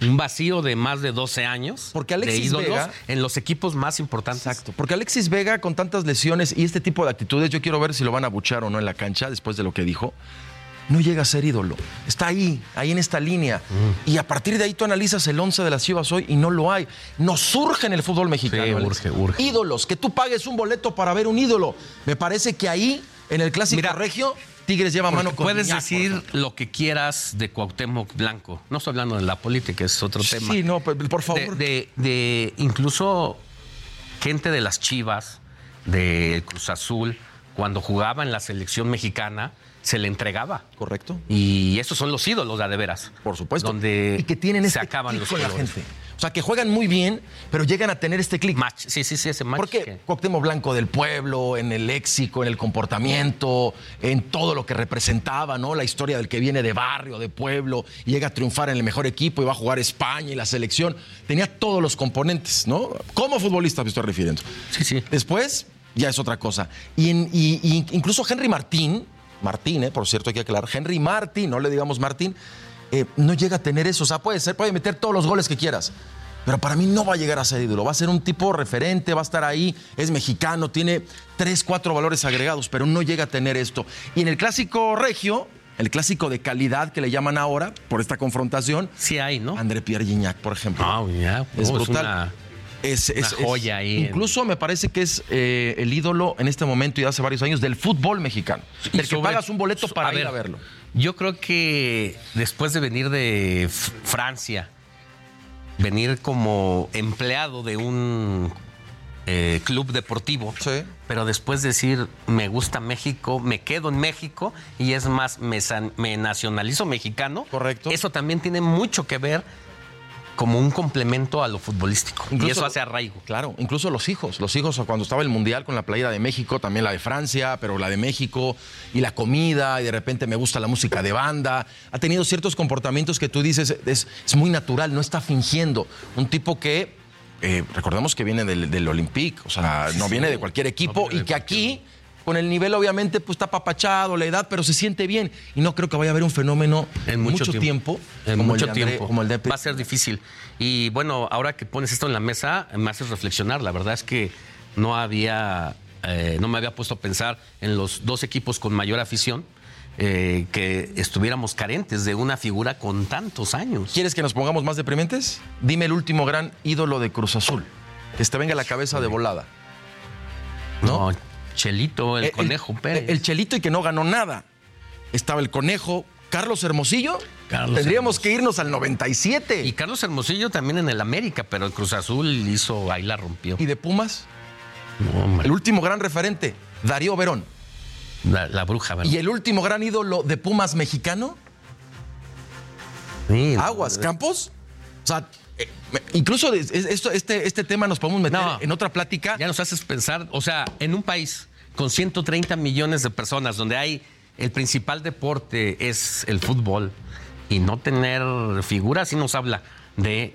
un vacío de más de 12 años. Porque de Alexis ídolos Vega- en los equipos más importantes. Exacto. Porque Alexis Vega, con tantas lesiones y este tipo de actitudes, yo quiero ver si lo van a buchar o no en la cancha después de lo que dijo. No llega a ser ídolo. Está ahí, ahí en esta línea. Y a partir de ahí tú analizas el 11 de las Chivas hoy y no lo hay. Nos surge en el fútbol mexicano. Sí, urge, urge. Ídolos, que tú pagues un boleto para ver un ídolo. Me parece que ahí, en el clásico Mira, regio, Tigres lleva mano con puedes decir lo que quieras de Cuauhtémoc Blanco. No estoy hablando de la política, es otro tema. Sí, no, por favor. De, de- de incluso gente de las Chivas, de Cruz Azul, cuando jugaba en la selección mexicana, se le entregaba. Correcto. Y esos son los ídolos, de, de veras. Por supuesto. Donde y que tienen se este acaban los con la gente. O sea, que juegan muy bien, pero llegan a tener este clic. Match. Sí, sí, sí, ese match. Porque que- Cuauhtémoc Blanco del pueblo, en el léxico, en el comportamiento, en todo lo que representaba, ¿no? La historia del que viene de barrio, de pueblo, y llega a triunfar en el mejor equipo y va a jugar España y la selección. Tenía todos los componentes, ¿no? Como futbolista me estoy refiriendo. Sí, sí. Después, ya es otra cosa. Y, en- y- y incluso Henry Martín, Martín, ¿eh? por cierto, hay que aclarar, Henry Martín, no le digamos Martín, eh, no llega a tener eso. O sea, puede ser, puede meter todos los goles que quieras. Pero para mí no va a llegar a ser ídolo. Va a ser un tipo referente, va a estar ahí, es mexicano, tiene tres, cuatro valores agregados, pero no llega a tener esto. Y en el clásico regio, el clásico de calidad que le llaman ahora, por esta confrontación, Sí hay, ¿no? André Pierre Gignac, por ejemplo. Ah. Es Oh, brutal. una- Es, una joya ahí Incluso me parece que es eh, el ídolo en este momento y hace varios años del fútbol mexicano. Y Del que pagas un boleto para a ir ver, a verlo. Yo creo que después de venir de Francia, venir como empleado de un eh, club deportivo, pero después decir, me gusta México, me quedo en México y es más, me, san- me nacionalizo mexicano. Correcto. Eso también tiene mucho que ver como un complemento a lo futbolístico. y Incluso- eso hace arraigo. Claro, incluso los hijos. Los hijos, cuando estaba el Mundial con la playera de México, también la de Francia, pero la de México, y la comida, y de repente me gusta la música de banda. Ha tenido ciertos comportamientos que tú dices, es, es muy natural, no está fingiendo. Un tipo que, eh, recordemos que viene del, del Olympique, o sea, no viene de cualquier equipo, y que aquí, con el nivel obviamente, pues está apapachado, la edad, pero se siente bien. Y no creo que vaya a haber un fenómeno En mucho, tiempo, En como, mucho el de André- tiempo. como el de Va a ser difícil. Y bueno, ahora que pones esto en la mesa, me haces reflexionar. La verdad es que no había, eh, no me había puesto a pensar en los dos equipos con mayor afición. eh, que estuviéramos carentes de una figura con tantos años. ¿Quieres que nos pongamos más deprimentes? Dime el último gran ídolo de Cruz Azul. Que te venga a la cabeza de volada. ¿No? Chelito, el, El- Conejo Pérez. El Chelito y que no ganó nada. Estaba el Conejo. Carlos Hermosillo. Carlos Tendríamos que irnos al 97. Y Carlos Hermosillo también en el América, pero el Cruz Azul hizo, ahí la rompió. ¿Y de Pumas? No, El último gran referente, Darío Verón. la, la bruja, ¿verdad? ¿Y el último gran ídolo de Pumas mexicano? Sí, Aguas, Campos. O sea, eh, incluso esto- este, este tema nos podemos meter No. en otra plática. Ya nos haces pensar, o sea, en un país con 130 millones de personas, donde hay el principal deporte es el fútbol, y no tener figuras, sí nos habla de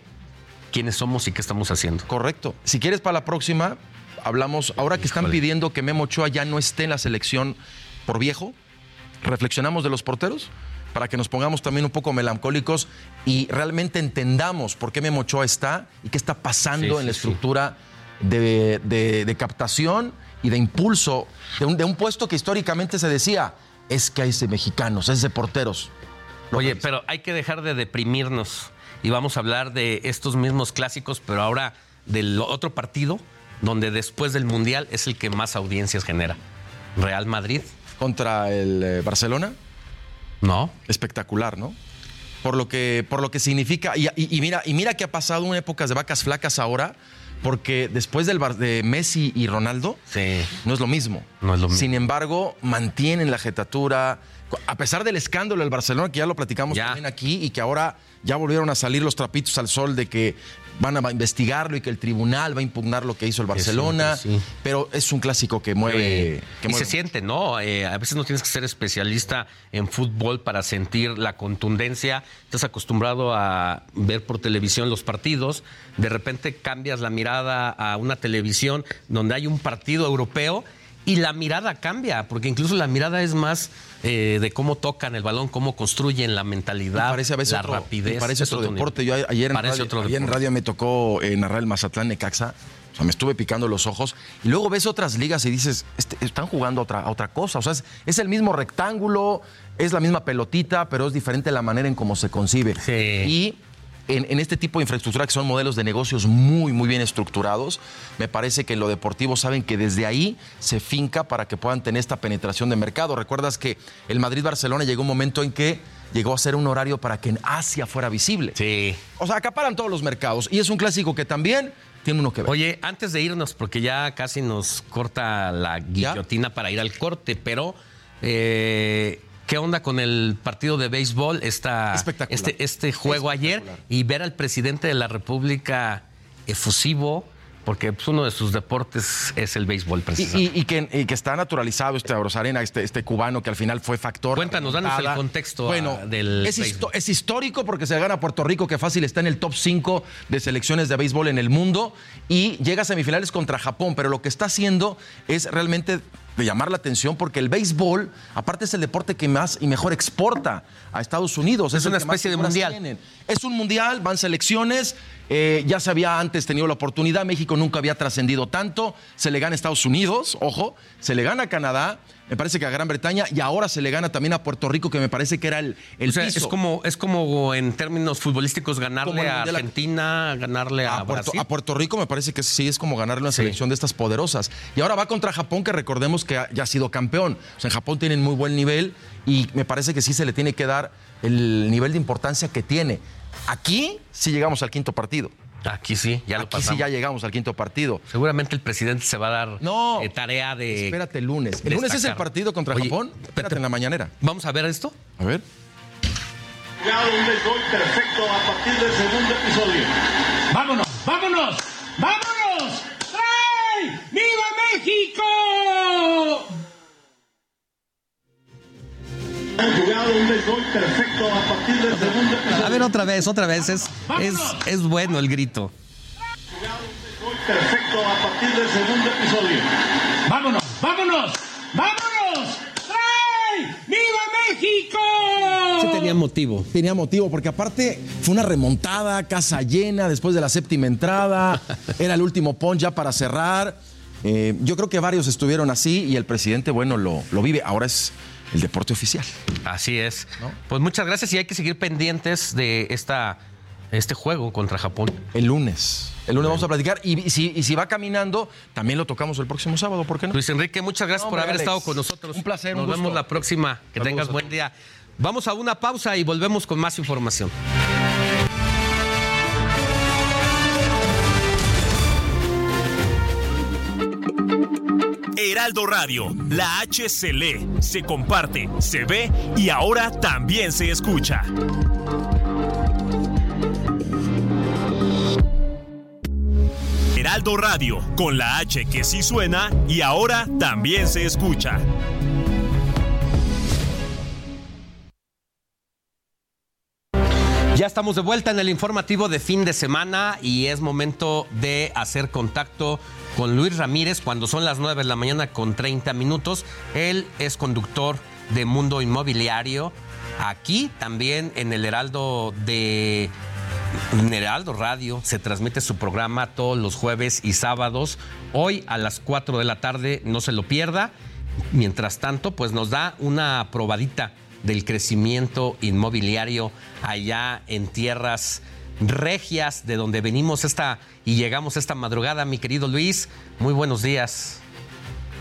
quiénes somos y qué estamos haciendo. Correcto. Si quieres para la próxima, hablamos, ahora que están Híjole. pidiendo que Memo Ochoa ya no esté en la selección por viejo, reflexionamos de los porteros para que nos pongamos también un poco melancólicos y realmente entendamos por qué Memo Ochoa está y qué está pasando Sí, en la estructura de, de- de captación y de impulso de un, de un puesto que históricamente se decía, es que hay de mexicanos, es de porteros. Oye, pero hay que dejar de deprimirnos y vamos a hablar de estos mismos clásicos, pero ahora del otro partido, donde después del Mundial es el que más audiencias genera. Real Madrid. Contra el eh, Barcelona. No. espectacular, ¿no? Por lo que, por lo que significa. Y, y- y mira, y mira que ha pasado una época de vacas flacas ahora, porque después del Bar- de Messi y Ronaldo, no es lo mismo. No es lo mismo. Sin embargo, mantienen la jetatura. A pesar del escándalo del Barcelona, que ya lo platicamos también aquí, y que ahora ya volvieron a salir los trapitos al sol de que van a investigarlo y que el tribunal va a impugnar lo que hizo el Barcelona. Pero es un clásico que mueve. Eh, que y mueve. se siente, ¿no? Eh, a veces no tienes que ser especialista en fútbol para sentir la contundencia. Estás acostumbrado a ver por televisión los partidos. De repente cambias la mirada a una televisión donde hay un partido europeo y la mirada cambia, porque incluso la mirada es más eh, de cómo tocan el balón, cómo construyen la mentalidad, Me parece a veces la otro, rapidez. me parece es otro otro deporte. Yo ayer, en radio, otro ayer en deporte. radio me tocó eh, narrar el Mazatlán Necaxa. O sea, me estuve picando los ojos. Y luego ves otras ligas y dices, este, están jugando a otra, a otra cosa. O sea, es, es el mismo rectángulo, es la misma pelotita, pero es diferente la manera en cómo se concibe. Y en, en este tipo de infraestructura, que son modelos de negocios muy, muy bien estructurados, me parece que en lo deportivo saben que desde ahí se finca para que puedan tener esta penetración de mercado. Recuerdas que el Madrid-Barcelona llegó un momento en que llegó a ser un horario para que en Asia fuera visible. Sí. O sea, acaparan todos los mercados. Y es un clásico que también tiene uno que ver. Oye, antes de irnos, porque ya casi nos corta la guillotina para ir al corte, pero eh, ¿qué onda con el partido de béisbol? Esta, este, este juego ayer y ver al presidente de la República efusivo, porque pues, uno de sus deportes es el béisbol, precisamente. y- y que, y que está naturalizado este Rosarena, este, este cubano que al final fue factor. Cuéntanos, danos el contexto, Bueno, ah, del es, histo- es histórico porque se gana Puerto Rico, que fácil está en el top 5 de selecciones de béisbol en el mundo, y llega a semifinales contra Japón, pero lo que está haciendo es realmente de llamar la atención porque el béisbol, aparte es el deporte que más y mejor exporta a Estados Unidos. Es una especie de mundial. tienen. Es un mundial, van selecciones. eh, ya se había antes tenido la oportunidad. México nunca había trascendido tanto. Se le gana a Estados Unidos, ojo. Se le gana a Canadá. Me parece que a Gran Bretaña. Y ahora se le gana también a Puerto Rico, que me parece que era el, el O sea, piso. es como, es como en términos futbolísticos ganarle a Argentina, ganarle a, a Puerto, Brasil. a Puerto Rico me parece que sí es como ganarle una selección de estas poderosas. Y ahora va contra Japón, que recordemos que ya ha sido campeón. O sea, en Japón tienen muy buen nivel y me parece que sí se le tiene que dar el nivel de importancia que tiene. Aquí sí llegamos al quinto partido. Aquí sí, ya lo Aquí sí pasamos. ya llegamos al quinto partido. Seguramente el presidente se va a dar eh, tarea de. Espérate el lunes. El lunes es el destacar. partido contra Oye, Japón. Espérate en la mañanera. Vamos a ver esto. A ver. Jugado un gol perfecto a partir del segundo episodio. ¡Vámonos! ¡Vámonos! ¡Vámonos! ¡Ay! ¡Viva México! Jugado un gol perfecto a partir del segundo episodio. A ver otra vez, otra vez. Es, es, es bueno el grito. Gol perfecto a partir del segundo episodio. ¡Vámonos! ¡Vámonos! ¡Vámonos! ¡Ay! ¡Viva México! Sí tenía motivo. Tenía motivo, porque aparte fue una remontada, casa llena, después de la séptima entrada. [LAUGHS] Era el último punch ya para cerrar. Eh, yo creo que varios estuvieron así y el presidente, bueno, lo, lo vive. Ahora es el deporte oficial. Así es. Pues muchas gracias y hay que seguir pendientes de esta, este juego contra Japón. El lunes. El lunes vamos a platicar y, y si, y si va caminando, también lo tocamos el próximo sábado, ¿por qué no? Luis Enrique, muchas gracias No, por haber Alex. estado con nosotros. Un placer, un Nos gusto. vemos la próxima. Que Saludos tengas buen día. Vamos a una pausa y volvemos con más información. Heraldo Radio, la H se lee, se comparte, se ve y ahora también se escucha. Heraldo Radio, con la H que sí suena y ahora también se escucha. Ya estamos de vuelta en el informativo de fin de semana y es momento de hacer contacto con Luis Ramírez cuando son las 9 de la mañana con 30 minutos. Él es conductor de Mundo Inmobiliario. Aquí también en el Heraldo de Heraldo Radio se transmite su programa todos los jueves y sábados. Hoy a las 4 de la tarde, no se lo pierda. Mientras tanto, pues nos da una probadita del crecimiento inmobiliario allá en tierras regias de donde venimos esta y llegamos esta madrugada, mi querido Luis. Muy buenos días.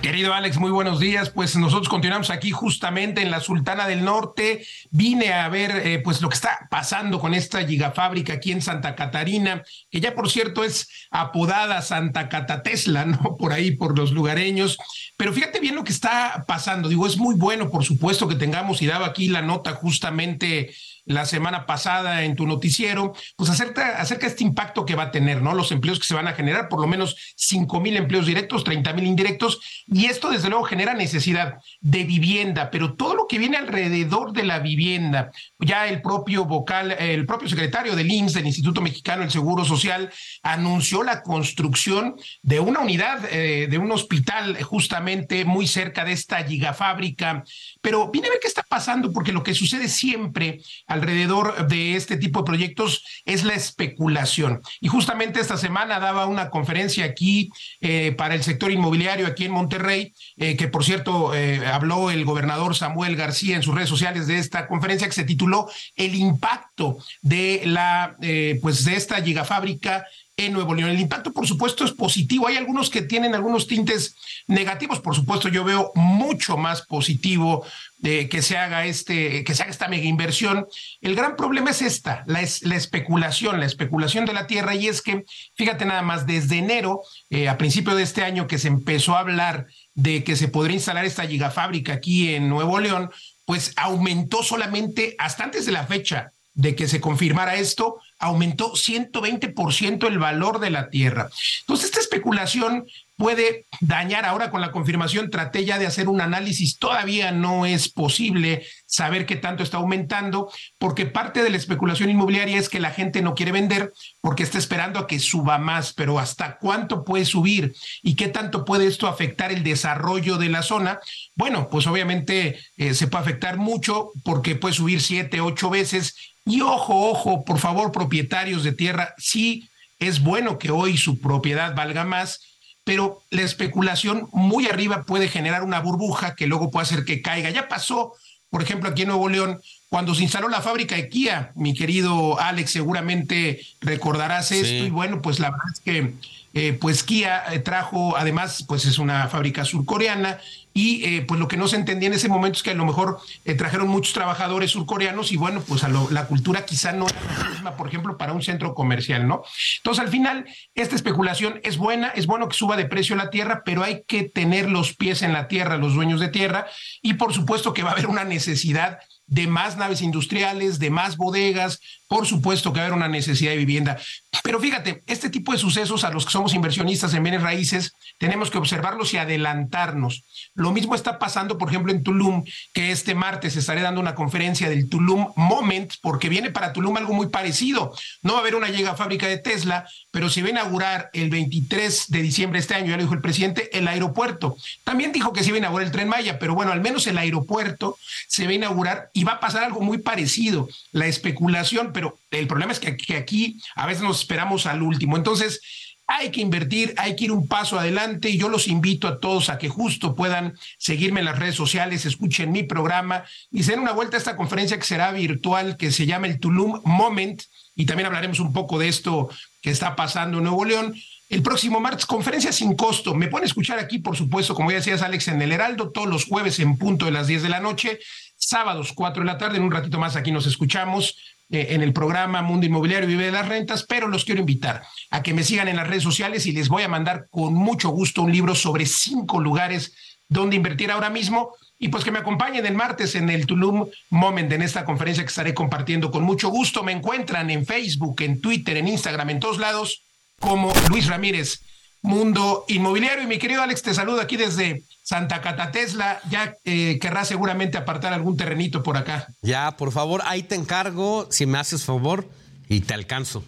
Querido Alex, muy buenos días. Pues nosotros continuamos aquí justamente en la Sultana del Norte. Vine a ver eh, pues lo que está pasando con esta gigafábrica aquí en Santa Catarina, que ya por cierto es apodada Santa Catatesla, [LAUGHS] ¿no? Por ahí, por los lugareños. Pero fíjate bien lo que está pasando. Digo, es muy bueno, por supuesto, que tengamos, y daba aquí la nota justamente la semana pasada en tu noticiero, pues acerca, acerca de este impacto que va a tener, ¿no? Los empleos que se van a generar, por lo menos 5 mil empleos directos, 30 mil indirectos, y esto desde luego genera necesidad de vivienda, pero todo lo que viene alrededor de la vivienda, ya el propio vocal, el propio secretario del IMSS, del Instituto Mexicano del Seguro Social, anunció la construcción de una unidad, eh, de un hospital justamente muy cerca de esta gigafábrica, pero viene a ver qué está pasando, porque lo que sucede siempre alrededor de este tipo de proyectos es la especulación. Y justamente esta semana daba una conferencia aquí eh, para el sector inmobiliario aquí en Monterrey, eh, que por cierto eh, habló el gobernador Samuel García en sus redes sociales de esta conferencia que se tituló El impacto de la pues de esta gigafábrica en Nuevo León. El impacto, por supuesto, es positivo. Hay algunos que tienen algunos tintes negativos. Por supuesto, yo veo mucho más positivo de que se haga este, que se haga esta mega inversión. El gran problema es esta, la, la especulación, la especulación de la tierra. Y es que, fíjate nada más, desde enero, eh, a principio de este año, que se empezó a hablar de que se podría instalar esta gigafábrica aquí en Nuevo León, pues aumentó solamente hasta antes de la fecha de que se confirmara esto, aumentó 120% el valor de la tierra. Entonces, esta especulación puede dañar ahora con la confirmación. Traté ya de hacer un análisis, todavía no es posible saber qué tanto está aumentando, porque parte de la especulación inmobiliaria es que la gente no quiere vender porque está esperando a que suba más, pero hasta cuánto puede subir y qué tanto puede esto afectar el desarrollo de la zona. Bueno, pues obviamente eh, se puede afectar mucho porque puede subir siete, ocho veces y ojo, ojo, por favor, de tierra, sí es bueno que hoy su propiedad valga más, pero la especulación muy arriba puede generar una burbuja que luego puede hacer que caiga. Ya pasó, por ejemplo, aquí en Nuevo León, cuando se instaló la fábrica de Kia, mi querido Alex, seguramente recordarás esto, y bueno, pues la verdad es que eh, pues Kia eh, trajo, además, pues es una fábrica surcoreana y eh, pues lo que no se entendía en ese momento es que a lo mejor trajeron muchos trabajadores surcoreanos y bueno, pues la cultura quizá no era la misma, por ejemplo, para un centro comercial, ¿no? Entonces, al final, esta especulación es buena, es bueno que suba de precio la tierra, pero hay que tener los pies en la tierra, los dueños de tierra, y por supuesto que va a haber una necesidad de más naves industriales, de más bodegas, por supuesto que va a haber una necesidad de vivienda. Pero fíjate, este tipo de sucesos a los que somos inversionistas en bienes raíces, tenemos que observarlos y adelantarnos. Lo mismo está pasando, por ejemplo, en Tulum, que este martes estaré dando una conferencia del Tulum Moment, porque viene para Tulum algo muy parecido. No va a haber una llega fábrica de Tesla, pero se va a inaugurar el 23 de diciembre de este año, ya lo dijo el presidente, el aeropuerto. También dijo que se iba a inaugurar el tren Maya, pero bueno, al menos el aeropuerto se va a inaugurar y va a pasar algo muy parecido, la especulación, pero el problema es que, aquí a veces nos esperamos al último. Entonces, hay que invertir, hay que ir un paso adelante y yo los invito a todos a que justo puedan seguirme en las redes sociales, escuchen mi programa y se den una vuelta a esta conferencia que será virtual, que se llama el Tulum Moment y también hablaremos un poco de esto que está pasando en Nuevo León. El próximo martes, conferencia sin costo. Me pueden escuchar aquí, por supuesto, como ya decías, Alex, en el Heraldo, todos los jueves en punto de las 10 de la noche, sábados 4 de la tarde, en un ratito más aquí nos escuchamos eh, en el programa Mundo Inmobiliario Vive de las Rentas, pero los quiero invitar a que me sigan en las redes sociales y les voy a mandar con mucho gusto un libro sobre cinco lugares donde invertir ahora mismo y pues que me acompañen el martes en el Tulum Moment, en esta conferencia que estaré compartiendo con mucho gusto. Me encuentran en Facebook, en Twitter, en Instagram, en todos lados, como Luis Ramírez, Mundo Inmobiliario. Y mi querido Alex, te saludo aquí desde Santa Catatesla, ya eh, querrás seguramente apartar algún terrenito por acá. Ya, por favor, ahí te encargo, si me haces favor, y te alcanzo.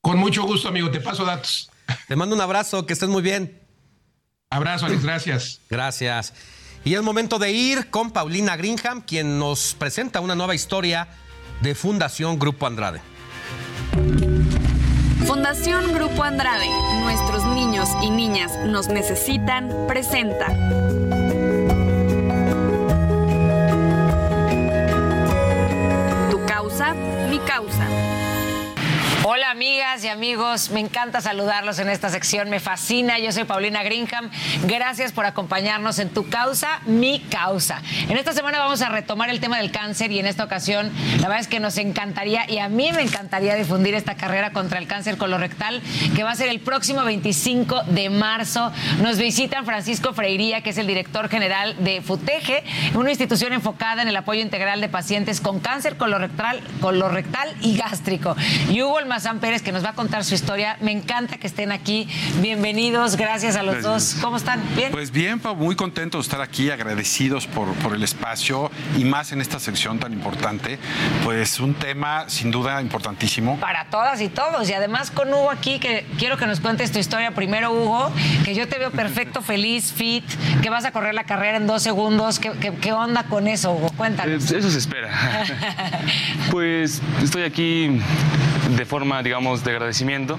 Con mucho gusto, amigo, te paso datos. Te mando un abrazo, que estés muy bien. Abrazo, Alex, gracias. Gracias. Y es momento de ir con Paulina Greenham, quien nos presenta una nueva historia de Fundación Grupo Andrade. Fundación Grupo Andrade, nuestros niños y niñas nos necesitan, presenta. Tu causa, mi causa. Hola Amigas y amigos, me encanta saludarlos en esta sección, me fascina. Yo soy Paulina Greenham. Gracias por acompañarnos en Tu Causa, Mi Causa. En esta semana vamos a retomar el tema del cáncer y en esta ocasión la verdad es que nos encantaría y a mí me encantaría difundir esta carrera contra el cáncer colorectal que va a ser el próximo 25 de marzo. Nos visitan Francisco Freiría, que es el director general de FUTEGE, una institución enfocada en el apoyo integral de pacientes con cáncer colorectal, colorectal y gástrico. Y Almazán Pérez, que nos va a contar su historia. Me encanta que estén aquí. Bienvenidos, gracias a los dos. ¿Cómo están? ¿Bien? Pues bien, muy contento de estar aquí, agradecidos por, por el espacio y más en esta sección tan importante. Pues un tema sin duda importantísimo. Para todas y todos. Y además con Hugo aquí, que quiero que nos cuentes tu historia. Primero, Hugo, que yo te veo perfecto, [LAUGHS] feliz, fit, que vas a correr la carrera en dos segundos. ¿Qué, qué, qué onda con eso, Hugo? Cuéntanos. Eh, Eso se espera. [LAUGHS] pues estoy aquí de forma, digamos, de agradecimiento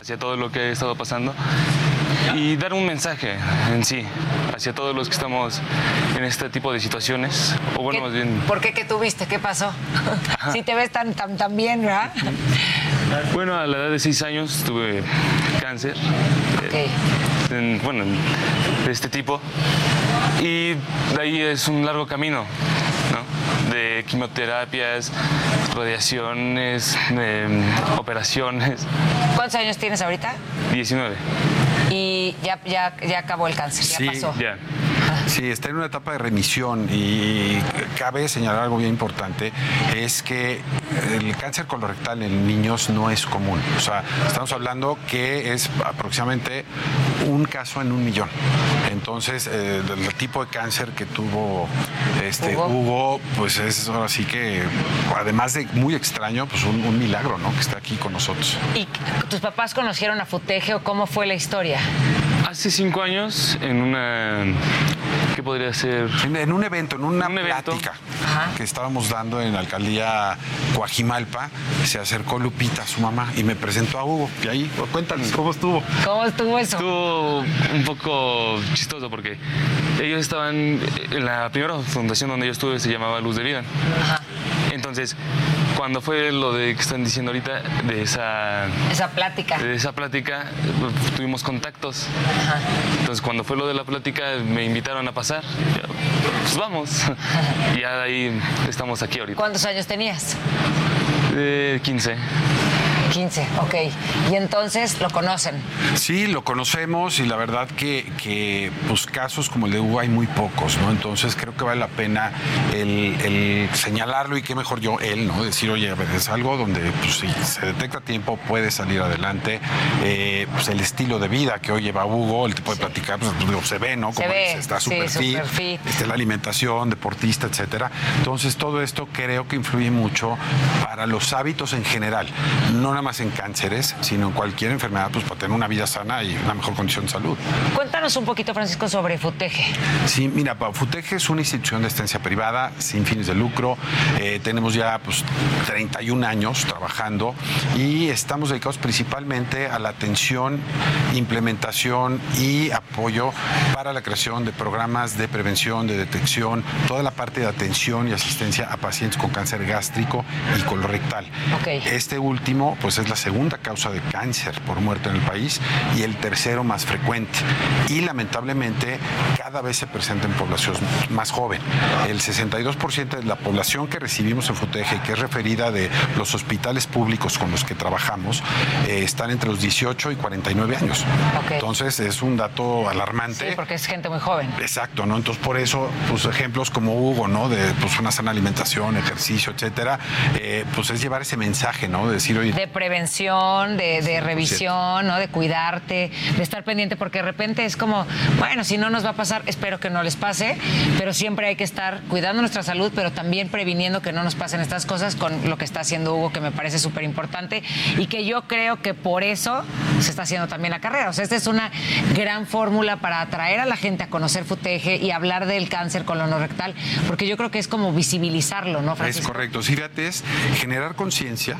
hacia todo lo que he estado pasando y dar un mensaje en sí hacia todos los que estamos en este tipo de situaciones. O bueno, más bien, ¿Por qué? ¿Qué tuviste? ¿Qué pasó? [LAUGHS] si te ves tan, tan, tan bien, ¿verdad? bueno, a la edad de 6 años tuve cáncer. eh, en- bueno, de este tipo. Y de ahí es un largo camino, ¿no? De quimioterapias, radiaciones, eh, operaciones. ¿Cuántos años tienes ahorita? 19. Y ya, ya, ya acabó el cáncer, ya pasó. Ya. [LAUGHS] Sí, está en una etapa de remisión y cabe señalar algo bien importante, es que el cáncer colorectal en niños no es común. O sea, estamos hablando que es aproximadamente un caso en un millón. Entonces, eh, el tipo de cáncer que tuvo este Hugo. Hugo, pues es ahora sí que, además de muy extraño, pues un, un milagro, ¿no? Que está aquí con nosotros. ¿Y tus papás conocieron a Futeje o cómo fue la historia? Hace cinco años, en una. ¿Qué podría ser? En, un evento, en una plática que estábamos dando en la alcaldía Coajimalpa, se acercó Lupita, su mamá, y me presentó a Hugo. Y ahí, cuéntanos, ¿cómo estuvo? ¿Cómo estuvo eso? Estuvo un poco chistoso porque ellos estaban en la primera fundación donde yo estuve se llamaba Luz de Vida. Entonces, cuando fue lo de que están diciendo ahorita de esa Esa plática. de esa plática pues, tuvimos contactos. Entonces cuando fue lo de la plática me invitaron a pasar. Yo, Pues vamos. Y ya de ahí estamos aquí ahorita. ¿Cuántos años tenías? Eh, 15. 15, ok. Y entonces lo conocen. Sí, lo conocemos y la verdad que, que, pues casos como el de Hugo hay muy pocos, ¿no? Entonces creo que vale la pena el, el señalarlo y qué mejor yo, él, ¿no? Decir, oye, es algo donde pues, si se detecta a tiempo puede salir adelante. Eh, pues el estilo de vida que hoy lleva Hugo, el tipo de platicar, pues, se ve, ¿no? Se Como ve, dice, está sí, súper fit, súper fit. este, la alimentación, deportista, etcétera. Entonces todo esto creo que influye mucho para los hábitos en general, no nada más en cánceres, sino en cualquier enfermedad, pues para tener una vida sana y una mejor condición de salud. Cuéntanos un poquito, Francisco, sobre Futeje. Sí, mira, FUTEG es una institución de asistencia privada sin fines de lucro. Eh, tenemos ya pues, 31 años trabajando y estamos dedicados principalmente a la atención, implementación y apoyo para la creación de programas de prevención, de detección, toda la parte de atención y asistencia a pacientes con cáncer gástrico y colorectal. Este último, pues es la segunda causa de cáncer por muerte en el país y el tercero más frecuente. Y lamentablemente cada vez se presenta en población más joven. El 62% de la población que recibimos en FUTEGE, que es referida de los hospitales públicos con los que trabajamos, eh, están entre los 18 y 49 años. Entonces es un dato alarmante. Sí, porque es gente muy joven. Exacto, ¿no? Entonces por eso, pues ejemplos como Hugo, ¿no? De pues una sana alimentación, ejercicio, etcétera, eh, pues es llevar ese mensaje, ¿no? De decir, oye, prevención, de, de revisión, ¿no? De cuidarte, de estar pendiente, porque de repente es como, bueno, si no nos va a pasar, espero que no les pase, pero siempre hay que estar cuidando nuestra salud, pero también previniendo que no nos pasen estas cosas con lo que está haciendo Hugo, que me parece súper importante y que yo creo que por eso se está haciendo también la carrera. O sea, esta es una gran fórmula para atraer a la gente a conocer FUTEGE y hablar del cáncer colorectal, porque yo creo que es como visibilizarlo, ¿no, Es Francisco? correcto. Sí, fíjate, es generar conciencia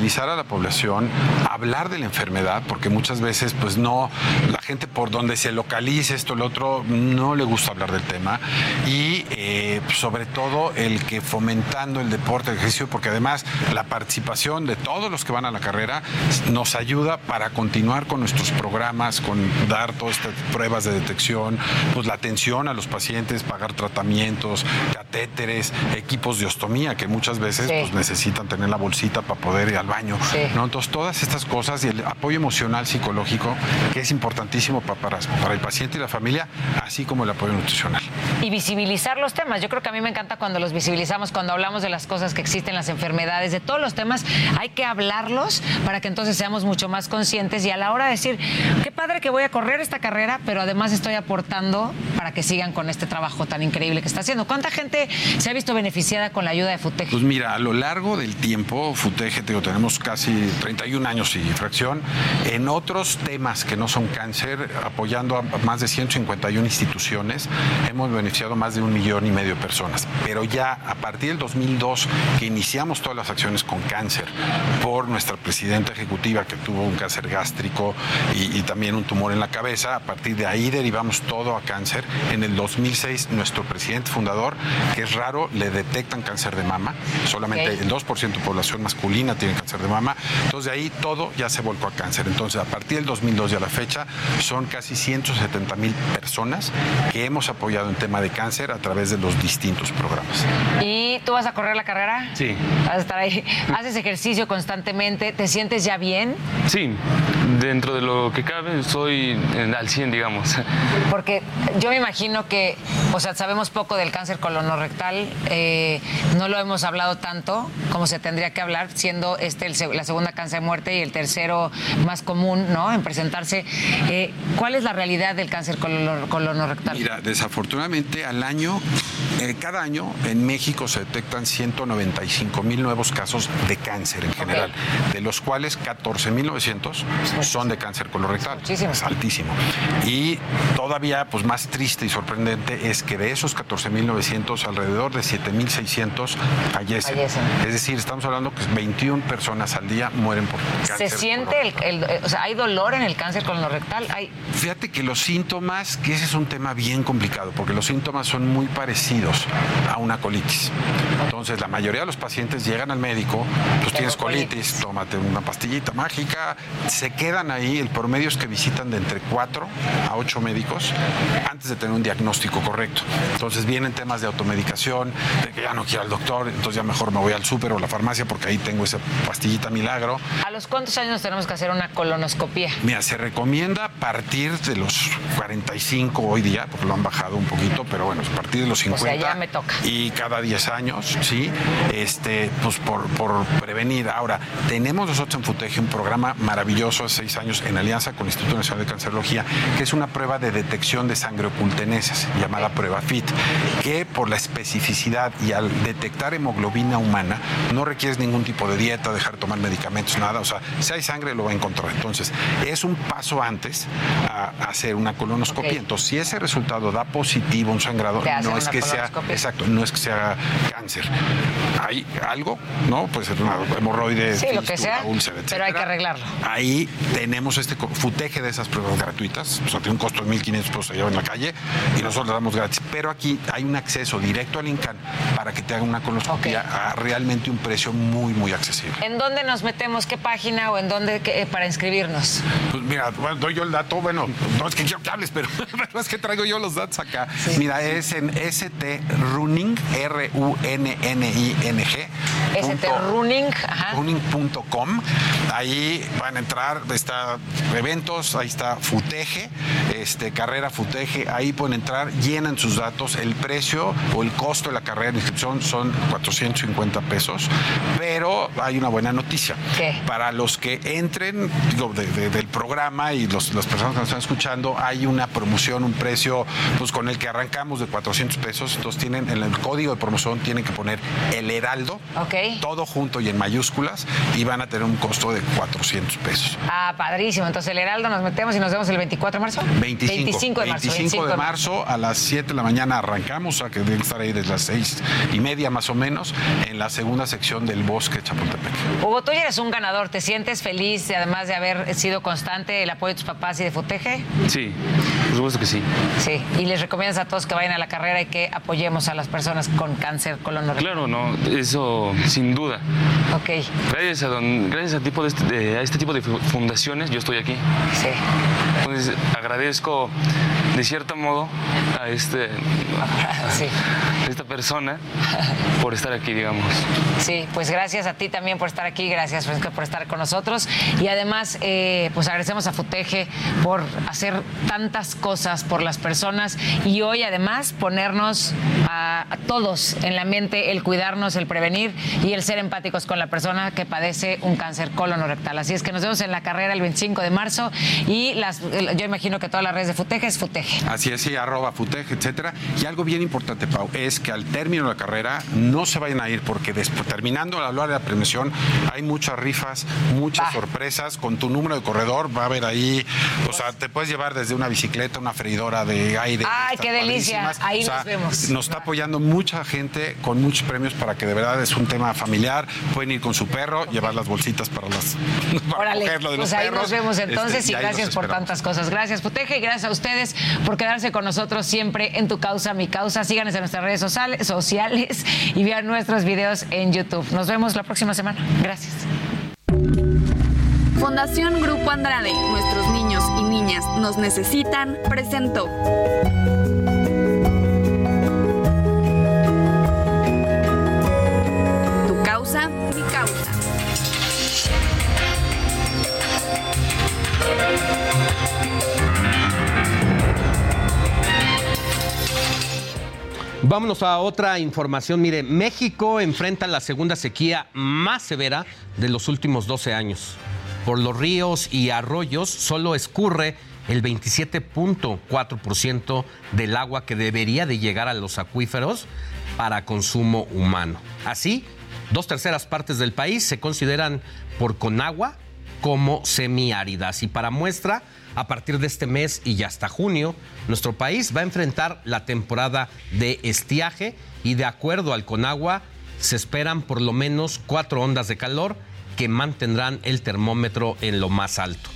sensibilizar a la población, hablar de la enfermedad, porque muchas veces pues no, la gente por donde se localice esto, el otro, no le gusta hablar del tema y eh, sobre todo el que fomentando el deporte, el ejercicio, porque además la participación de todos los que van a la carrera nos ayuda para continuar con nuestros programas, con dar todas estas pruebas de detección, pues la atención a los pacientes, pagar tratamientos, catéteres, equipos de ostomía que muchas veces Sí. pues, necesitan tener la bolsita para poder al baño. ¿no? Entonces todas estas cosas y el apoyo emocional psicológico que es importantísimo pa- para, para el paciente y la familia, así como el apoyo nutricional. y visibilizar los temas. Yo creo que a mí me encanta cuando los visibilizamos, cuando hablamos de las cosas que existen, las enfermedades, de todos los temas, hay que hablarlos para que entonces seamos mucho más conscientes y a la hora de decir, qué padre que voy a correr esta carrera, pero además estoy aportando para que sigan con este trabajo tan increíble que está haciendo. ¿Cuánta gente se ha visto beneficiada con la ayuda de FUTEG? Pues mira, a lo largo del tiempo, FUTEG, te tenemos casi 31 años y fracción, en otros temas que no son cáncer, apoyando a más de 151 instituciones, hemos beneficiado más de un millón y medio de personas. Pero ya a partir del 2002, que iniciamos todas las acciones con cáncer, por nuestra presidenta ejecutiva que tuvo un cáncer gástrico y, y también un tumor en la cabeza, a partir de ahí derivamos todo a cáncer. En el 2006, nuestro presidente fundador, que es raro, le detectan cáncer de mama, solamente Ok. el 2% de población masculina tiene cáncer de mama, entonces de ahí todo ya se volcó a cáncer. Entonces, a partir del 2002 y a la fecha, son casi 170 mil personas que hemos apoyado en tema de cáncer a través de los distintos programas. ¿Y tú vas a correr la carrera? Sí. Vas a estar ahí. ¿Haces ejercicio constantemente? ¿Te sientes ya bien? Sí, dentro de lo que cabe, soy en- al 100, digamos. Porque yo me imagino que, o sea, sabemos poco del cáncer colonorrectal, eh, no lo hemos hablado tanto como se tendría que hablar, siendo este el la segunda cáncer de muerte y el tercero más común, ¿no? En presentarse. Eh, ¿Cuál es la realidad del cáncer colonor- colonorrectal? Mira, desafortunadamente al año, eh, cada año en México se detectan 195 mil nuevos casos de cáncer en general, de los cuales 14.900 son de cáncer colorectal. Es altísimo. Y todavía, pues más triste y sorprendente es que de esos 14.900, alrededor de 7.600 fallecen. Fallecen. Es decir, estamos hablando que 21 personas al día mueren por ¿Se cáncer. siente, el, el- eh, o sea, hay dolor en el cáncer colonorrectal? Hay, Fíjate que los síntomas, que ese es un tema bien complicado, porque los síntomas son muy parecidos a una colitis. Entonces, la mayoría de los pacientes llegan al médico, pues tienes colitis, tómate una pastillita mágica, se quedan ahí, el promedio es que visitan de entre 4 a 8 médicos antes de tener un diagnóstico correcto. Entonces, vienen temas de automedicación, de que ya no quiero al doctor, entonces ya mejor me voy al súper o a la farmacia porque ahí tengo esa pastillita milagro. ¿A los cuántos años tenemos que hacer una colonoscopía? Mira, se recomienda partir de los 45 hoy día, porque lo han bajado un poquito, pero bueno, a partir de los O sea, 50 ya me toca. y cada 10 años, sí, este, pues por, por prevenir. Ahora, tenemos nosotros en FUTEGE un programa maravilloso hace seis años en alianza con el Instituto Nacional de Cancerología, que es una prueba de detección de sangre ocultenesas, llamada prueba FIT, que por la especificidad y al detectar hemoglobina humana, no requieres ningún tipo de dieta, dejar de tomar medicamentos, nada. O sea, si hay sangre, lo va a encontrar. Entonces, es un paso antes a, hacer una colonoscopia. Entonces, si ese resultado da positivo, un sangrado, no es que sea, exacto, no es que sea cáncer. Hay algo, ¿no? Puede ser una hemorroide, Sí, lo que fístula, sea, úlcera, pero hay que arreglarlo. Ahí tenemos este futeje de esas pruebas gratuitas, o sea, tiene un costo de 1.500 pesos allá en la calle y nosotros le damos gratis. Pero aquí hay un acceso directo al INCAN para que te hagan una colonoscopia a realmente un precio muy, muy accesible. ¿En dónde nos metemos? ¿Qué página o en dónde eh, para inscribirnos? Pues mira, bueno, doy yo el dato, bueno, no es que quiero que hables, pero, [LAUGHS] pero es que traigo yo los datos acá. Mira, es en ST Running, R-U-N-N-I-N-G. ST Running, ajá. running.com. Ahí van a entrar, está eventos, ahí está Futeje, este, carrera Futeje, ahí pueden entrar, llenan sus datos, el precio o el costo de la carrera de inscripción son 450 pesos, pero hay una buena noticia. Para los que entren digo, de- de- del programa y los, las personas que nos están escuchando, hay una promoción, un precio pues, con el que arrancamos de 400 pesos, entonces tienen en el código de promoción tienen que poner el Heraldo, todo junto y en mayúsculas, y van a tener un costo de 400 pesos. Ah, padrísimo. Entonces, el Heraldo nos metemos y nos vemos el 24 de marzo. 25, 25 de marzo. 25 de marzo a las 7 de la mañana arrancamos, a que deben estar ahí desde las 6 y media más o menos, en la segunda sección del bosque Chapultepec. Chapultepec. Hugo, tú ya eres un ganador. ¿Te sientes feliz, además de haber sido constante el apoyo de tus papás y de Futeje? Sí, por supuesto que sí. Sí. Y les recomiendas a todos que vayan a la carrera y que apoyemos a las personas con cáncer colorectal. Claro, no, eso sin duda. Ok. Gracias a, don- gracias a, tipo de este, de- a este tipo de fu- fundaciones yo estoy aquí. Sí. Entonces agradezco de cierto modo a este [LAUGHS] a esta persona por estar aquí, digamos. Sí, pues gracias a ti también por estar aquí, gracias Francisco por estar con nosotros y además eh, pues agradecemos a Futeje por hacer tantas cosas por las personas y hoy además ponernos a, a todos en la mente el cuidarnos, el prevenir y el ser empáticos con la persona que padece un cáncer colonorectal. Así es que nos vemos en la carrera el 25 de marzo y las, yo imagino que todas las redes de Futeje es Futeje. Así es, sí, arroba futej, etcétera. Y algo bien importante, Pau, es que al término de la carrera no se vayan a ir porque después, terminando la hora de la premiación, hay muchas rifas, muchas sorpresas. Con tu número de corredor va a haber ahí, o sea, te puedes llevar desde una bicicleta, una freidora de aire. Ay, qué delicia. Ahí O sea, nos vemos. Nos está apoyando mucha gente con muchos premios para que de verdad es un tema familiar. Pueden ir con su perro, llevar las bolsitas para las [LAUGHS] para Órale, coger lo de pues los ahí perros. nos vemos entonces Este, y ahí los gracias por tantas cosas. Gracias, Puteje, y gracias a ustedes por quedarse con nosotros siempre en tu causa, mi causa. Síganos en nuestras redes sociales, y vean nuestros videos en YouTube. Nos vemos la próxima semana. Gracias. Fundación Grupo Andrade, nuestros niños y niñas nos necesitan, presentó. Tu causa, mi causa. Vámonos a otra información. Mire, México enfrenta la segunda sequía más severa de los últimos 12 años. Por los ríos y arroyos solo escurre el 27.4% del agua que debería de llegar a los acuíferos para consumo humano. Así, dos terceras partes del país se consideran por Conagua como semiáridas. Y para muestra, a partir de este mes y ya hasta junio, nuestro país va a enfrentar la temporada de estiaje y de acuerdo al Conagua, se esperan por lo menos cuatro ondas de calor que mantendrán el termómetro en lo más alto.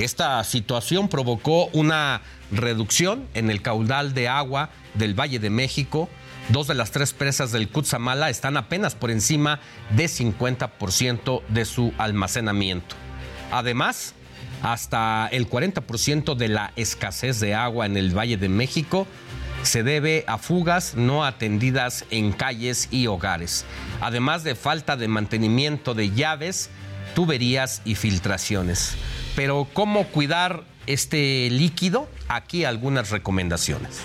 Esta situación provocó una reducción en el caudal de agua del Valle de México. Dos de las tres presas del Cutzamala están apenas por encima de 50% de su almacenamiento. Además, hasta el 40% de la escasez de agua en el Valle de México se debe a fugas no atendidas en calles y hogares, además de falta de mantenimiento de llaves, tuberías y filtraciones. Pero ¿cómo cuidar este líquido? Aquí algunas recomendaciones.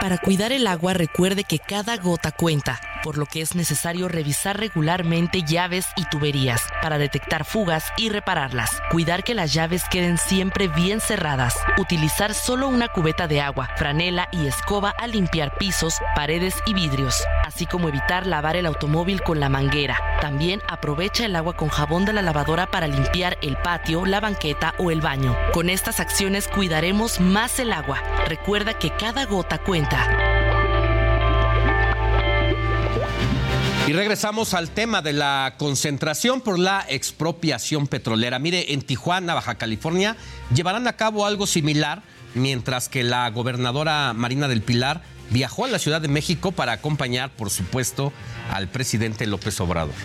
Para cuidar el agua recuerde que cada gota cuenta, por lo que es necesario revisar regularmente llaves y tuberías para detectar fugas y repararlas. Cuidar que las llaves queden siempre bien cerradas. Utilizar solo una cubeta de agua, franela y escoba al limpiar pisos, paredes y vidrios, así como evitar lavar el automóvil con la manguera. También aprovecha el agua con jabón de la lavadora para limpiar el patio, la banqueta o el baño. Con estas acciones cuidaremos más el agua. Recuerda que cada gota cuenta. Y regresamos al tema de la concentración por la expropiación petrolera. Mire, en Tijuana, Baja California, llevarán a cabo algo similar, mientras que la gobernadora Marina del Pilar viajó a la Ciudad de México para acompañar, por supuesto, al presidente López Obrador.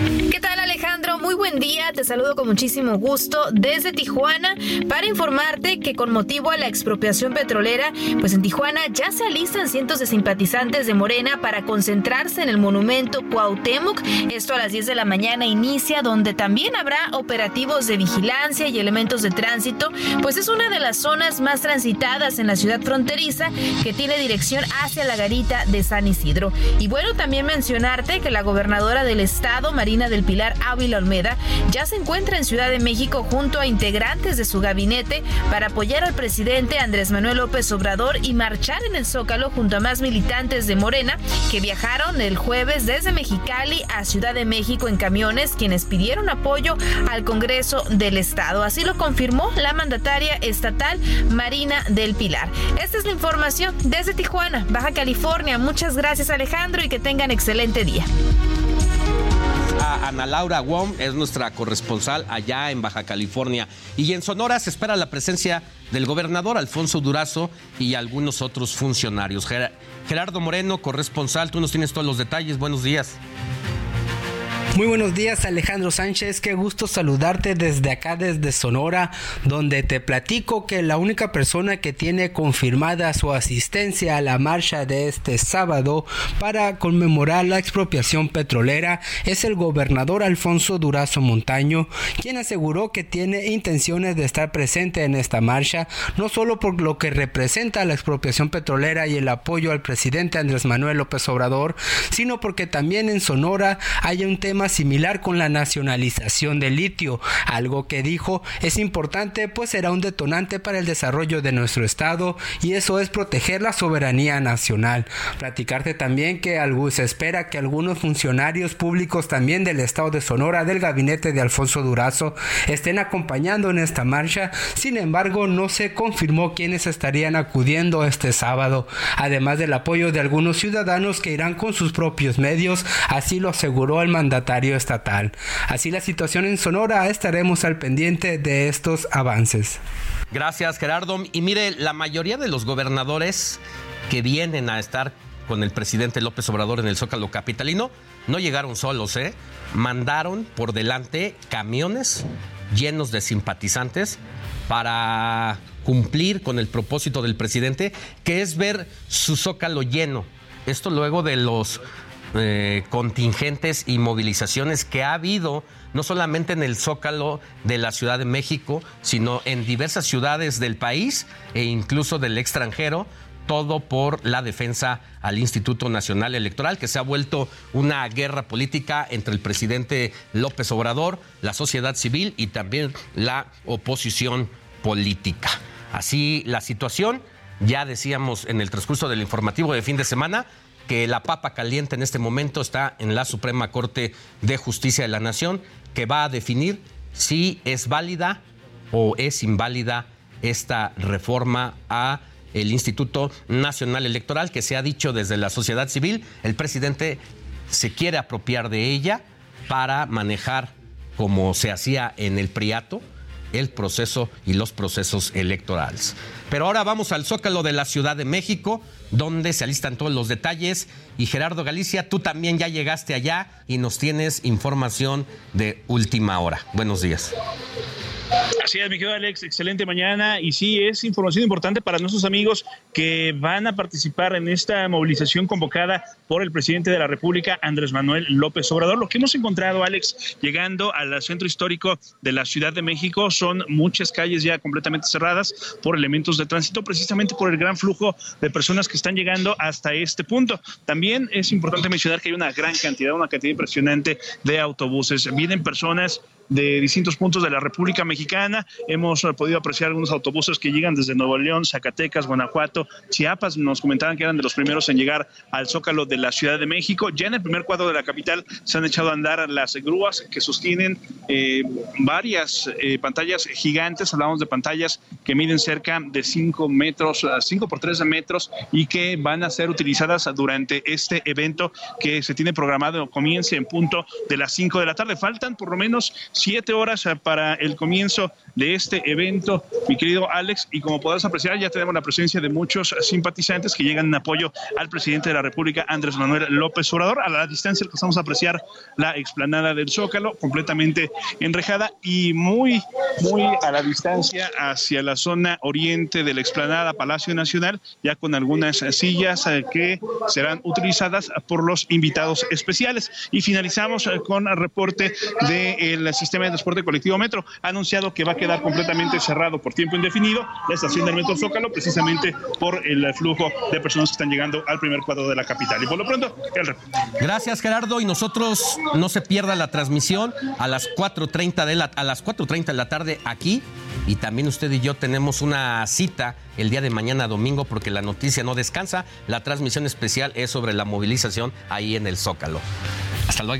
¿Qué tal Alejandro? Muy buen día, te saludo con muchísimo gusto desde Tijuana para informarte que con motivo a la expropiación petrolera, pues en Tijuana ya se alistan cientos de simpatizantes de Morena para concentrarse en el monumento Cuauhtémoc. Esto a las 10 de la mañana inicia, donde también habrá operativos de vigilancia y elementos de tránsito, pues es una de las zonas más transitadas en la ciudad fronteriza que tiene dirección hacia la garita de San Isidro. Y bueno, también mencionarte que la gobernadora del estado, María Marina del Pilar Ávila Olmeda ya se encuentra en Ciudad de México junto a integrantes de su gabinete para apoyar al presidente Andrés Manuel López Obrador y marchar en el Zócalo junto a más militantes de Morena que viajaron el jueves desde Mexicali a Ciudad de México en camiones, quienes pidieron apoyo al Congreso del Estado. Así lo confirmó la mandataria estatal Marina del Pilar. Esta es la información desde Tijuana, Baja California. Muchas gracias Alejandro y que tengan excelente día. Ana Laura Wong es nuestra corresponsal allá en Baja California. Y en Sonora se espera la presencia del gobernador Alfonso Durazo y algunos otros funcionarios. Gerardo Moreno, corresponsal, tú nos tienes todos los detalles. Buenos días. Muy buenos días Alejandro Sánchez, qué gusto saludarte desde acá, desde Sonora, donde te platico que la única persona que tiene confirmada su asistencia a la marcha de este sábado para conmemorar la expropiación petrolera es el gobernador Alfonso Durazo Montaño, quien aseguró que tiene intenciones de estar presente en esta marcha, no solo por lo que representa la expropiación petrolera y el apoyo al presidente Andrés Manuel López Obrador, sino porque también en Sonora hay un tema similar con la nacionalización del litio, algo que dijo es importante pues será un detonante para el desarrollo de nuestro estado y eso es proteger la soberanía nacional. Platicarte también que se espera que algunos funcionarios públicos también del estado de Sonora del gabinete de Alfonso Durazo estén acompañando en esta marcha, sin embargo no se confirmó quiénes estarían acudiendo este sábado, además del apoyo de algunos ciudadanos que irán con sus propios medios, así lo aseguró el mandatario estatal. Así la situación en Sonora, estaremos al pendiente de estos avances. Gracias Gerardo. Y mire, la mayoría de los gobernadores que vienen a estar con el presidente López Obrador en el Zócalo Capitalino no llegaron solos, ¿eh? Mandaron por delante camiones llenos de simpatizantes para cumplir con el propósito del presidente, que es ver su zócalo lleno. Esto luego de los eh, contingentes y movilizaciones que ha habido no solamente en el Zócalo de la Ciudad de México, sino en diversas ciudades del país e incluso del extranjero, todo por la defensa al Instituto Nacional Electoral, que se ha vuelto una guerra política entre el presidente López Obrador, la sociedad civil y también la oposición política. Así la situación, ya decíamos en el transcurso del informativo de fin de semana, que la papa caliente en este momento está en la Suprema Corte de Justicia de la Nación, que va a definir si es válida o es inválida esta reforma a el Instituto Nacional Electoral, que se ha dicho desde la sociedad civil, el presidente se quiere apropiar de ella para manejar, como se hacía en el Priato, el proceso y los procesos electorales. Pero ahora vamos al Zócalo de la Ciudad de México, donde se alistan todos los detalles. Y Gerardo Galicia, tú también ya llegaste allá y nos tienes información de última hora. Buenos días. Así es, mi Alex, excelente mañana. Y sí, es información importante para nuestros amigos que van a participar en esta movilización convocada por el presidente de la República, Andrés Manuel López Obrador. Lo que hemos encontrado, Alex, llegando al centro histórico de la Ciudad de México, son muchas calles ya completamente cerradas por elementos de tránsito, precisamente por el gran flujo de personas que están llegando hasta este punto. También es importante mencionar que hay una gran cantidad, una cantidad impresionante de autobuses. Vienen personas de distintos puntos de la República Mexicana. Hemos podido apreciar algunos autobuses que llegan desde Nuevo León, Zacatecas, Guanajuato, Chiapas. Nos comentaban que eran de los primeros en llegar al Zócalo de la Ciudad de México. Ya en el primer cuadro de la capital se han echado a andar las grúas que sostienen eh, varias eh, pantallas gigantes. Hablamos de pantallas que miden cerca de 5 metros, 5 por 3 metros y que van a ser utilizadas durante este evento que se tiene programado comience en punto de las 5 de la tarde. Faltan por lo menos siete horas eh, para el comienzo de este evento, mi querido Alex, y como podrás apreciar, ya tenemos la presencia de muchos simpatizantes que llegan en apoyo al presidente de la República, Andrés Manuel López Obrador. A la distancia alcanzamos a apreciar la explanada del Zócalo, completamente enrejada y muy, muy a la distancia hacia la zona oriente de la explanada Palacio Nacional, ya con algunas sillas eh, que serán utilizadas por los invitados especiales. Y finalizamos eh, con el reporte del sistema sistema de transporte colectivo Metro. Anunciado que va a quedar completamente cerrado por tiempo indefinido la estación del Metro Zócalo, precisamente por el flujo de personas que están llegando al primer cuadro de la capital. Y por lo pronto, el. Gracias, Gerardo. Y nosotros no se pierda la transmisión a las 4.30 de la, a las 4.30 de la tarde aquí. Y también usted y yo tenemos una cita el día de mañana domingo porque la noticia no descansa. La transmisión especial es sobre la movilización ahí en el Zócalo. Hasta luego.